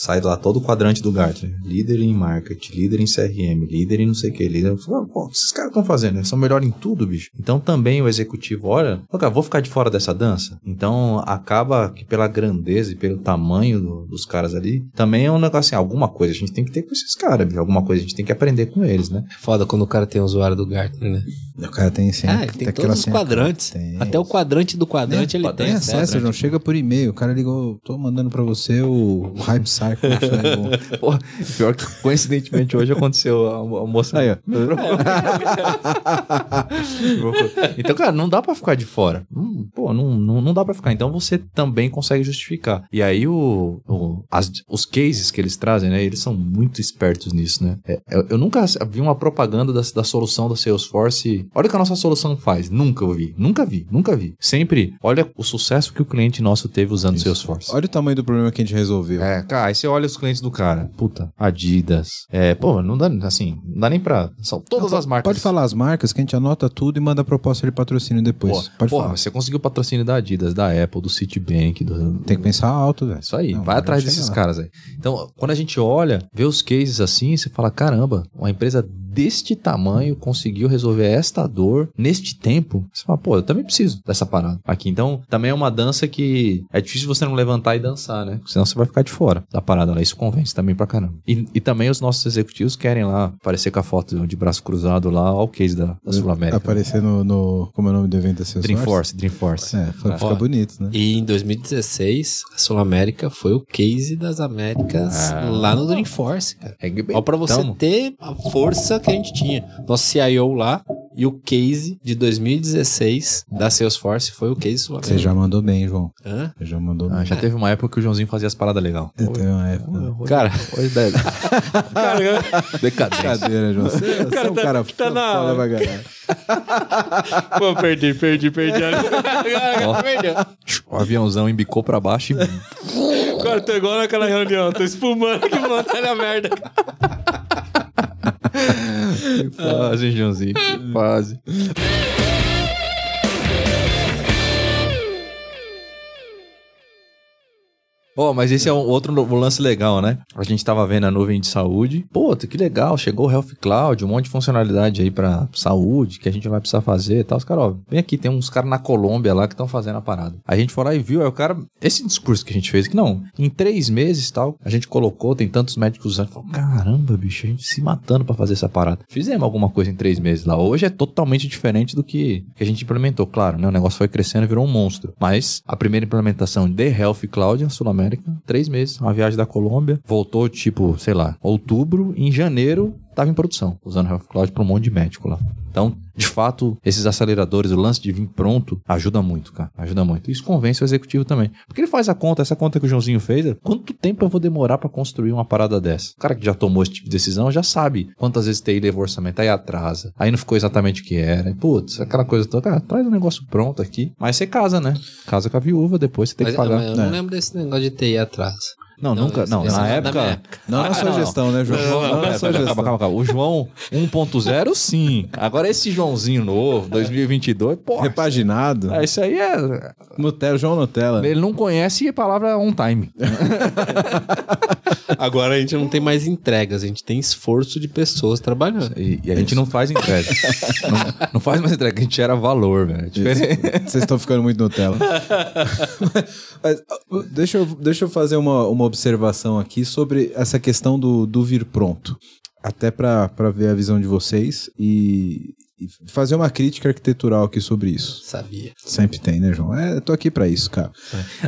sai lá todo o quadrante do Gartner. Líder em marketing, líder em CRM, líder em não sei o que, líder. Pô, esses caras estão fazendo, eles são melhores em tudo, bicho. Então também o executivo olha, cara, vou ficar de fora dessa dança. Então acaba que pela grandeza e pelo tamanho do, dos caras ali, também é um negócio assim, alguma coisa a gente tem que ter com esses caras, bicho. Alguma coisa a gente tem que aprender com eles, né? Foda quando o cara tem um usuário do Gartner, né? O cara tem sim. Ah, ele tem, tem todos os quadrantes. Tem. Até o quadrante do quadrante ele tem. Tem acesso, não chega por e-mail. O cara ligou, tô mandando para você o Hype Cycle. Pô, pior que coincidentemente hoje aconteceu a, a moça. Aí, ó. então, cara, não dá para ficar de fora. Hum, pô, não, não, não dá para ficar. Então você também consegue justificar. E aí o, o as, os cases que eles trazem, né? Eles são muito espertos nisso, né? É, eu, eu, nunca vi uma propaganda da, da solução da Salesforce. Olha o que a nossa solução faz. Nunca ouvi. Nunca vi. Nunca vi. Sempre, olha o sucesso que o cliente nosso teve usando o Salesforce. Olha o tamanho do problema que a gente resolveu. É, cara, aí você olha os clientes do cara. Puta, Adidas. É, pô, não dá, assim, não dá nem pra. São todas não, as marcas. Pode falar as marcas que a gente anota tudo e manda a proposta de patrocínio depois. Pô, pode porra, falar. você conseguiu patrocínio da Adidas, da Apple, do Citibank. Do... Tem que pensar alto, velho. Isso aí, não, vai atrás desses lá. caras aí. Então, quando a gente olha, vê os cases assim, você fala: caramba, uma empresa deste tamanho conseguiu resolver esta dor neste tempo. Você fala, pô, eu também preciso dessa parada aqui. Então, também é uma dança que é difícil você não levantar e dançar, né? Senão você vai ficar de fora da parada lá. Isso convence também pra caramba. E, e também os nossos executivos querem lá aparecer com a foto de braço cruzado lá, ao case da, da Sul-América. Aparecer no, no, Como é o nome do evento da Dreamforce, Dreamforce. É, foi, fica bonito, né? E em 2016, a Sul-América foi o case das Américas ah. lá no Dreamforce, cara. É, Ó, pra você tamo. ter a força que a gente tinha. Nosso CIO lá e o case de 2016 da Salesforce foi o case sul Você já mandou bem, João. Hã? Você já mandou ah, bem. Já teve uma época que o Joãozinho fazia as paradas legal. Teve uma época. Cara, hoje deve. cara, Brincadeira, João. Você, você é um tá, cara tá na... foda pra caralho. Pô, perdi, perdi, perdi. o aviãozão embicou pra baixo e. Cara, tô igual naquela reunião, tô espumando que montanha merda. Quase, Joãozinho. Quase. Oh, mas esse é um outro lance legal, né? A gente tava vendo a nuvem de saúde. Pô, que legal, chegou o Health Cloud, um monte de funcionalidade aí pra saúde que a gente vai precisar fazer e tal. Os caras, ó, vem aqui, tem uns caras na Colômbia lá que estão fazendo a parada. A gente foi lá e viu, aí o cara, esse discurso que a gente fez, que não, em três meses tal, a gente colocou, tem tantos médicos usando. Falou, caramba, bicho, a gente se matando para fazer essa parada. Fizemos alguma coisa em três meses lá. Hoje é totalmente diferente do que, que a gente implementou. Claro, né? O negócio foi crescendo e virou um monstro. Mas a primeira implementação de Health Cloud, a Sul América, três meses. Uma viagem da Colômbia. Voltou, tipo, sei lá, outubro. Em janeiro, estava em produção, usando o Health Cloud para um monte de médico lá. Então, de fato, esses aceleradores, o lance de vir pronto, ajuda muito, cara. Ajuda muito. Isso convence o executivo também. Porque ele faz a conta, essa conta que o Joãozinho fez, é, quanto tempo eu vou demorar para construir uma parada dessa? O cara que já tomou esse tipo de decisão já sabe quantas vezes TI levou orçamento, aí atrasa, aí não ficou exatamente o que era. Putz, aquela coisa toda, cara, traz um negócio pronto aqui. Mas você casa, né? Casa com a viúva, depois você tem mas, que pagar. eu não lembro desse negócio de TI atrasa. Não, não nunca. Não, na época, época. Não na sua gestão, né, João? Não, não, na sua gestão. Calma, calma, calma. O João 1.0, sim. Agora esse Joãozinho novo, 2022, pô. Repaginado. É, isso aí é. Nutella, João Nutella. Ele não conhece a palavra on time. Agora a gente não tem mais entregas, a gente tem esforço de pessoas trabalhando. E, e a gente não faz entrega. não, não, faz mais entrega, a gente gera valor, velho. É Vocês estão ficando muito Nutella. Mas, deixa, eu, deixa eu fazer uma, uma observação aqui sobre essa questão do, do vir pronto. Até para ver a visão de vocês e, fazer uma crítica arquitetural aqui sobre isso. Sabia. Sempre tem, né, João? É, eu tô aqui pra isso, cara.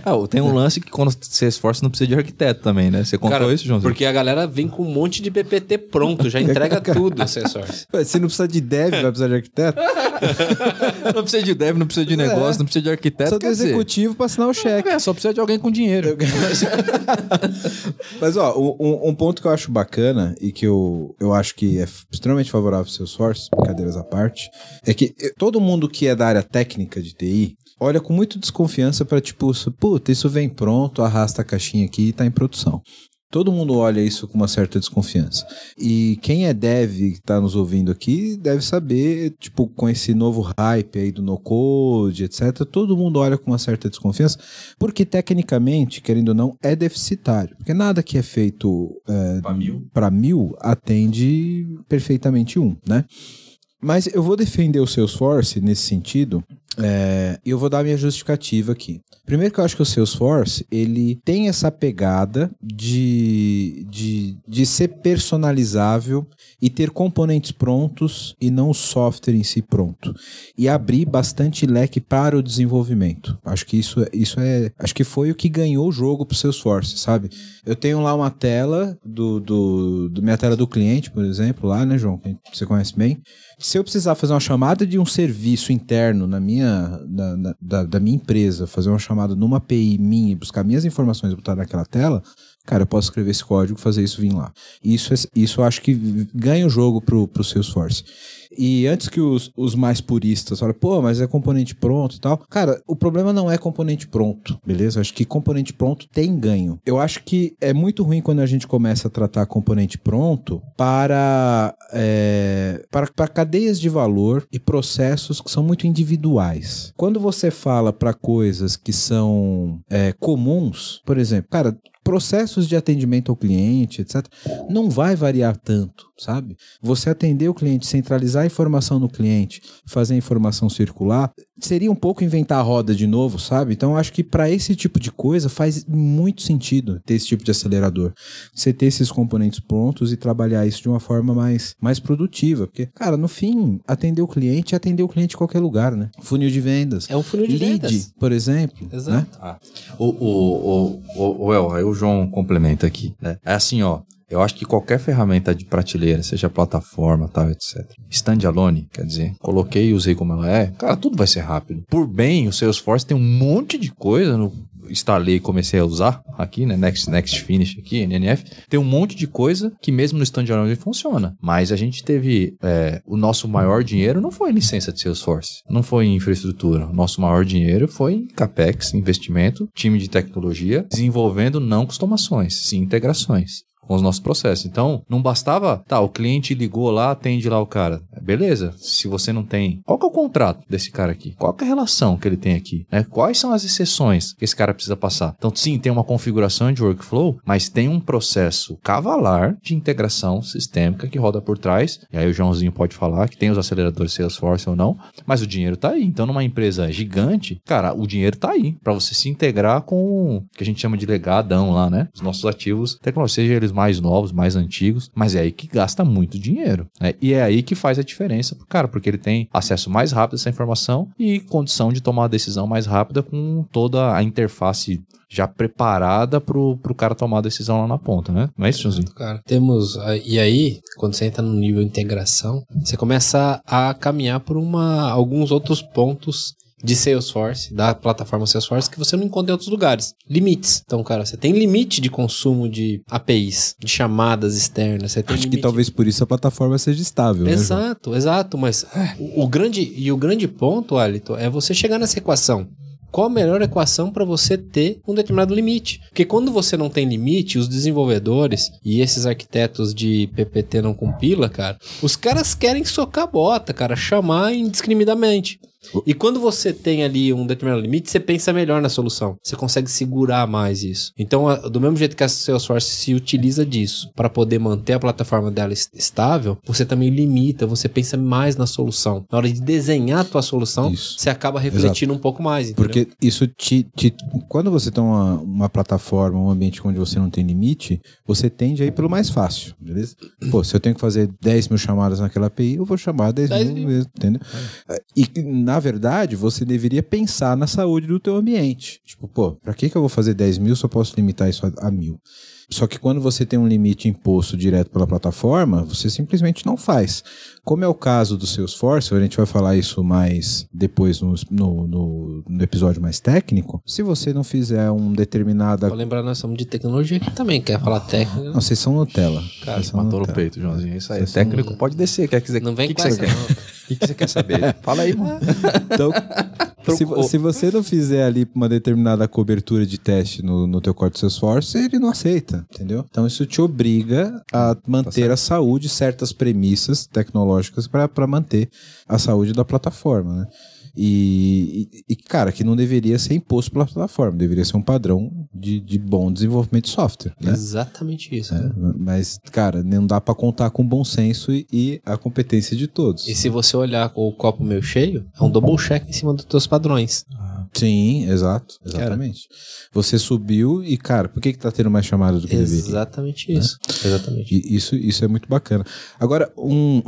Ah, tem um lance que quando você esforça não precisa de arquiteto também, né? Você contou Cara, isso, João? Porque a galera vem com um monte de PPT pronto, já entrega tudo. Ué, Se não precisa de dev, vai precisar de arquiteto? não precisa de dev, não precisa de negócio, não precisa de arquiteto. Precisa do executivo pra assinar o cheque. É, só precisa de alguém com dinheiro. Mas, ó, um, um ponto que eu acho bacana e que eu, eu acho que é extremamente favorável ao Salesforce, brincadeiras à parte, é que eh, todo mundo que é da área técnica de TI olha com muita desconfiança pra tipo, puta, isso vem pronto, arrasta a caixinha aqui e tá em produção. Todo mundo olha isso com uma certa desconfiança. E quem é dev que está nos ouvindo aqui deve saber, tipo, com esse novo hype aí do no-code, etc., todo mundo olha com uma certa desconfiança, porque tecnicamente, querendo ou não, é deficitário. Porque nada que é feito é, mil. para mil atende perfeitamente um, né? Mas eu vou defender o Salesforce nesse sentido é, e eu vou dar minha justificativa aqui. Primeiro que eu acho que o Salesforce, ele tem essa pegada de, de, de ser personalizável e ter componentes prontos e não o software em si pronto. E abrir bastante leque para o desenvolvimento. Acho que isso, isso é... Acho que foi o que ganhou o jogo pro Salesforce, sabe? Eu tenho lá uma tela do, do, do minha tela do cliente, por exemplo, lá, né, João? Você conhece bem. Se eu precisar fazer uma chamada de um serviço interno na minha, na- na- da, da minha empresa, fazer uma chamada numa API minha e buscar minhas informações e botar naquela tela, cara, eu posso escrever esse código fazer isso vir lá. Isso, é- isso eu acho que ganha o jogo pro, pro Salesforce. E antes que os, os mais puristas falem, pô, mas é componente pronto e tal. Cara, o problema não é componente pronto, beleza? Acho que componente pronto tem ganho. Eu acho que é muito ruim quando a gente começa a tratar componente pronto para, é, para, para cadeias de valor e processos que são muito individuais. Quando você fala para coisas que são é, comuns, por exemplo, cara, processos de atendimento ao cliente, etc., não vai variar tanto, sabe? Você atender o cliente, centralizar a informação no cliente, fazer a informação circular, seria um pouco inventar a roda de novo, sabe? Então, eu acho que para esse tipo de coisa faz muito sentido ter esse tipo de acelerador. Você ter esses componentes prontos e trabalhar isso de uma forma mais, mais produtiva. Porque, cara, no fim, atender o cliente é atender o cliente em qualquer lugar, né? Funil de vendas. É um funil de Lead, vendas. por exemplo. né? Exato. Ah, o, o, o, o, o El, aí o João complementa aqui, né? É assim, ó. Eu acho que qualquer ferramenta de prateleira, seja plataforma, tal, etc. Standalone, quer dizer, coloquei e usei como ela é, cara, tudo vai ser rápido. Por bem, o Salesforce tem um monte de coisa no instalei e comecei a usar aqui, né, Next, Next Finish aqui, NNF, tem um monte de coisa que mesmo no standalone funciona. Mas a gente teve, é, o nosso maior dinheiro não foi em licença de Salesforce, não foi em infraestrutura. O nosso maior dinheiro foi em CAPEX, investimento, time de tecnologia, desenvolvendo não customações, sim integrações com os nossos processos. Então, não bastava, tá, o cliente ligou lá, atende lá o cara. Beleza, se você não tem. Qual que é o contrato desse cara aqui? Qual que é a relação que ele tem aqui? né? Quais são as exceções que esse cara precisa passar? Então, sim, tem uma configuração de workflow, mas tem um processo cavalar de integração sistêmica que roda por trás. E aí o Joãozinho pode falar que tem os aceleradores Salesforce ou não, mas o dinheiro tá aí. Então, numa empresa gigante, cara, o dinheiro tá aí para você se integrar com o que a gente chama de legadão lá, né? Os nossos ativos tecnológicos, seja eles mais novos, mais antigos, mas é aí que gasta muito dinheiro, né? E é aí que faz a diferença, cara, porque ele tem acesso mais rápido a essa informação e condição de tomar a decisão mais rápida com toda a interface já preparada pro, pro cara tomar a decisão lá na ponta, né? Não é isso, Joãozinho? Cara, temos. ah, E aí, quando você entra no nível de integração, você começa a caminhar por uma, alguns outros pontos de Salesforce, da plataforma Salesforce, que você não encontra em outros lugares. Limites. Então, cara, você tem limite de consumo de APIs, de chamadas externas. Você tem Acho que limite- talvez por isso a plataforma seja estável, né? Exato, exato. Mas o, o grande e o grande ponto, Alito, é você chegar nessa equação. Qual a melhor equação para você ter um determinado limite? Porque quando você não tem limite, os desenvolvedores e esses arquitetos de PPT não compila, cara, os caras querem socar a bota, cara, chamar indiscriminadamente. E quando você tem ali um determinado limite, você pensa melhor na solução. Você consegue segurar mais isso. Então, do mesmo jeito que a Salesforce se utiliza disso para poder manter a plataforma dela estável, você também limita, você pensa mais na solução. Na hora de desenhar a tua solução, isso. você acaba refletindo Exato. um pouco mais. Entendeu? Porque isso te, te, Quando você tem uma, uma plataforma, um ambiente onde você não tem limite, você tende a ir pelo mais fácil, beleza? Pô, se eu tenho que fazer 10 mil chamadas naquela API, eu vou chamar 10, 10 mil, mil, entendeu? É. E, na verdade, você deveria pensar na saúde do teu ambiente. Tipo, pô, pra que, que eu vou fazer 10 mil se eu posso limitar isso a, a mil? Só que quando você tem um limite imposto direto pela plataforma, você simplesmente não faz. Como é o caso do Salesforce, a gente vai falar isso mais depois no, no, no, no episódio mais técnico. Se você não fizer um determinada. Vou lembrar, nós somos de tecnologia aqui também, quer falar técnico. Não, vocês são Nutella. Cara, vocês matou no peito, Joãozinho. Isso aí. Vocês técnico são... pode descer. Quer quiser. Não vem que com que essa? O que, que você quer saber? Fala aí, mano. Então, se, se, você não fizer ali uma determinada cobertura de teste no, no teu código Salesforce, ele não aceita, entendeu? Então isso te obriga a manter tá a saúde, certas premissas tecnológicas para manter a saúde da plataforma, né? E, e, cara, que não deveria ser imposto pela plataforma, deveria ser um padrão de, de bom desenvolvimento de software. Né? Exatamente isso. É, mas, cara, não dá para contar com bom senso e, e, a competência de todos. E se você olhar com o copo meio cheio, é um double check em cima dos teus padrões. Sim, exato. Exatamente. Cara. Você subiu e, cara, por que, que tá tendo mais chamada do que Exatamente deveria? isso. Né? Exatamente. E isso, isso é muito bacana. Agora, um,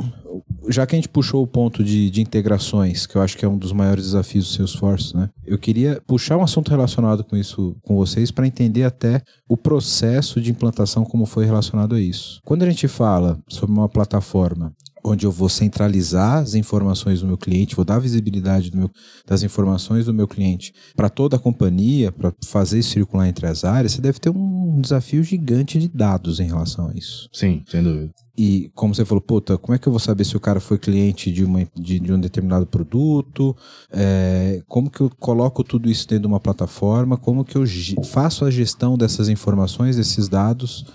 já que a gente puxou o ponto de, de integrações, que eu acho que é um dos maiores desafios do Salesforce, né? Eu queria puxar um assunto relacionado com isso com vocês para entender até o processo de implantação como foi relacionado a isso. Quando a gente fala sobre uma plataforma onde eu vou centralizar as informações do meu cliente, vou dar visibilidade meu, das informações do meu cliente para toda a companhia, para fazer circular entre as áreas, você deve ter um desafio gigante de dados em relação a isso. Sim, sem dúvida. E como você falou, puta, como é que eu vou saber se o cara foi cliente de, uma, de, de um determinado produto? É, como que eu coloco tudo isso dentro de uma plataforma? Como que eu faço a gestão dessas informações, desses dados?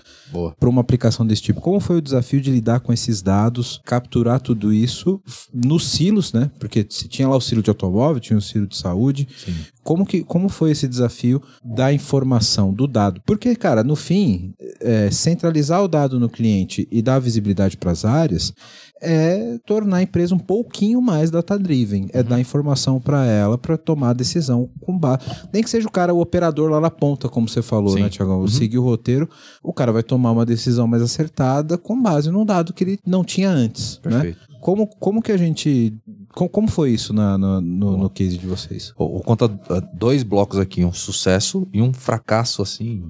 Para uma aplicação desse tipo. Como foi o desafio de lidar com esses dados, capturar tudo isso nos silos, né? Porque se tinha lá o silo de automóvel, tinha o silo de saúde. Sim. Como, que, como foi esse desafio da informação, do dado? Porque, cara, no fim, é, centralizar o dado no cliente e dar visibilidade para as áreas é tornar a empresa um pouquinho mais data-driven. É uhum. dar informação para ela para tomar decisão com base. Nem que seja o cara, o operador lá na ponta, como você falou, Sim. né, Tiagão? Uhum. Seguir o roteiro, o cara vai tomar uma decisão mais acertada com base num dado que ele não tinha antes. Né? Perfeito. Né? Como, como que a gente. Como, como foi isso na, no, no, no case de vocês? Vou contar dois blocos aqui: um sucesso e um fracasso, assim,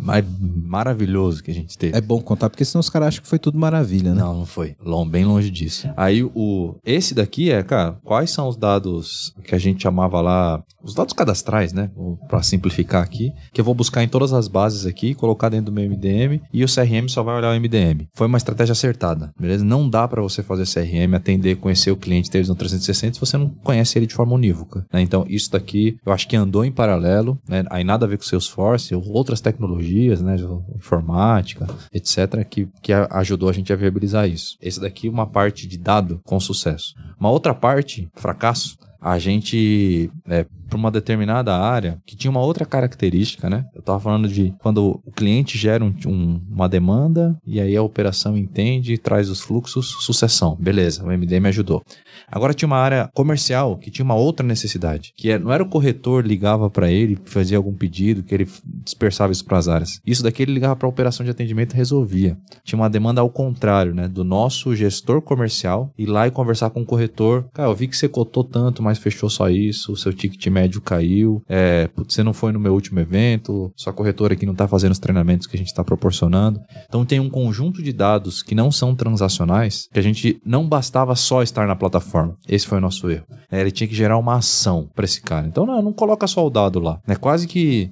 maravilhoso que a gente teve. É bom contar, porque senão os caras acham que foi tudo maravilha, né? Não, não foi. Bem longe disso. Aí o. Esse daqui é, cara, quais são os dados que a gente chamava lá. Os dados cadastrais, né? Para simplificar aqui. Que eu vou buscar em todas as bases aqui, colocar dentro do meu MDM e o CRM só vai olhar o MDM. Foi uma estratégia acertada, beleza? Não dá para você fazer CRM, atender, conhecer o cliente deles no 360 se você não conhece ele de forma unívoca. Né? Então, isso daqui eu acho que andou em paralelo, né? Aí nada a ver com Salesforce, outras tecnologias, né? informática, etc., que, que ajudou a gente a viabilizar isso. Esse daqui é uma parte de dado com sucesso. Uma outra parte, fracasso, a gente, é, para uma determinada área, que tinha uma outra característica, né? Eu estava falando de quando o cliente gera um, um, uma demanda e aí a operação entende e traz os fluxos, sucessão. Beleza, o MD me ajudou. Agora tinha uma área comercial que tinha uma outra necessidade, que era, não era o corretor ligava para ele, fazia algum pedido, que ele dispersava isso para as áreas. Isso daqui ele ligava para a operação de atendimento e resolvia. Tinha uma demanda ao contrário, né, do nosso gestor comercial ir lá e conversar com o corretor. Cara, eu vi que você cotou tanto, mas fechou só isso, o seu ticket médio caiu, é, putz, você não foi no meu último evento, sua corretora aqui não está fazendo os treinamentos que a gente está proporcionando. Então tem um conjunto de dados que não são transacionais, que a gente não bastava só estar na plataforma forma. Esse foi o nosso erro. É, ele tinha que gerar uma ação para esse cara. Então não, não coloca só o dado lá. É quase que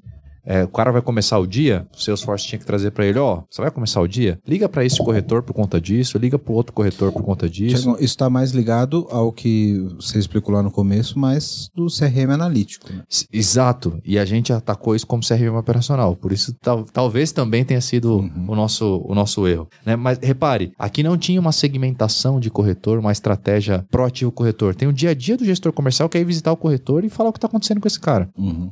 é, o cara vai começar o dia, o Salesforce tinha que trazer para ele, ó, você vai começar o dia? Liga para esse corretor por conta disso, liga para outro corretor por conta disso. Tiago, isso está mais ligado ao que você explicou lá no começo, mas do CRM analítico. Né? Exato. E a gente atacou isso como CRM operacional. Por isso, tal, talvez também tenha sido uhum. o, nosso, o nosso erro. Né? Mas repare, aqui não tinha uma segmentação de corretor, uma estratégia proativo corretor. Tem o dia a dia do gestor comercial que é ir visitar o corretor e falar o que está acontecendo com esse cara. Uhum.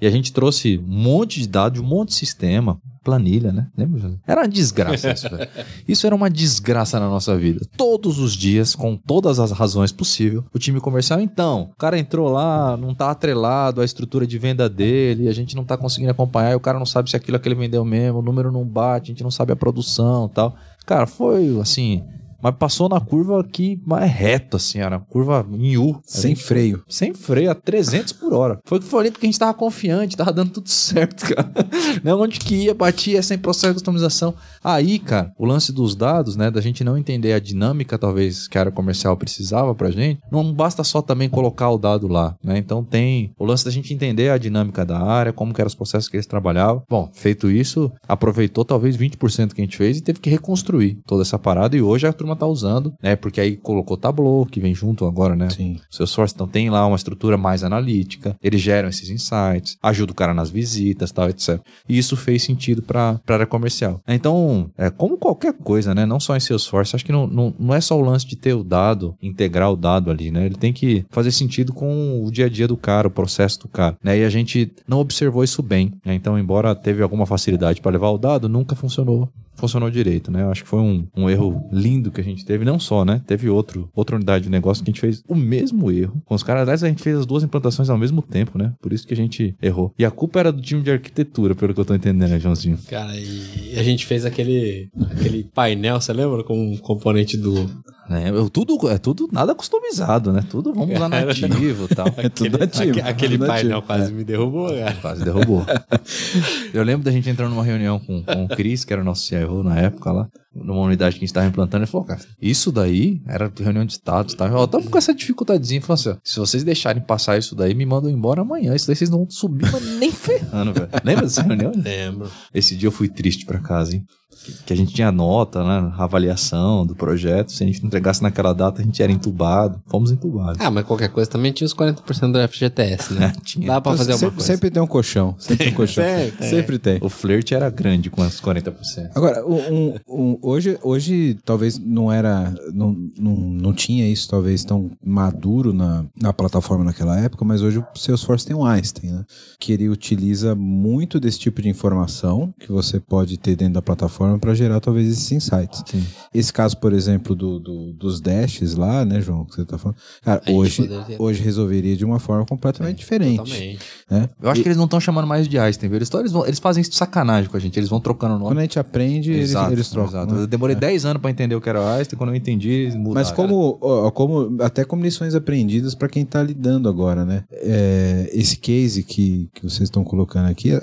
E a gente trouxe um monte de dados, um monte de sistema, planilha, né? Lembra? Era uma desgraça isso, velho. Isso era uma desgraça na nossa vida. Todos os dias, com todas as razões possíveis, o time comercial, então, o cara entrou lá, não tá atrelado à estrutura de venda dele, a gente não tá conseguindo acompanhar, e o cara não sabe se aquilo é que ele vendeu mesmo, o número não bate, a gente não sabe a produção tal. Cara, foi assim, mas passou na curva aqui mais reto, assim, era curva em U. Sem freio. Sem freio, a 300 por hora. Foi o que foi ali porque a gente tava confiante, tava dando tudo certo, cara. né? Onde que ia, batia sem processo de customização. Aí, cara, o lance dos dados, né, da gente não entender a dinâmica, talvez, que a área comercial precisava pra gente, não basta só também colocar o dado lá, né? Então tem o lance da gente entender a dinâmica da área, como que eram os processos que eles trabalhavam. Bom, feito isso, aproveitou talvez 20% que a gente fez e teve que reconstruir toda essa parada e hoje a turma tá usando, né? Porque aí colocou Tableau, que vem junto agora, né? Sim. Seu source, então tem lá uma estrutura mais analítica, eles geram esses insights, ajuda o cara nas visitas, tal, etc. E isso fez sentido para a área comercial. Então, é como qualquer coisa, né? Não só em Salesforce, acho que não, não, não é só o lance de ter o dado, integrar o dado ali, né? Ele tem que fazer sentido com o dia a dia do cara, o processo do cara, né? E a gente não observou isso bem, né? Então, embora teve alguma facilidade para levar o dado, nunca funcionou funcionou direito, né? Eu acho que foi um, um erro lindo que a gente teve, não só, né? Teve outro, outra unidade de negócio que a gente fez o mesmo erro. Com os caras, aliás, a gente fez as duas implantações ao mesmo tempo, né? Por isso que a gente errou. E a culpa era do time de arquitetura, pelo que eu tô entendendo, né, Joãozinho? Cara, e a gente fez aquele, aquele painel, você lembra? Com um componente do, né? Tudo, é tudo nada customizado, né? Tudo vamos lá nativo e tal. É tudo nativo. Aquele tudo painel quase é. me derrubou, cara. Quase derrubou. Eu lembro da gente entrando numa reunião com, com o Cris, que era o nosso CIO na época lá, numa unidade que a gente estava implantando, ele falou, cara, isso daí era reunião de status, tá? Eu tava com essa dificuldadezinha, falou assim, se vocês deixarem passar isso daí, me mandam embora amanhã, isso daí vocês não vão subir, mas nem ferrando, velho. Lembra dessa reunião? Lembro. Esse dia eu fui triste pra casa, hein? que a gente tinha nota, né? Avaliação do projeto. Se a gente não entregasse naquela data, a gente era entubado. Fomos entubados. Ah, mas qualquer coisa também tinha os 40% do FGTS, né? tinha. Dá pra fazer alguma coisa. Sempre tem um colchão. Sempre tem um colchão. É, sempre tem. O flerte era grande com os 40%. Agora, um, um, hoje, hoje talvez não era. Não, não, não tinha isso, talvez, tão maduro na, na plataforma naquela época, mas hoje o Salesforce tem um Einstein, né? Que ele utiliza muito desse tipo de informação que você pode ter dentro da plataforma para gerar talvez esses insights. Sim. Esse caso, por exemplo, do, do, dos dashes lá, né, João, que você tá falando, cara, hoje, hoje resolveria de uma forma completamente é, diferente. Totalmente. Né? Eu acho e... que eles não estão chamando mais de Einstein, viu? Eles, eles, vão, eles fazem isso de sacanagem com a gente, eles vão trocando o nome. Quando a gente aprende, exato, eles, eles trocam. Exato. Eu demorei 10 é. anos para entender o que era Einstein, quando eu entendi, mudaram. Mas como, ó, como até como lições aprendidas para quem tá lidando agora, né? É, esse case que, que vocês estão colocando aqui, é,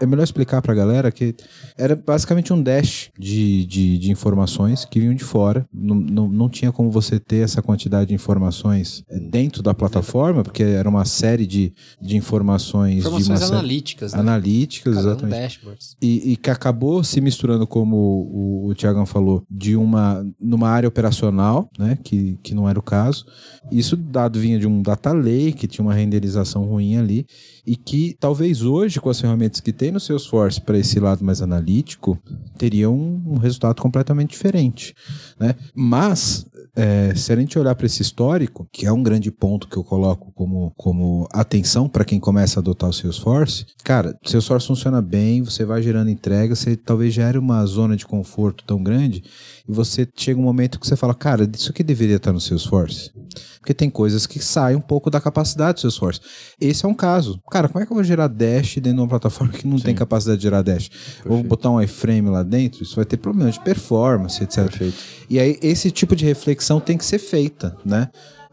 é melhor explicar para a galera que era basicamente um dash de, de, de informações que vinham de fora. Não, não, não tinha como você ter essa quantidade de informações eh, dentro da plataforma, porque era uma série de, de informações. Informações de analíticas. Né? Analíticas, Cada exatamente. Um dashboards. E, e, que acabou se misturando, como o, o Tiagão falou, de uma numa área operacional, né? Que, que não era o caso. Isso dado vinha de um data lake, que tinha uma renderização ruim ali e que talvez hoje, com as ferramentas que tem no Salesforce para esse lado mais analítico, teria um, um resultado completamente diferente. Né? Mas, é, se a gente olhar para esse histórico, que é um grande ponto que eu coloco como, como atenção para quem começa a adotar o Salesforce, cara, o Salesforce funciona bem, você vai gerando entrega, você talvez gere uma zona de conforto tão grande e você chega um momento que você fala, cara, isso aqui deveria estar no Salesforce. Porque tem coisas que saem um pouco da capacidade do Salesforce. Esse é um caso. Cara, como é que eu vou gerar dash dentro de uma plataforma que não Sim. tem capacidade de gerar dash? Perfeito. Vou botar um iframe lá dentro, isso vai ter problema de performance, etc. Perfeito. E aí, esse tipo de reflexão tem que ser feita, né?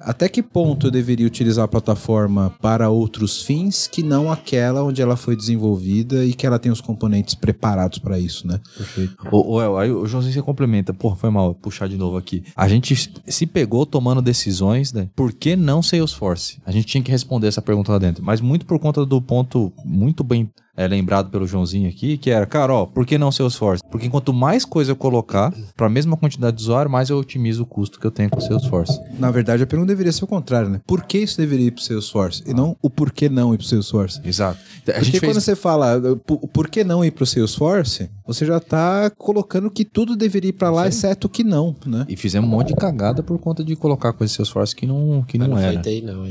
Até que ponto eu deveria utilizar a plataforma para outros fins que não aquela onde ela foi desenvolvida e que ela tem os componentes preparados para isso, né? Perfeito. O, o, aí o Joãozinho você complementa. Porra, foi mal puxar de novo aqui. A gente se pegou tomando decisões, né? Por que não Salesforce? A gente tinha que responder essa pergunta lá dentro. Mas muito por conta do ponto muito bem é, lembrado pelo Joãozinho aqui, que era, cara, ó, por que não Salesforce? Porque quanto mais coisa eu colocar para a mesma quantidade de usuário, mais eu otimizo o custo que eu tenho com o Salesforce. Na verdade, a pergunta deveria ser o contrário, né? Por que isso deveria ir pro Salesforce? E não o porquê não ir pro Salesforce. Exato. A Porque gente quando fez... você fala o por que não ir pro Salesforce, você já tá colocando que tudo deveria ir pra lá, exceto que não, né? E fizemos um monte de cagada por conta de colocar coisa em Salesforce que não, que não, não era. não,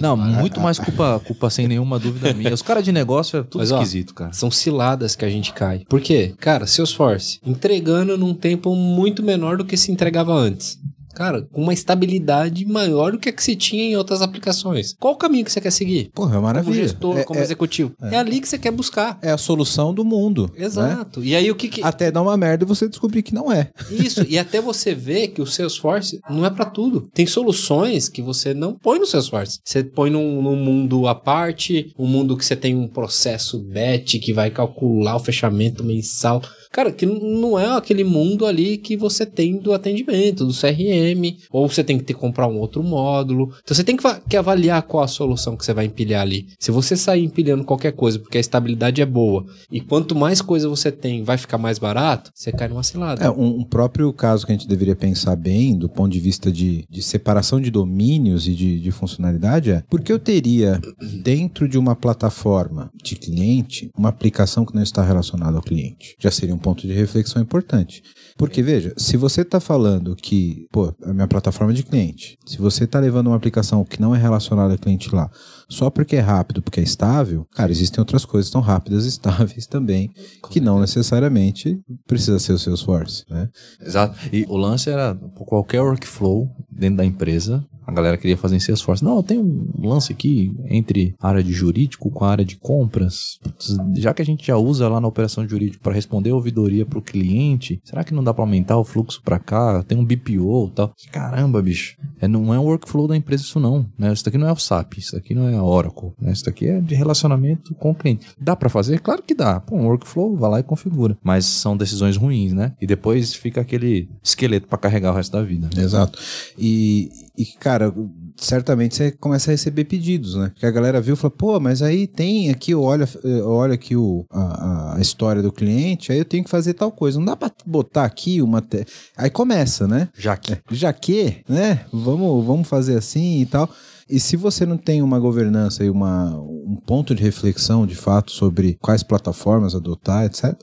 Não, muito mais culpa, culpa sem nenhuma dúvida minha. Os caras de negócio tudo Mas, ó, esquisito, cara. São ciladas que a gente cai. Por quê? Cara, Salesforce, entregando num tempo muito menor do que se entregava antes. Cara, com uma estabilidade maior do que a que se tinha em outras aplicações. Qual o caminho que você quer seguir? Porra, é Como maravilha. gestor, é, como é- executivo. É. ali que você quer buscar. é a solução do mundo. né? Exato. E aí o que que... Até dar uma merda e você descobrir que não é. Isso, e até você ver que o Salesforce não é pra tudo. Tem soluções que você não põe no Salesforce. Você põe num, num mundo à parte, um mundo que você tem um processo BET que vai calcular o fechamento mensal. Cara, que não é aquele mundo ali que você tem do atendimento, do CRM, ou você tem que ter, comprar um outro módulo. Então você tem que, que avaliar qual a solução que você vai empilhar ali. Se você sair empilhando qualquer coisa, porque a estabilidade é boa, e quanto mais coisa você tem, vai ficar mais barato, você cai numa cilada. É, um, um próprio caso que a gente deveria pensar bem, do ponto de vista de, de separação de domínios e de, de funcionalidade, é porque eu teria dentro de uma plataforma de cliente uma aplicação que não está relacionada ao cliente. Já seria um ponto de reflexão importante. Porque, veja, se você está falando que, pô, a minha plataforma é de cliente, se você está levando uma aplicação que não é relacionada ao cliente lá, só porque é rápido, porque é estável, cara, existem outras coisas tão rápidas e estáveis também, que não necessariamente precisa ser o Salesforce, né? Exato. E o lance era qualquer workflow dentro da empresa. A galera queria fazer em Salesforce. Não, tem um lance aqui entre a área de jurídico com a área de compras. Putz, já que a gente já usa lá na operação jurídica para responder a ouvidoria para o cliente, será que não dá para aumentar o fluxo para cá? Tem um BPO e tal. Caramba, bicho. É, não é um workflow da empresa isso não. Né? Isso daqui não é o SAP, isso daqui não é a Oracle. Né? Isso daqui é de relacionamento com o cliente. Dá para fazer? Claro que dá. Pô, um workflow, vai lá e configura. Mas são decisões ruins, né? E depois fica aquele esqueleto para carregar o resto da vida. Exato. E, e, cara, certamente você começa a receber pedidos, né? Porque a galera viu e falou, pô, mas aí tem aqui, olha, olha aqui o, a, a história do cliente, aí eu tenho que fazer tal coisa. Não dá pra botar aqui uma. Te... Aí começa, né? Já que Já que, né? Vamos, vamos fazer assim e tal. E se você não tem uma governança e uma, um ponto de reflexão de fato sobre quais plataformas adotar, etc.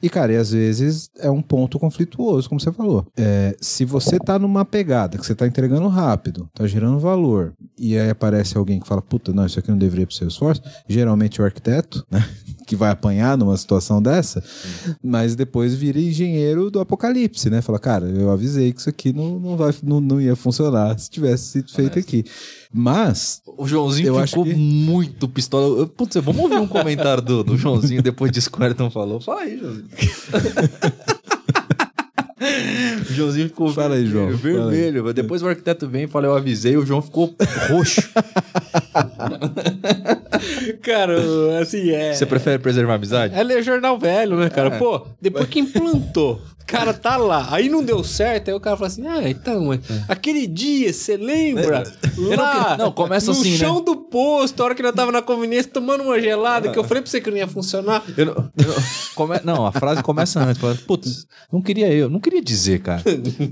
E, cara, e às vezes é um ponto conflituoso, como você falou. É, se você tá numa pegada que você tá entregando rápido, tá gerando valor, e aí aparece alguém que fala, puta, não, isso aqui não deveria ir pro Salesforce, geralmente o arquiteto, né? Que vai apanhar numa situação dessa, mas depois vira engenheiro do apocalipse, né? Fala, cara, eu avisei que isso aqui não, não, vai, não, não ia funcionar se tivesse sido feito aqui. Mas, O Joãozinho ficou que- muito pistola. Putz, vamos ouvir um comentário do, do Joãozinho depois o Ayrton falou. Fala aí, Joãozinho. o Joãozinho ficou Fala aí, João. vermelho. Mas Depois o arquiteto vem e fala, eu avisei, o João ficou roxo. Cara, assim, é. Você prefere preservar a amizade? É ler jornal velho, né, cara? É. Pô, depois que implantou, o cara tá lá, aí não deu certo, aí o cara fala assim: ah, então, mas aquele dia, você lembra? não Lá, quero- não, começa no assim, né? chão do posto, a hora que eu tava na conveniência tomando uma gelada, que eu falei pra você que não ia funcionar. Eu não, eu não- come- não, a frase começa antes. Fala, Putz, não queria eu, não queria dizer, cara.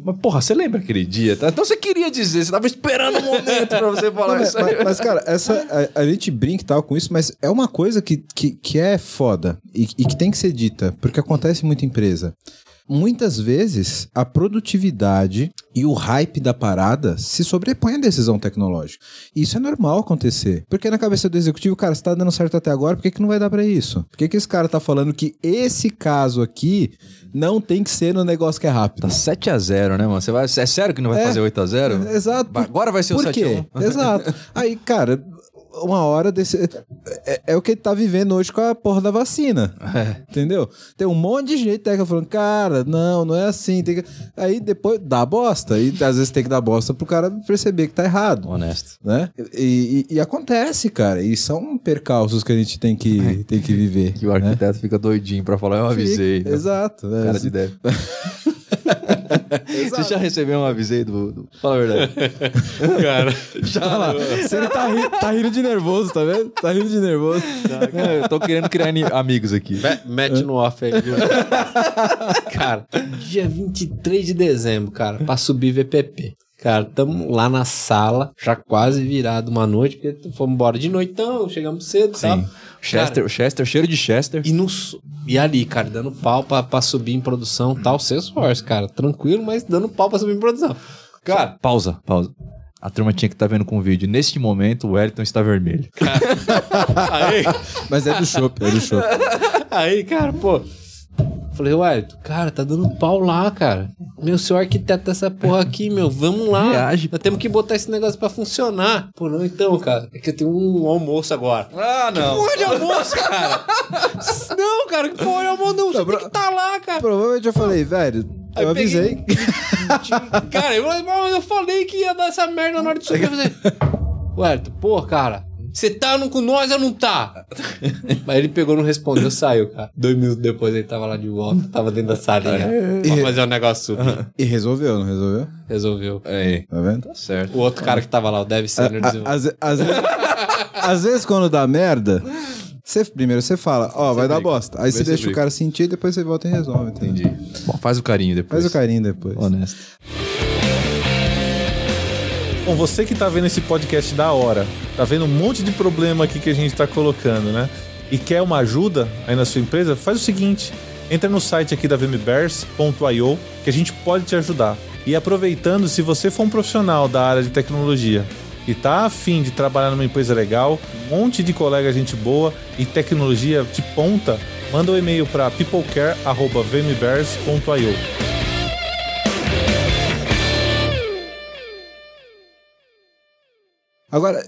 Mas, porra, você lembra aquele dia? tá? Então você queria dizer, você tava esperando um momento pra você falar mas, isso aí. mas- mas, cara, essa, a, a gente brinca e tal com isso, mas é uma coisa que, que, que é foda e, e que tem que ser dita, porque acontece em muita empresa. Muitas vezes a produtividade e o hype da parada se sobrepõe à decisão tecnológica. E isso é normal acontecer. Porque na cabeça do executivo, cara, se tá dando certo até agora, por que, que não vai dar pra isso? Por que, que esse cara tá falando que esse caso aqui não tem que ser no negócio que é rápido? Tá 7x0, né, mano? Você vai, é sério que não vai É. fazer 8x0? Exato. Agora vai ser o Por quê? 7x1. Exato. Aí, cara, uma hora desse. É, é o que ele tá vivendo hoje com a porra da vacina. É. Entendeu? Tem um monte de gente técnico falando, cara, não, não é assim. tem que-" Aí depois dá bosta. E às vezes tem que dar bosta pro cara perceber que tá errado. Honesto. Né? E, e- e acontece, cara. E são percalços que a gente tem que, tem que viver. Que o né? arquiteto fica doidinho pra falar, eu avisei. Fica, Exato. né? Cara de deve. Você já recebeu um aviso aí do, do... Fala a verdade. Cara, Olha lá, se ele tá, ri- tá rindo de nervoso, tá vendo? Tá rindo de nervoso. É, eu tô querendo criar amigos aqui. me- mete no off aí, viu? cara, dia 23 de dezembro, cara, pra subir VPP. Cara, tamo lá na sala, já quase virado uma noite, porque fomos embora de noitão, chegamos cedo e tal. Sim. Chester, Chester, cheiro de Chester. E, no, e ali, cara, dando pau pra, pra subir em produção e tal, Salesforce, cara, tranquilo, mas dando pau pra subir em produção. Cara, Pausa, pausa. A turma tinha que estar vendo com o vídeo. Neste momento, o Wellington está vermelho. aí, Mas é do chopp, é do chopp. Aí, cara, pô. Falei, ué, cara, tá dando pau lá, cara. Meu, seu arquiteto dessa porra aqui, meu, vamos lá. Reage. Nós temos que botar esse negócio pra funcionar. Pô, não, então, cara, é que eu tenho um almoço agora. Ah, não. Porra de almoço, cara! não, cara, que porra de almoço não? Você tem que tá lá, cara. Provavelmente eu falei, velho, Aí eu avisei. cara, eu, mas eu falei que ia dar essa merda na hora de subir. Eu falei, ué, pô, cara, você tá com nós ou não tá? Mas ele pegou, não respondeu, saiu, cara. Dois minutos depois ele tava lá de volta, tava dentro da salinha. Pra fazer o negócio subir. E resolveu, não resolveu? Resolveu. É, Tá vendo? tá certo. O outro cara que tava lá, o Dev desenvolveu. Às às vezes, às vezes quando dá merda, você, primeiro você fala, ó, vai dar bosta. Aí você deixa o cara sentir, depois você volta e resolve. entendeu? Entendi. Bom, faz o carinho depois. Faz o carinho depois. Honesto. Bom, você que tá vendo esse podcast da hora, tá vendo um monte de problema aqui que a gente tá colocando, né? E quer uma ajuda aí na sua empresa, faz o seguinte: entra no site aqui da vmbears.io que a gente pode te ajudar. E aproveitando, se você for um profissional da área de tecnologia e tá afim de trabalhar numa empresa legal, um monte de colega gente boa e tecnologia de ponta, manda um e-mail para peoplecare@vmbears.io. Agora,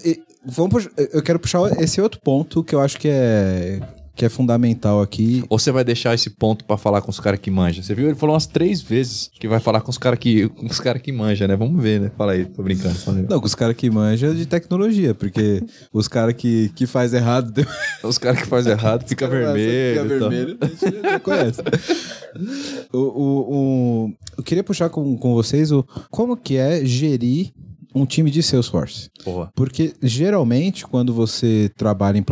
vamos eu quero puxar esse outro ponto que eu acho que é, que é fundamental aqui. Ou você vai deixar esse ponto pra falar com os caras que manjam? Você viu? Ele falou umas três vezes que vai falar com os caras que, com os cara que manjam, né? Vamos ver, né? Fala aí, tô brincando. Não, com os caras que manjam de tecnologia, porque os caras que, que faz errado Os caras que fazem errado fica vermelho. Fica vermelho, a gente já conhece. o, o, o- eu queria puxar com, com vocês o como que é gerir um time de Salesforce. Porque geralmente, quando você trabalha em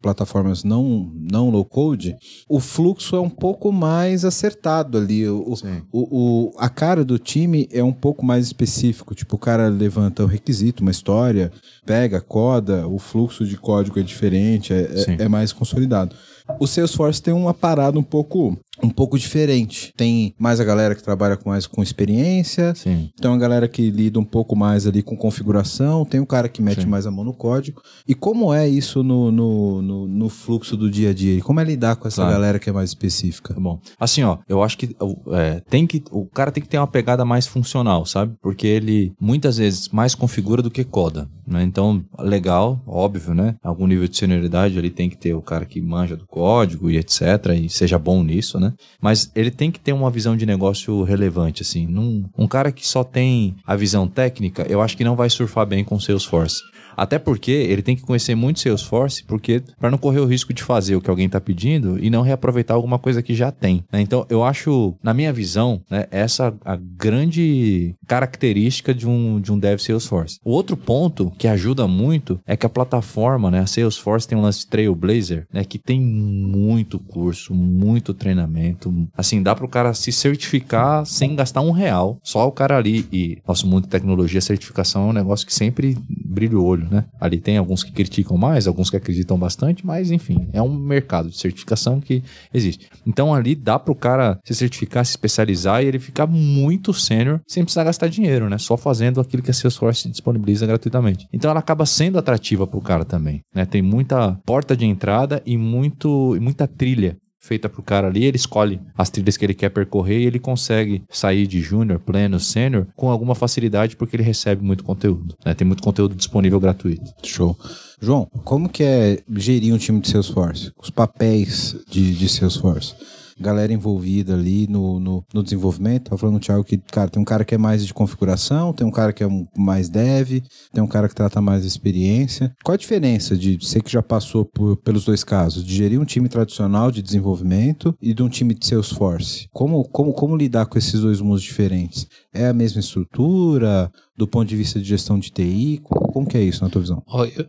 plataformas não, não low code, o fluxo é um pouco mais acertado ali. O, o- o, a cara do time é um pouco mais específico. Tipo, o cara levanta um requisito, uma história, pega, coda, o fluxo de código é diferente, é, é, é mais consolidado. O Salesforce tem uma parada um pouco, um pouco diferente. Tem mais a galera que trabalha com mais com experiência, Sim. tem uma galera que lida um pouco mais ali com configuração, tem um cara que mete Sim. mais a mão no código. E como é isso no, no, no, no fluxo do dia a dia? E como é lidar com essa Claro. galera que é mais específica? Tá bom. Assim, ó, eu acho que o- é, tem que o cara tem que ter uma pegada mais funcional, sabe? Porque ele muitas vezes mais configura do que coda, né? Então, legal, óbvio, né? Algum nível de senioridade ali tem que ter o cara que manja do código e etc, e seja bom nisso, né? Mas ele tem que ter uma visão de negócio relevante, assim. Num, um cara que só tem a visão técnica, eu acho que não vai surfar bem com Salesforce. Até porque ele tem que conhecer muito Salesforce, porque para não correr o risco de fazer o que alguém está pedindo e não reaproveitar alguma coisa que já tem. né? Então, eu acho, na minha visão, né, essa a grande característica de um, de um dev Salesforce. O outro ponto que ajuda muito é que a plataforma, né, a Salesforce tem um lance Trailblazer, né, que tem muito curso, muito treinamento. Assim, dá para o cara se certificar sem gastar um real. Só o cara ali e nosso mundo de tecnologia, certificação é um negócio que sempre brilha o olho, né? Ali tem alguns que criticam mais, alguns que acreditam bastante, mas enfim, é um mercado de certificação que existe. Então ali dá pro cara se certificar, se especializar e ele ficar muito sênior sem precisar gastar dinheiro, né? Só fazendo aquilo que a Salesforce disponibiliza gratuitamente. Então ela acaba sendo atrativa pro cara também, né? Tem muita porta de entrada e muito e muita trilha feita pro cara ali, ele escolhe as trilhas que ele quer percorrer e ele consegue sair de júnior, pleno, sênior com alguma facilidade porque ele recebe muito conteúdo. né? Tem muito conteúdo disponível gratuito. Show. João, como que é gerir um time de Salesforce? Os papéis de, de Salesforce? Galera envolvida ali no, no, no desenvolvimento. Tava falando, Thiago, que, cara, tem um cara que é mais de configuração, tem um cara que é mais dev, tem um cara que trata mais experiência. Qual a diferença de você que já passou por, pelos dois casos, de gerir um time tradicional de desenvolvimento e de um time de Salesforce? Como, como, como lidar com esses dois mundos diferentes? É a mesma estrutura? Do ponto de vista de gestão de TI? Como que é isso na tua visão?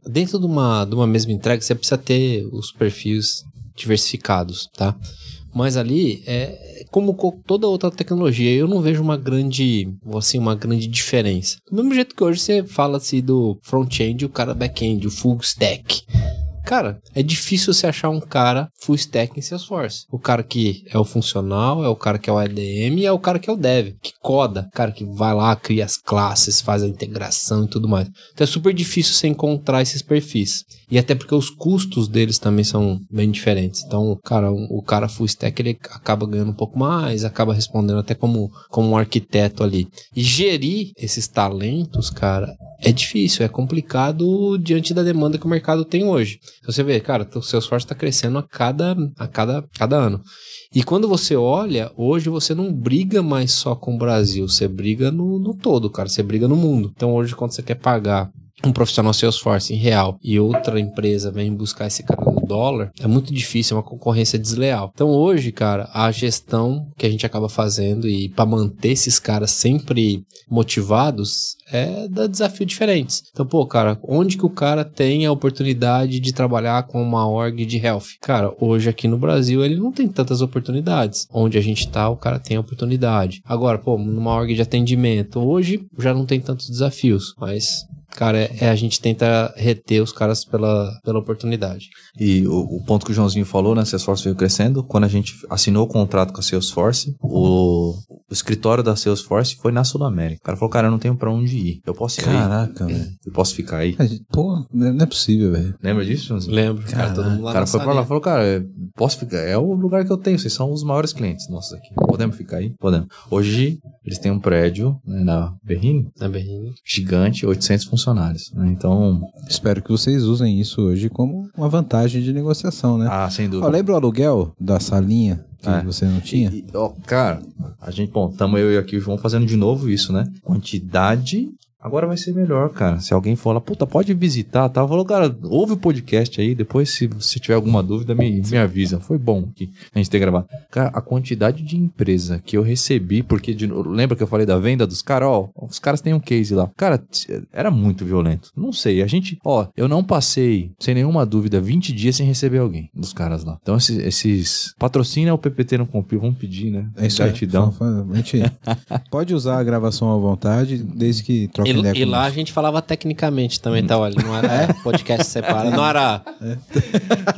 Dentro de uma, de uma mesma entrega, você precisa ter os perfis diversificados, tá? Mas ali é como toda outra tecnologia, eu não vejo uma grande, assim, uma grande diferença. Do mesmo jeito que hoje você fala assim do front-end o cara back-end, o full stack. Cara, é difícil você achar um cara full stack em Salesforce. O cara que é o funcional, é o cara que é o ADM e é o cara que é o dev, que coda, cara que vai lá, cria as classes, faz a integração e tudo mais. Então é super difícil você encontrar esses perfis. E até porque os custos deles também são bem diferentes. Então, cara, um, o cara full stack ele acaba ganhando um pouco mais, acaba respondendo até como, como um arquiteto ali. E gerir esses talentos, cara, é difícil, é complicado diante da demanda que o mercado tem hoje. Você vê, cara, o seu esforço está crescendo a cada, a cada, cada ano. E quando você olha, hoje você não briga mais só com o Brasil, você briga no, no todo, cara, você briga no mundo. Então hoje, quando você quer pagar um profissional Salesforce em real e outra empresa vem buscar esse cara no dólar, é muito difícil, é uma concorrência desleal. Então hoje, cara, a gestão que a gente acaba fazendo e para manter esses caras sempre motivados é da desafio diferentes. Então, pô, cara, onde que o cara tem a oportunidade de trabalhar com uma org de health? Cara, hoje aqui no Brasil ele não tem tantas oportunidades. Onde a gente tá, o cara tem a oportunidade. Agora, pô, numa org de atendimento, hoje já não tem tantos desafios, mas Cara, é, é, a gente tenta reter os caras pela, pela oportunidade. E o, o, ponto que o Joãozinho falou, né? Salesforce veio crescendo. Quando a gente assinou o contrato com a Salesforce, o, o escritório da Salesforce foi na Sul-América. O cara falou, cara, eu não tenho pra onde ir. Eu posso ir Caraca, velho. Eu posso ficar aí. Pô, não é possível, velho. Lembra disso, Joãozinho? Lembro. Cara, cara todo mundo lá O cara foi pra lá e falou, cara, posso ficar. É o lugar que eu tenho. Vocês são os maiores clientes nossos aqui. Podemos ficar aí? Podemos. Hoje, eles têm um prédio né, na Berrini. Na Berrini. Gigante, 800 funcionários. Né? Então... Espero que vocês usem isso hoje como uma vantagem de negociação, né? Ah, sem dúvida. Ó, lembra o aluguel da salinha que é. você não tinha? E, ó, cara, a gente, bom, estamos eu e aqui o João fazendo de novo isso, né? Quantidade Agora vai ser melhor, cara. Se alguém falar, puta, pode visitar, tá? Falou, cara, ouve o podcast aí, depois se você tiver alguma dúvida, me, me avisa. Foi bom que a gente ter gravado. Cara, a quantidade de empresa que eu recebi, porque de, lembra que eu falei da venda dos caras? Ó, os caras têm um case lá. Cara, era muito violento. Não sei, a gente, ó, eu não passei, sem nenhuma dúvida, 20 dias sem receber alguém dos caras lá. Então esses, esses patrocina o PPT não compil, vamos pedir, né? É isso aí. Gente pode usar a gravação à vontade, desde que troque e, e lá a gente falava tecnicamente também, tá? Olha, não era é? podcast separado, não era. É.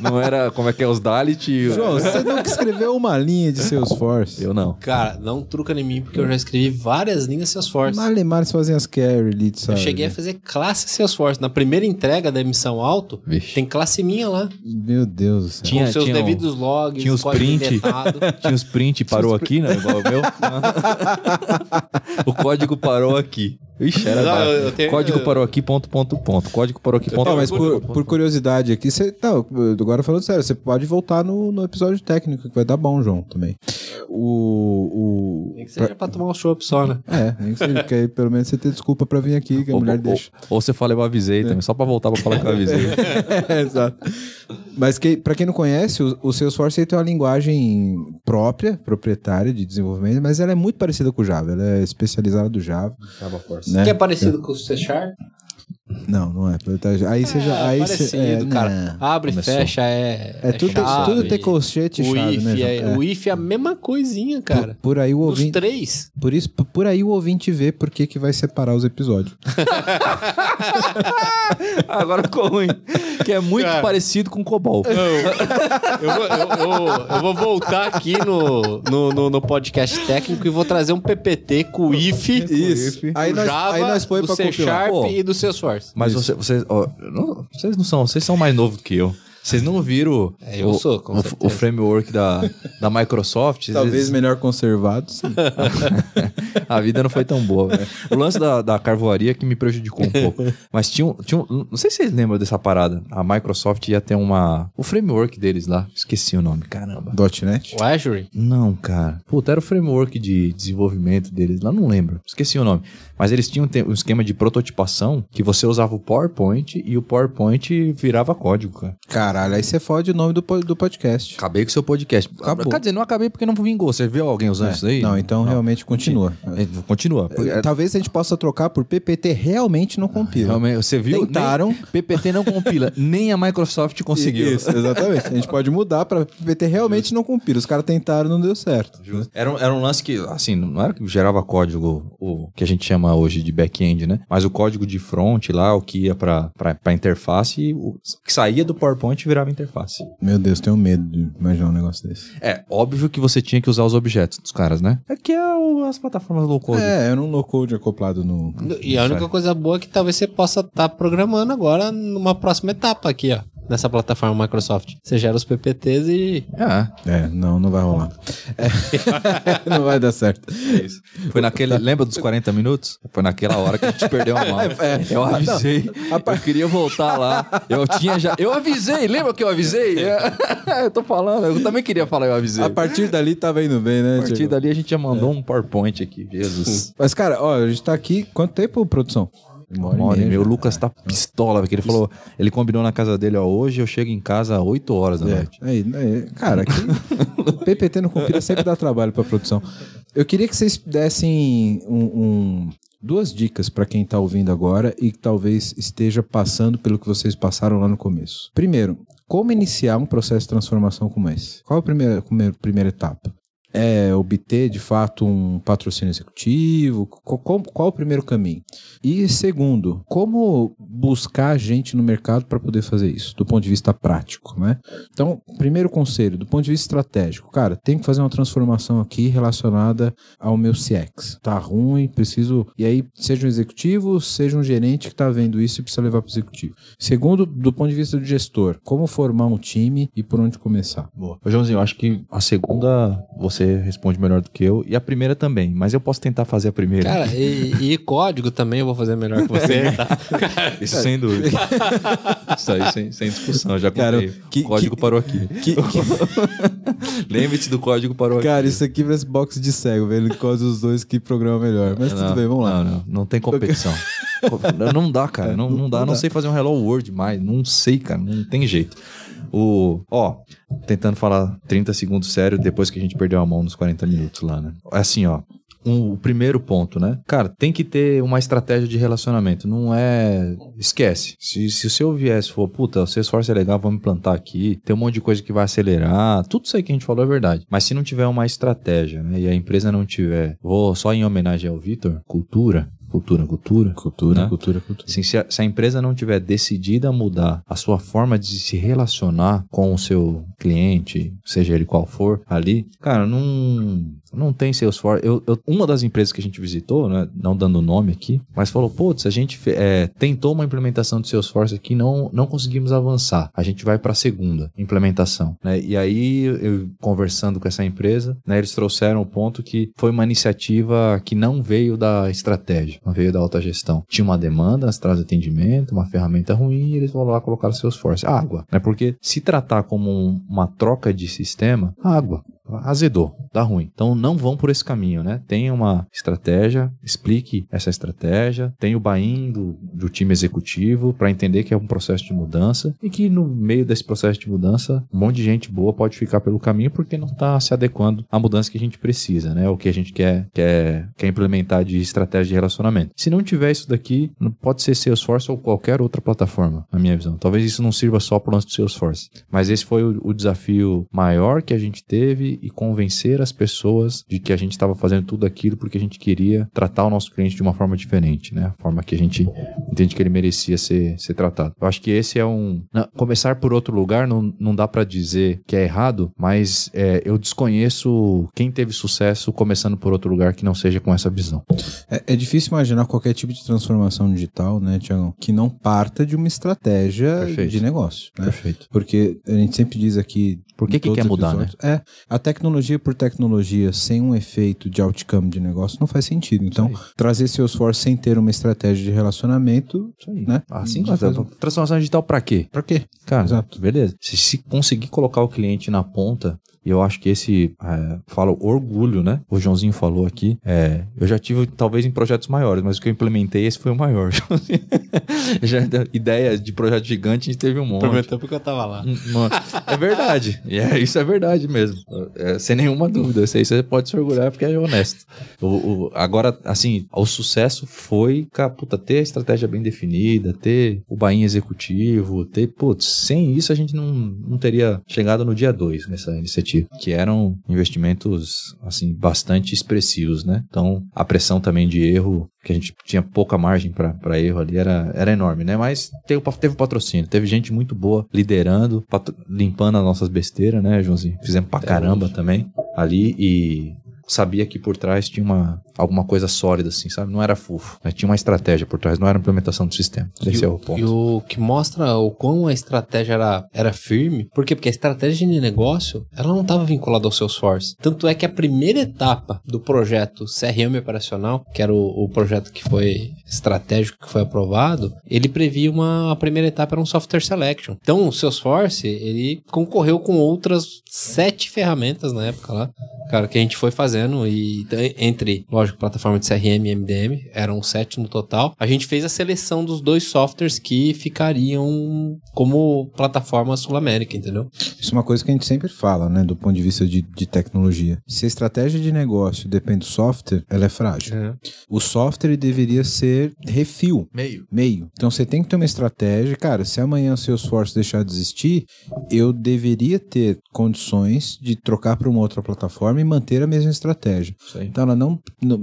Não era como é que é os Dalit. João, você nunca escreveu uma linha de Salesforce. Eu não. Cara, não truca em mim, porque eu já escrevi várias linhas Salesforce. Malemar, você fazia as carry lead, sabe? Eu cheguei a fazer classe Salesforce. Na primeira entrega da emissão alto, Vixe. tem classe minha lá. Meu Deus do céu. Tinha, Com seus tinha devidos logs, tinha os print, tinha os print e parou aqui, né? Igual o meu. o código parou aqui. Ixi, era não, eu tenho... Código parou aqui, ponto, ponto, ponto. Código parou aqui, ponto, ponto. Mas por, por curiosidade aqui, você. Não, agora falando sério, você pode voltar no, no episódio técnico, que vai dar bom, João, também. O. o... Nem que seja pra, pra tomar um chopp só, né? É, nem que seja, porque aí pelo menos você tem desculpa pra vir aqui, que a ou, mulher ou, deixa. Ou, você fala, eu avisei é. também, só pra voltar pra falar que eu avisei. é, exato. Mas que, pra quem não conhece, o, o Salesforce tem uma linguagem própria, proprietária de desenvolvimento, mas ela é muito parecida com o Java. Ela é especializada do Java. Java Force. Né? Que é parecido com o C Sharp? Não, não é. Aí você já. É, aí parecido, cê, é, cara. Não. Abre, Começou. fecha, é. É, é tudo, chave, tudo tem colchete e chave, if né? É, é. O if é a mesma coisinha, cara. Por, por aí o ouvinte. Os três. Por isso, por aí o ouvinte vê por que, que vai separar os episódios. Agora ficou ruim. Que é muito cara, parecido com Cobol. Eu, eu, vou, eu, eu, vou, voltar aqui no, no, no, no, podcast técnico e vou trazer um PPT com o if. Isso. Aí nós, Java, aí nós põe do pra C Sharp Pô, e do Salesforce. Mas você, vocês, ó, não, vocês não são, vocês são mais novos do que eu. Vocês não viram É, eu o, sou, com o, o framework da, da Microsoft? Talvez Eles- melhor conservado, sim. a vida não foi tão boa. velho. O lance da, da carvoaria que me prejudicou um pouco. Mas tinha, um- tinha um, não sei se vocês lembram dessa parada. A Microsoft ia ter uma o framework deles lá. Esqueci o nome, caramba. .NET. O Azure? Não, cara. Puta, era o framework de desenvolvimento deles lá, não lembro. Esqueci o nome. Mas eles tinham um esquema de prototipação que você usava o PowerPoint e o PowerPoint virava código, cara. Caralho, aí você fode o nome do, do podcast. Acabei com o seu podcast. Acabou. Quer dizer, não acabei porque não vingou. Você viu alguém usando isso aí? Não, então realmente continua. É, Continua. É, Talvez a gente possa trocar por PPT realmente não compila. Realmente, você viu? Tentaram. Nem- PPT não compila. nem a Microsoft conseguiu. Isso, exatamente. A gente pode mudar pra PPT realmente não compila. Os caras tentaram não deu certo. Era, um- era um lance que, assim, não era que gerava código, o que a gente chama hoje de back-end, né? Mas o código de front lá, o que ia pra, pra, pra interface, o que saía do PowerPoint virava interface. Meu Deus, tenho medo de imaginar um negócio desse. É, óbvio que você tinha que usar os objetos dos caras, né? É que é o- as plataformas low code. É, eu não no code acoplado no. E a única coisa boa é que talvez você possa estar programando agora numa próxima etapa aqui, ó. Nessa plataforma Microsoft. Você gera os PPTs e. É, É, não, não vai rolar. É. não vai dar certo. é isso. Foi naquele. Lembra dos 40 minutos? Foi naquela hora que a gente perdeu a mão. Eu avisei. Eu queria voltar lá. Eu tinha já. Eu avisei, lembra que eu avisei? eu tô falando, eu também queria falar, eu avisei. A partir dali tava indo bem, né? A partir Diego? dali a gente já mandou um PowerPoint aqui. Jesus. Mas, cara, ó, a gente tá aqui. Quanto tempo, produção? Uma hora e meia meu já. Lucas tá pistola, porque ele falou, ele combinou na casa dele, ó, hoje eu chego em casa às 8 horas da É, noite. aí, aí, cara, aqui, PPT no Compila sempre dá trabalho pra produção. Eu queria que vocês dessem um, um- duas dicas pra quem tá ouvindo agora e que talvez esteja passando pelo que vocês passaram lá no começo. Primeiro, como iniciar um processo de transformação como esse? Qual é a primeira, primeira, primeira etapa? É obter de fato um patrocínio executivo? Qual, qual- o primeiro caminho? E segundo, como buscar gente no mercado para poder fazer isso, do ponto de vista prático, né? Então, primeiro conselho, do ponto de vista estratégico, cara, tem que fazer uma transformação aqui relacionada ao meu CX. Tá ruim, preciso. E aí, seja um executivo, seja um gerente que tá vendo isso e precisa levar para executivo. Segundo, do ponto de vista do gestor, como formar um time e por onde começar. Boa. Ô, Joãozinho, eu acho que a segunda você responde melhor do que eu, e a primeira também, mas eu posso tentar fazer a primeira. Cara, e, e código também eu vou fazer melhor que você, tá? Isso sem dúvida. Isso aí sem, sem discussão, já Cara, contei. que- o código que- parou aqui. Que, Lembre-se do código parou aqui. cara, isso aqui parece box de cego, velho. Qual dos dois que programa melhor. Mas tudo Não, bem, vamos lá. Não, não, não tem competição. não, não dá, cara. Não, não dá. Não Não dá. sei fazer um Hello World mais. Não sei, cara. Não tem jeito. O, ó, tentando falar 30 segundos sério depois que a gente perdeu a mão nos 40 minutos lá, né? É assim, ó. Um, o primeiro ponto, né? Cara, tem que ter uma estratégia de relacionamento. Não é. Esquece. Se, se o seu viés for, puta, o Salesforce é legal, vamos implantar aqui, tem um monte de coisa que vai acelerar. Tudo isso aí que a gente falou é verdade. Mas se não tiver uma estratégia, né? E a empresa não tiver, vou só em homenagem ao Vitor, cultura. Cultura, cultura. Cultura, Né? cultura, cultura. Assim, se, a, se a empresa não tiver decidida a mudar a sua forma de se relacionar com o seu cliente, seja ele qual for, ali, cara, não, não tem Salesforce. Eu, eu- uma das empresas que a gente visitou, né, não dando nome aqui, mas falou, putz, a gente é, tentou uma implementação de Salesforce aqui, não, não conseguimos avançar. A gente vai para a segunda implementação. Né? E aí, eu conversando com essa empresa, né, eles trouxeram o ponto que foi uma iniciativa que não veio da estratégia, veio da alta gestão. Tinha uma demanda nas traz atendimento, uma ferramenta ruim, e eles vão lá colocar o Salesforce. Água, né? Porque se tratar como um- uma troca de sistema, água. Azedou, dá ruim. Então não vão por esse caminho, né? Tenha uma estratégia, explique essa estratégia, tenha o buy-in do, do time executivo para entender que é um processo de mudança e que no meio desse processo de mudança, um monte de gente boa pode ficar pelo caminho porque não está se adequando à mudança que a gente precisa, né? O que a gente quer, quer, quer implementar de estratégia de relacionamento. Se não tiver isso daqui, pode ser Salesforce ou qualquer outra plataforma, na minha visão. Talvez isso não sirva só para o lance do Salesforce. Mas esse foi o, o desafio maior que a gente teve e convencer as pessoas de que a gente estava fazendo tudo aquilo porque a gente queria tratar o nosso cliente de uma forma diferente, né? A forma que a gente entende que ele merecia ser, ser tratado. Eu acho que esse é um. Não, começar por outro lugar não, não dá para dizer que é errado, mas é, eu desconheço quem teve sucesso começando por outro lugar que não seja com essa visão. É, é difícil imaginar qualquer tipo de transformação digital, né, Tiagão, que não parta de uma estratégia Perfeito. de negócio. Né? Perfeito. Porque a gente sempre diz aqui. Por que, que quer mudar, né? É, a tecnologia por tecnologia sem um efeito de outcome de negócio não faz sentido. Então, trazer Salesforce sem ter uma estratégia de relacionamento, Isso aí. né? Assim, mas, um... transformação digital para quê? Para quê? Cara, Exato. beleza. Se, se conseguir colocar o cliente na ponta e eu acho que esse, é, falo orgulho, né? O Joãozinho falou aqui. É, eu já tive, talvez, em projetos maiores, mas o que eu implementei, esse foi o maior. já, ideia de projeto gigante, a gente teve um monte. Prometeu porque eu tava lá. É verdade. É, isso é verdade mesmo. É, sem nenhuma dúvida. Isso aí você pode se orgulhar porque é honesto. O, o, agora, assim, o sucesso foi, cara, puta, ter a estratégia bem definida, ter o bainho executivo, ter, putz, sem isso a gente não, não teria chegado no dia 2 nessa iniciativa que eram investimentos assim bastante expressivos, né? Então a pressão também de erro que a gente tinha pouca margem para erro ali era, era enorme, né? Mas teve, teve patrocínio, teve gente muito boa liderando, limpando as nossas besteiras, né, Joãozinho? Fizemos pra caramba também ali e sabia que por trás tinha uma, alguma coisa sólida, assim, sabe? Não era fufo. Né? Tinha uma estratégia por trás, não era implementação do sistema. Esse e é o ponto. E o que mostra o quão a estratégia era, era firme, por quê? Porque a estratégia de negócio, ela não estava vinculada ao Salesforce. Tanto é que a primeira etapa do projeto CRM operacional, que era o, o projeto que foi estratégico, que foi aprovado, ele previa uma, a primeira etapa era um software selection. Então, o Salesforce, ele concorreu com outras sete ferramentas na época lá, cara, que a gente foi fazendo e entre, lógico, plataforma de CRM e MDM, eram sete no total. A gente fez a seleção dos dois softwares que ficariam como plataforma sul-américa, entendeu? Isso é uma coisa que a gente sempre fala, né, do ponto de vista de, de tecnologia. Se a estratégia de negócio depende do software, ela é frágil. É. O software deveria ser refil. Meio. Meio. Então você tem que ter uma estratégia, cara, se amanhã o seu esforço deixar de existir, eu deveria ter condições de trocar para uma outra plataforma e manter a mesma estratégia. Então ela não,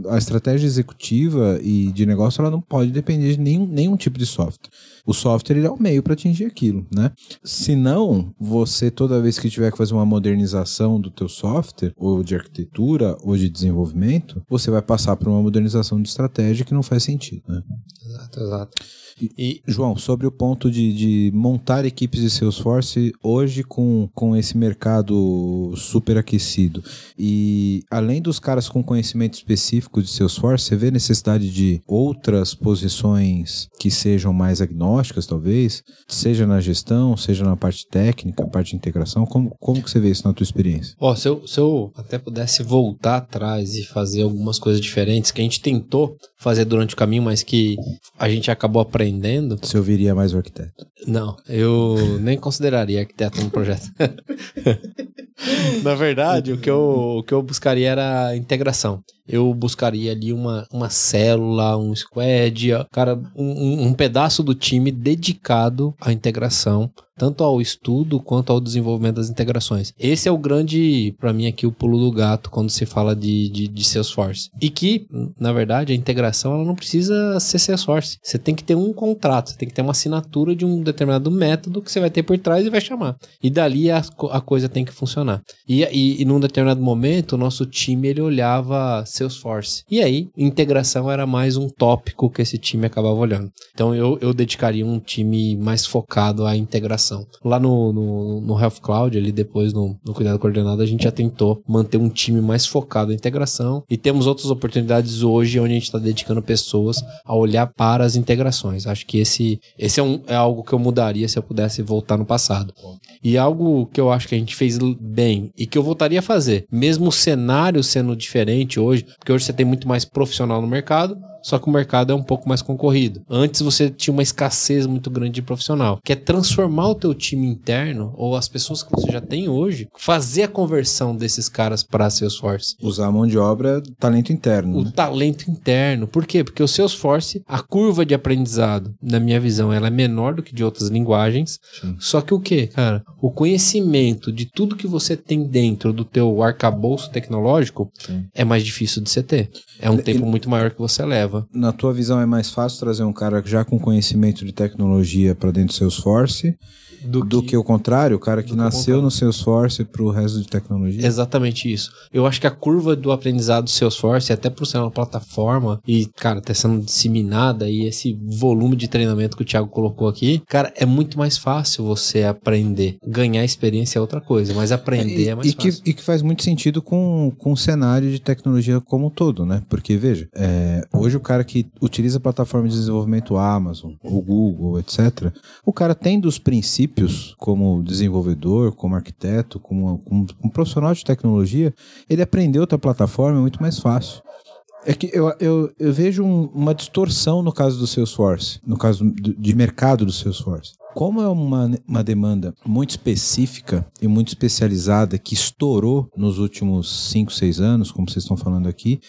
a estratégia executiva e de negócio ela não pode depender de nenhum, nenhum tipo de software. O software ele é o meio para atingir aquilo, né? Se não, você toda vez que tiver que fazer uma modernização do teu software, ou de arquitetura, ou de desenvolvimento, você vai passar por uma modernização de estratégia que não faz sentido, né? Exato, exato. E, João, sobre o ponto de, de montar equipes de Salesforce hoje com, com esse mercado super aquecido, e além dos caras com conhecimento específico de Salesforce, você vê necessidade de outras posições que sejam mais agnósticas, talvez, seja na gestão, seja na parte técnica, parte de integração, como, como que você vê isso na tua experiência? Ó, se, eu, se eu até pudesse voltar atrás e fazer algumas coisas diferentes que a gente tentou fazer durante o caminho, mas que a gente acabou aprendendo aprendendo. Você ouviria mais o arquiteto? Não, eu nem consideraria arquiteto no projeto. Na verdade, o que, eu, o que eu buscaria era a integração. Eu buscaria ali uma, uma célula, um squad, cara, um, um pedaço do time dedicado à integração tanto ao estudo quanto ao desenvolvimento das integrações. Esse é o grande, para mim, aqui o pulo do gato quando se fala de, de, de, Salesforce. E que, na verdade, a integração ela não precisa ser Salesforce. Você tem que ter um contrato, você tem que ter uma assinatura de um determinado método que você vai ter por trás e vai chamar. E dali a, a coisa tem que funcionar. E, e, e num determinado momento, o nosso time ele olhava Salesforce. E aí, integração era mais um tópico que esse time acabava olhando. Então eu, eu dedicaria um time mais focado à integração Lá no, no, no Health Cloud, ali depois no, no Cuidado Coordenado, a gente já tentou manter um time mais focado em integração e temos outras oportunidades hoje onde a gente está dedicando pessoas a olhar para as integrações. Acho que esse, esse é, um, é algo que eu mudaria se eu pudesse voltar no passado. E algo que eu acho que a gente fez bem e que eu voltaria a fazer, mesmo o cenário sendo diferente hoje, porque hoje você tem muito mais profissional no mercado, só que o mercado é um pouco mais concorrido. Antes você tinha uma escassez muito grande de profissional, que é transformar o teu time interno ou as pessoas que você já tem hoje, fazer a conversão desses caras para Salesforce. Usar a mão de obra, talento interno. O né? talento interno. Por quê? Porque o Salesforce, a curva de aprendizado, na minha visão, ela é menor do que de outras linguagens. Sim. Só que o quê, cara? O conhecimento de tudo que você tem dentro do teu arcabouço tecnológico Sim. é mais difícil de você ter. É um E- tempo muito maior que você leva. Na tua visão, é mais fácil trazer um cara já com conhecimento de tecnologia para dentro do Salesforce do, que... o contrário, o cara que do que nasceu no Salesforce para o resto de tecnologia? Exatamente isso. Eu acho que a curva do aprendizado do Salesforce, até por ser uma plataforma e, cara, tá sendo disseminada e esse volume de treinamento que o Thiago colocou aqui, cara, é muito mais fácil você aprender. Ganhar experiência é outra coisa, mas aprender e, é mais e que, fácil. e que faz muito sentido com, com o cenário de tecnologia como um todo, né? Porque, veja, é, hoje o cara que utiliza a plataforma de desenvolvimento Amazon, o Google, etc., o cara tem dos princípios como desenvolvedor, como arquiteto, como, como, profissional de tecnologia, ele aprender outra plataforma é muito mais fácil. É que eu, eu, eu vejo um- uma distorção no caso do Salesforce, no caso de mercado do Salesforce. Como é uma, uma demanda muito específica e muito especializada que estourou nos últimos 5, 6 anos, como vocês estão falando aqui,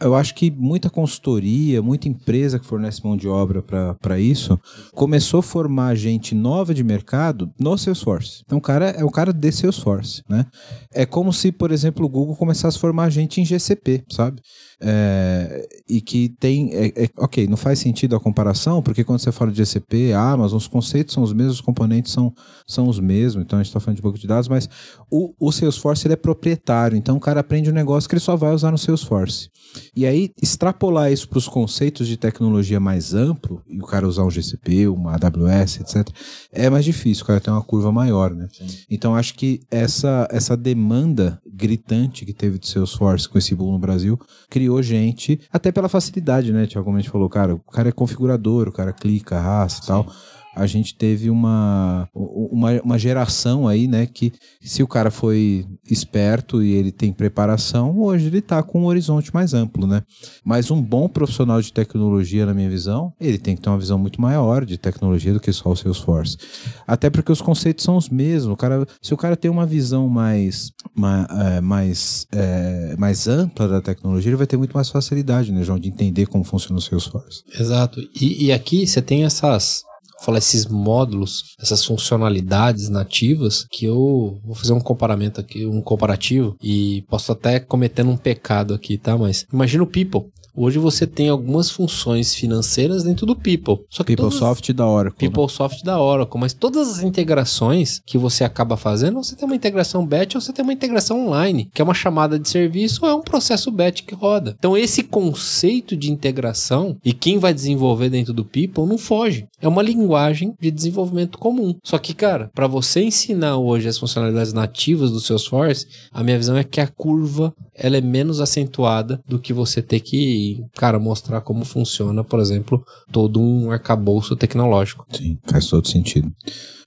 eu acho que muita consultoria, muita empresa que fornece mão de obra para isso, começou a formar gente nova de mercado no Salesforce. Então o cara é o cara de Salesforce, né? É como se, por exemplo, o Google começasse a formar gente em GCP, sabe? É, e que tem. é- é- ok, não faz sentido a comparação, porque quando você fala de GCP, Amazon, os conceitos são os mesmos, os componentes são, são os mesmos, então a gente está falando de banco de dados, mas o, o Salesforce ele é proprietário, então o cara aprende um negócio que ele só vai usar no Salesforce. E aí, extrapolar isso para os conceitos de tecnologia mais amplo, e o cara usar um GCP, uma AWS, etc., é mais difícil, o cara tem uma curva maior, né? Então, acho que essa, essa demanda gritante que teve de Salesforce com esse boom no Brasil criou gente, até pela facilidade, né? Tiago, como a gente falou, cara, o cara é configurador, o cara clica, arrasta e tal. A gente teve uma, uma, uma geração aí, né? Que se o cara foi esperto e ele tem preparação, hoje ele tá com um horizonte mais amplo, né? Mas um bom profissional de tecnologia, na minha visão, ele tem que ter uma visão muito maior de tecnologia do que só o Salesforce. Até porque os conceitos são os mesmos. O cara, se o cara tem uma visão mais, ma- é, mais, é, mais ampla da tecnologia, ele vai ter muito mais facilidade, né, João, de entender como funciona o Salesforce. Exato. E, e aqui você tem essas. Falar esses módulos, essas funcionalidades nativas, que eu vou fazer um comparamento aqui, um comparativo, e posso até cometendo um pecado aqui, tá? Mas imagina o People. Hoje você tem algumas funções financeiras dentro do People. Só que todas- PeopleSoft da Oracle. né? PeopleSoft da Oracle, mas todas as integrações que você acaba fazendo, você tem uma integração batch ou você tem uma integração online, que é uma chamada de serviço ou é um processo batch que roda. Então esse conceito de integração e quem vai desenvolver dentro do People não foge. É uma linguagem de desenvolvimento comum. Só que, cara, para você ensinar hoje as funcionalidades nativas do Salesforce, a minha visão é que a curva ela é menos acentuada do que você ter que, cara, mostrar como funciona, por exemplo, todo um arcabouço tecnológico. Sim, faz todo sentido.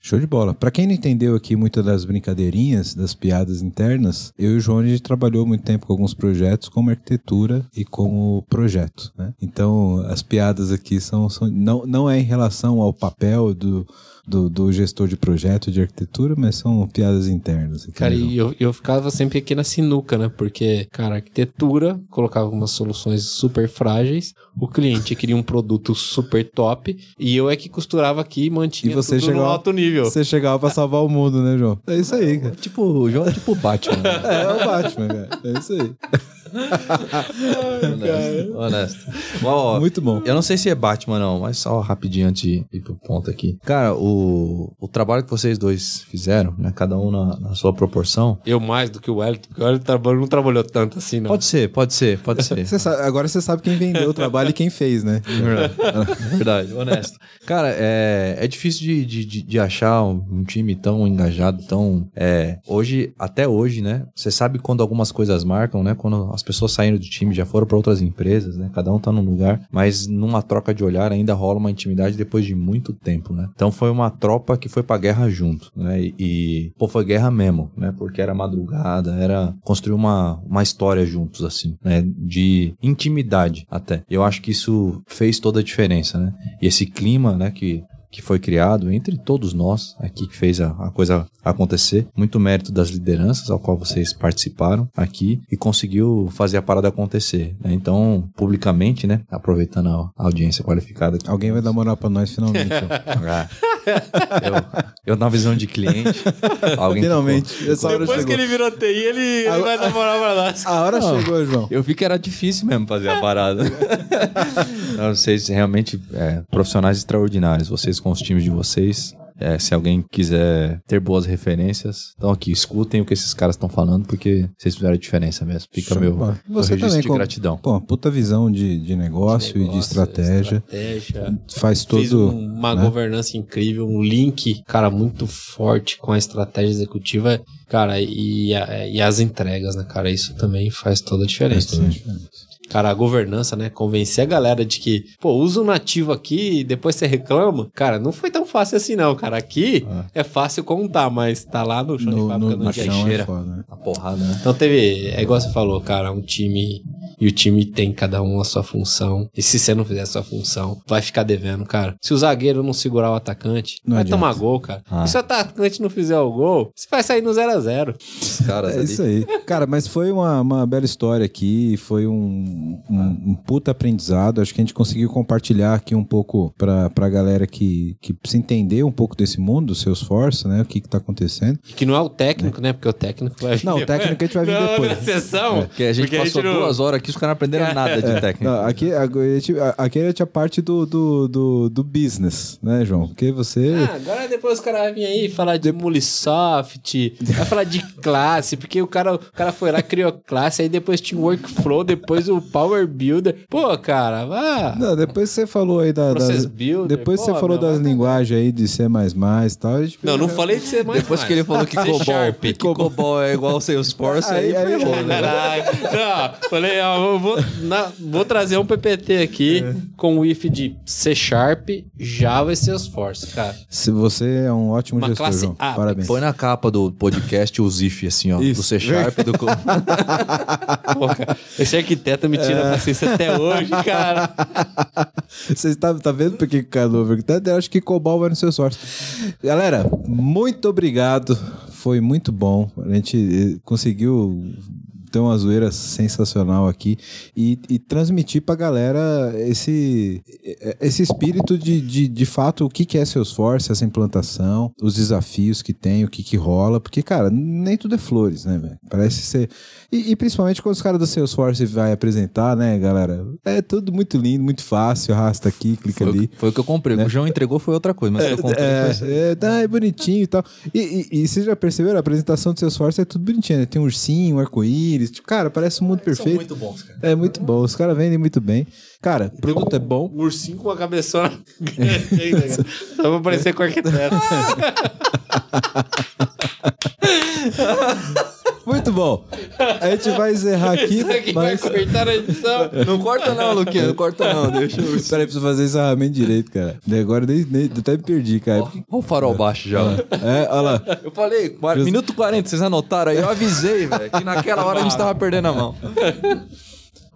Show de bola. Pra quem não entendeu aqui muitas das brincadeirinhas, das piadas internas, eu e o João a gente trabalhou muito tempo com alguns projetos como arquitetura e como projeto, né? Então, as piadas aqui são, são não, não é em relação ao papel do, do, do gestor de projeto de arquitetura, mas são piadas internas. Cara, e eu, eu ficava sempre aqui na sinuca, né? Porque, cara, a arquitetura colocava umas soluções super frágeis, o cliente queria um produto super top, e eu é que costurava aqui e mantinha E você tudo no chegou- alto nível. Você chegava pra salvar o mundo, né, João? É isso aí, cara. Tipo, o João é tipo o Batman. né? É, é o Batman, cara. É isso aí. honesto. honesto. Ó, ó, Muito bom. Eu não sei se é Batman, não, mas só rapidinho antes de ir pro ponto aqui. Cara, o, o trabalho que vocês dois fizeram, né? Cada um na, na sua proporção. Eu mais do que o Wellington, porque o Wellington trabalhou- não trabalhou tanto assim, não. Pode ser, pode ser, pode ser. Você sabe- agora você sabe quem vendeu o trabalho e quem fez, né? Verdade, verdade, honesto. Cara, é, é difícil de, de, de- de achar um, time tão engajado, tão. É, hoje, até hoje, né? Você sabe quando algumas coisas marcam, né? Quando as pessoas saíram do time, já foram para outras empresas, né? Cada um tá num lugar, mas numa troca de olhar ainda rola uma intimidade depois de muito tempo, né? Então foi uma tropa que foi pra guerra junto, né? E, e pô, foi guerra mesmo, né? Porque era madrugada, era construir uma, uma história juntos, assim, né? De intimidade até. Eu acho que isso fez toda a diferença, né? E esse clima, né? Que que foi criado entre todos nós aqui que fez a, a, coisa acontecer. Muito mérito das lideranças ao qual vocês participaram aqui e conseguiu fazer a parada acontecer. Né? Então, publicamente, né? Aproveitando a, a audiência qualificada. Alguém vai dar moral pra nós finalmente. ah, eu, eu na visão de cliente. Alguém finalmente. Ficou... Depois que ele virou TI, ele, ele vai dar moral pra nós. A hora Não, chegou, João. Eu vi que era difícil mesmo fazer a parada. Não, vocês realmente é, profissionais extraordinários. Vocês com os times de vocês. É, se alguém quiser ter boas referências, então aqui, escutem o que esses caras estão falando, porque vocês fizeram a diferença mesmo. Fica Show, meu, meu Você registro de com, gratidão. Pô, puta visão de, de, negócio, de negócio e de estratégia. estratégia. Faz todo... Fez uma né? governança incrível, um link, cara, muito forte com a estratégia executiva, cara, e, a, e as entregas, né, cara? Isso também faz toda a diferença. Faz toda a diferença cara, a governança, né? Convencer a galera de que, pô, usa um nativo aqui e depois você reclama. Cara, não foi tão fácil assim, não, cara. Aqui ah. é fácil contar, mas tá lá no chão no, de fábrica no, no dia chão é foda, né? A porrada, né? Então teve, é igual você falou, cara, um time e o time tem cada um a sua função. E se você não fizer a sua função, vai ficar devendo, cara. Se o zagueiro não segurar o atacante, não vai adianta. tomar gol, cara. Ah. E se o atacante não fizer o gol, você vai sair no 0 a 0 É ali. isso aí. Cara, mas foi uma, uma bela história aqui. Foi um, um, um, puta aprendizado. Acho que a gente conseguiu compartilhar aqui um pouco pra, pra galera que, que precisa entender um pouco desse mundo, do Salesforce, né? O que que tá acontecendo. Que não é o técnico, né? Porque o técnico vai vir Não, o técnico a gente vai vir não, depois. Na sessão. É. Porque a gente porque passou a gente duas horas aqui, os caras não aprenderam nada de é. técnico. Não, aqui, aqui a gente a parte do, do, do, do, business, né, João? Porque você... Ah, agora depois os caras vão vir aí falar de Mulisoft, vai falar de classe, porque o cara, o cara foi lá, criou classe, aí depois tinha o workflow, depois o Power Builder. Pô, cara, vá. Não, depois você falou aí da. Process Builder. Depois Pô, você falou das linguagens aí de C e tal. Não, não falei de C. Depois que ele falou que COBOL, que COBOL é igual Salesforce, aí, aí, aí ferrou, né? Não, falei, ó, vou, na, vou trazer um PPT aqui é. com o if de C Sharp, Java e Salesforce, cara. Se você é um ótimo Uma gestor, João. A, Parabéns. Põe na capa do podcast os if, assim, ó. Isso. Do C Sharp, do... Pô, cara, esse arquiteto me tira é. paciência até hoje, cara. Você está tá vendo por que o cara não Eu acho que Cobol vai no seu sorte. Galera, muito obrigado. Foi muito bom. A gente eh, conseguiu ter uma zoeira sensacional aqui e, e transmitir pra galera esse, esse espírito de, de, de fato o que, que é Salesforce, essa implantação, os desafios que tem, o que, que rola, porque, cara, nem tudo é flores, né, velho? Parece ser. E, e, principalmente quando os caras do Salesforce vai apresentar, né, galera? É tudo muito lindo, muito fácil, arrasta aqui, clica foi ali. Foi o que eu comprei. Né? O João entregou foi outra coisa, mas é, eu comprei. É, é, tá, é bonitinho e tal. E, e, e vocês já perceberam? A apresentação do Salesforce é tudo bonitinho, né? Tem um ursinho, um arco-íris eles. Tipo, cara, parece um mundo Eles perfeito. São muito bons, cara. É muito bom. Os caras vendem muito bem. Cara, o produto é bom. Um ursinho com a cabeçona Só pra parecer com arquiteto. Muito bom. A gente vai encerrar aqui. Isso aqui mas... vai cortar a edição. Não corta não, Luquinha. Não corta não. Deixa eu... Peraí, preciso fazer encerramento direito, cara. Agora nem, nem, até me perdi, cara. Olha o farol baixo já. É, olha lá. Eu falei, minuto 40, vocês anotaram aí? Eu avisei, velho, que naquela hora a gente tava perdendo a mão.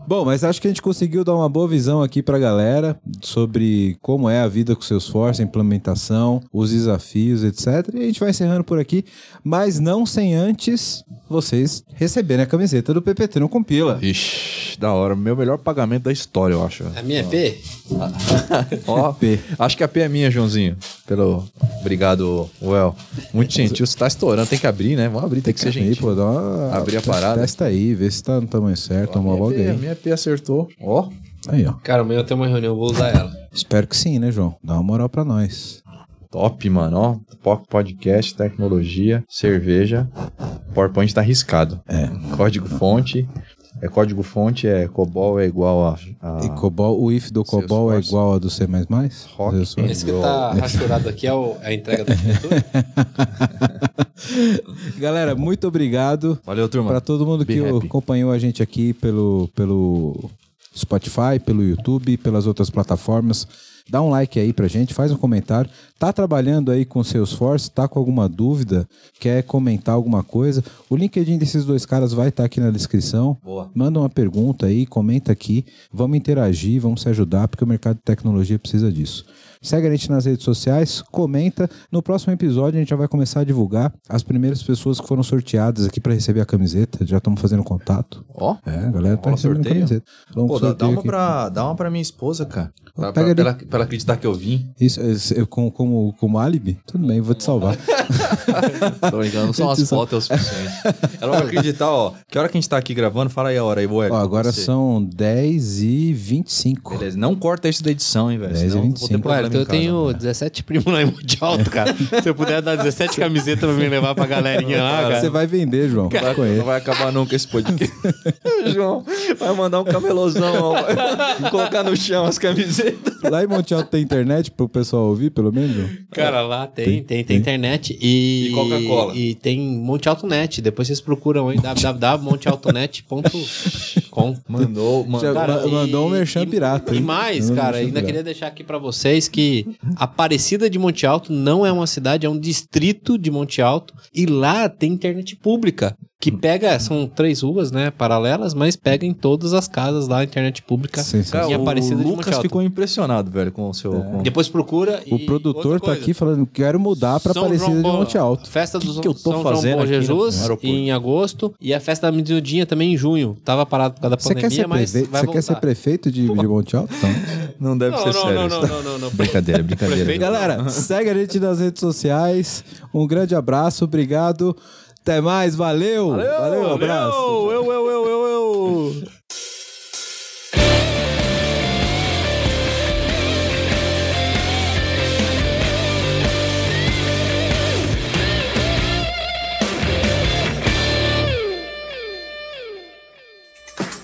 Bom, mas acho que a gente conseguiu dar uma boa visão aqui para a galera sobre como é a vida com seus forças, a implementação, os desafios, etc. E a gente vai encerrando por aqui, mas não sem antes vocês receberem a camiseta do PPT no Compila. Ixi, da hora. Meu melhor pagamento da história, eu acho. A minha é P? Ó, P. Acho que a P é minha, Joãozinho. Pelo... Obrigado, Well. Muito gentil. Você tá estourando, tem que abrir, né? Vamos abrir, tem que ser gentil. Aí, pô, dá uma... Abrir a parada. Testa aí, vê se tá no tamanho certo, toma logo aí. A minha Acertou. Ó. Aí, ó. Cara, amanhã eu tenho uma reunião, vou usar ela. Espero que sim, né, João? Dá uma moral pra nós. Top, mano, ó. Podcast, tecnologia, cerveja. PowerPoint tá arriscado. É. Código fonte. É código fonte, é COBOL é igual a. a... E COBOL, o if do COBOL é igual a do C++? Rock. Esse que tá rachurado aqui é, o, é a entrega da arquitetura? Galera, muito obrigado. Valeu, turma. Para todo mundo Be que happy. acompanhou a gente aqui pelo, pelo Spotify, pelo YouTube, pelas outras plataformas. Dá um like aí pra gente, faz um comentário. Tá trabalhando aí com Salesforce, tá com alguma dúvida, quer comentar alguma coisa? O LinkedIn desses dois caras vai estar aqui na descrição. Boa. Manda uma pergunta aí, comenta aqui. Vamos interagir, vamos se ajudar, porque o mercado de tecnologia precisa disso. Segue a gente nas redes sociais, comenta. No próximo episódio a gente já vai começar a divulgar as primeiras pessoas que foram sorteadas aqui para receber a camiseta. Já estamos fazendo contato. Ó. É, a galera tá recebendo a sorteio? camiseta. Vamos Pô, dá, dá uma aqui. pra, dá uma pra minha esposa, cara. Pra, pra, pra ela, pra ela acreditar que eu vim. Isso, isso, eu, como, como, como álibi? Tudo bem, vou te salvar. Tô brincando, só umas fotos é o suficiente. Ela vai acreditar, ó. Que hora que a gente tá aqui gravando? Fala aí a hora aí, Boel. Ó, agora são 10 e 25. Beleza, não corta isso da edição, hein, velho. 10 e senão eu vou 25. ter problema Ué, então eu casa, tenho né? 17 primos lá em Monte Alto, cara. Se eu puder dar 17 camisetas pra me levar pra galerinha lá, cara. Você vai vender, João. Vai- Conheço. não vai acabar nunca esse podcast. João vai mandar um ó, vai colocar no chão as camisetas. Lá em Monte Alto tem internet pro pessoal ouvir, pelo menos? João? Cara, lá tem, Tem, tem, tem, internet e... E Coca-Cola. E tem Monte Alto Net. Depois vocês procuram aí, www.montealtonet.com. Mandou, mandou. Cara, ma- mandou um e- merchan e- pirata. E mais, um cara, merchan ainda pirata. queria deixar aqui pra vocês que Aparecida de Monte Alto não é uma cidade, é um distrito de Monte Alto. E lá tem internet pública. Que pega, são três ruas, né, paralelas, mas pega em todas as casas lá internet pública. Sensacional. Em Aparecida o de Monte Lucas ficou impressionado, velho, com o seu... com- Depois procura e O produtor tá aqui falando, quero mudar pra São Aparecida João de Monte Alto. Festa do que eu tô São fazendo João Bom Jesus no em agosto e a festa da Miudinha também em junho. Tava parado por causa da Você quer, pandemia, ser mas você quer ser prefeito de, de Monte Alto? Então. Não deve Não, ser não, sério. não, não, não, não, não. Brincadeira, brincadeira. Prefeito- Galera, segue a gente nas redes sociais. Um grande abraço, obrigado. Até mais, valeu! Valeu, um abraço. Eu, eu, eu, eu, eu.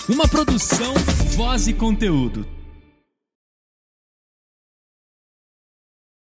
Uma produção, voz e conteúdo.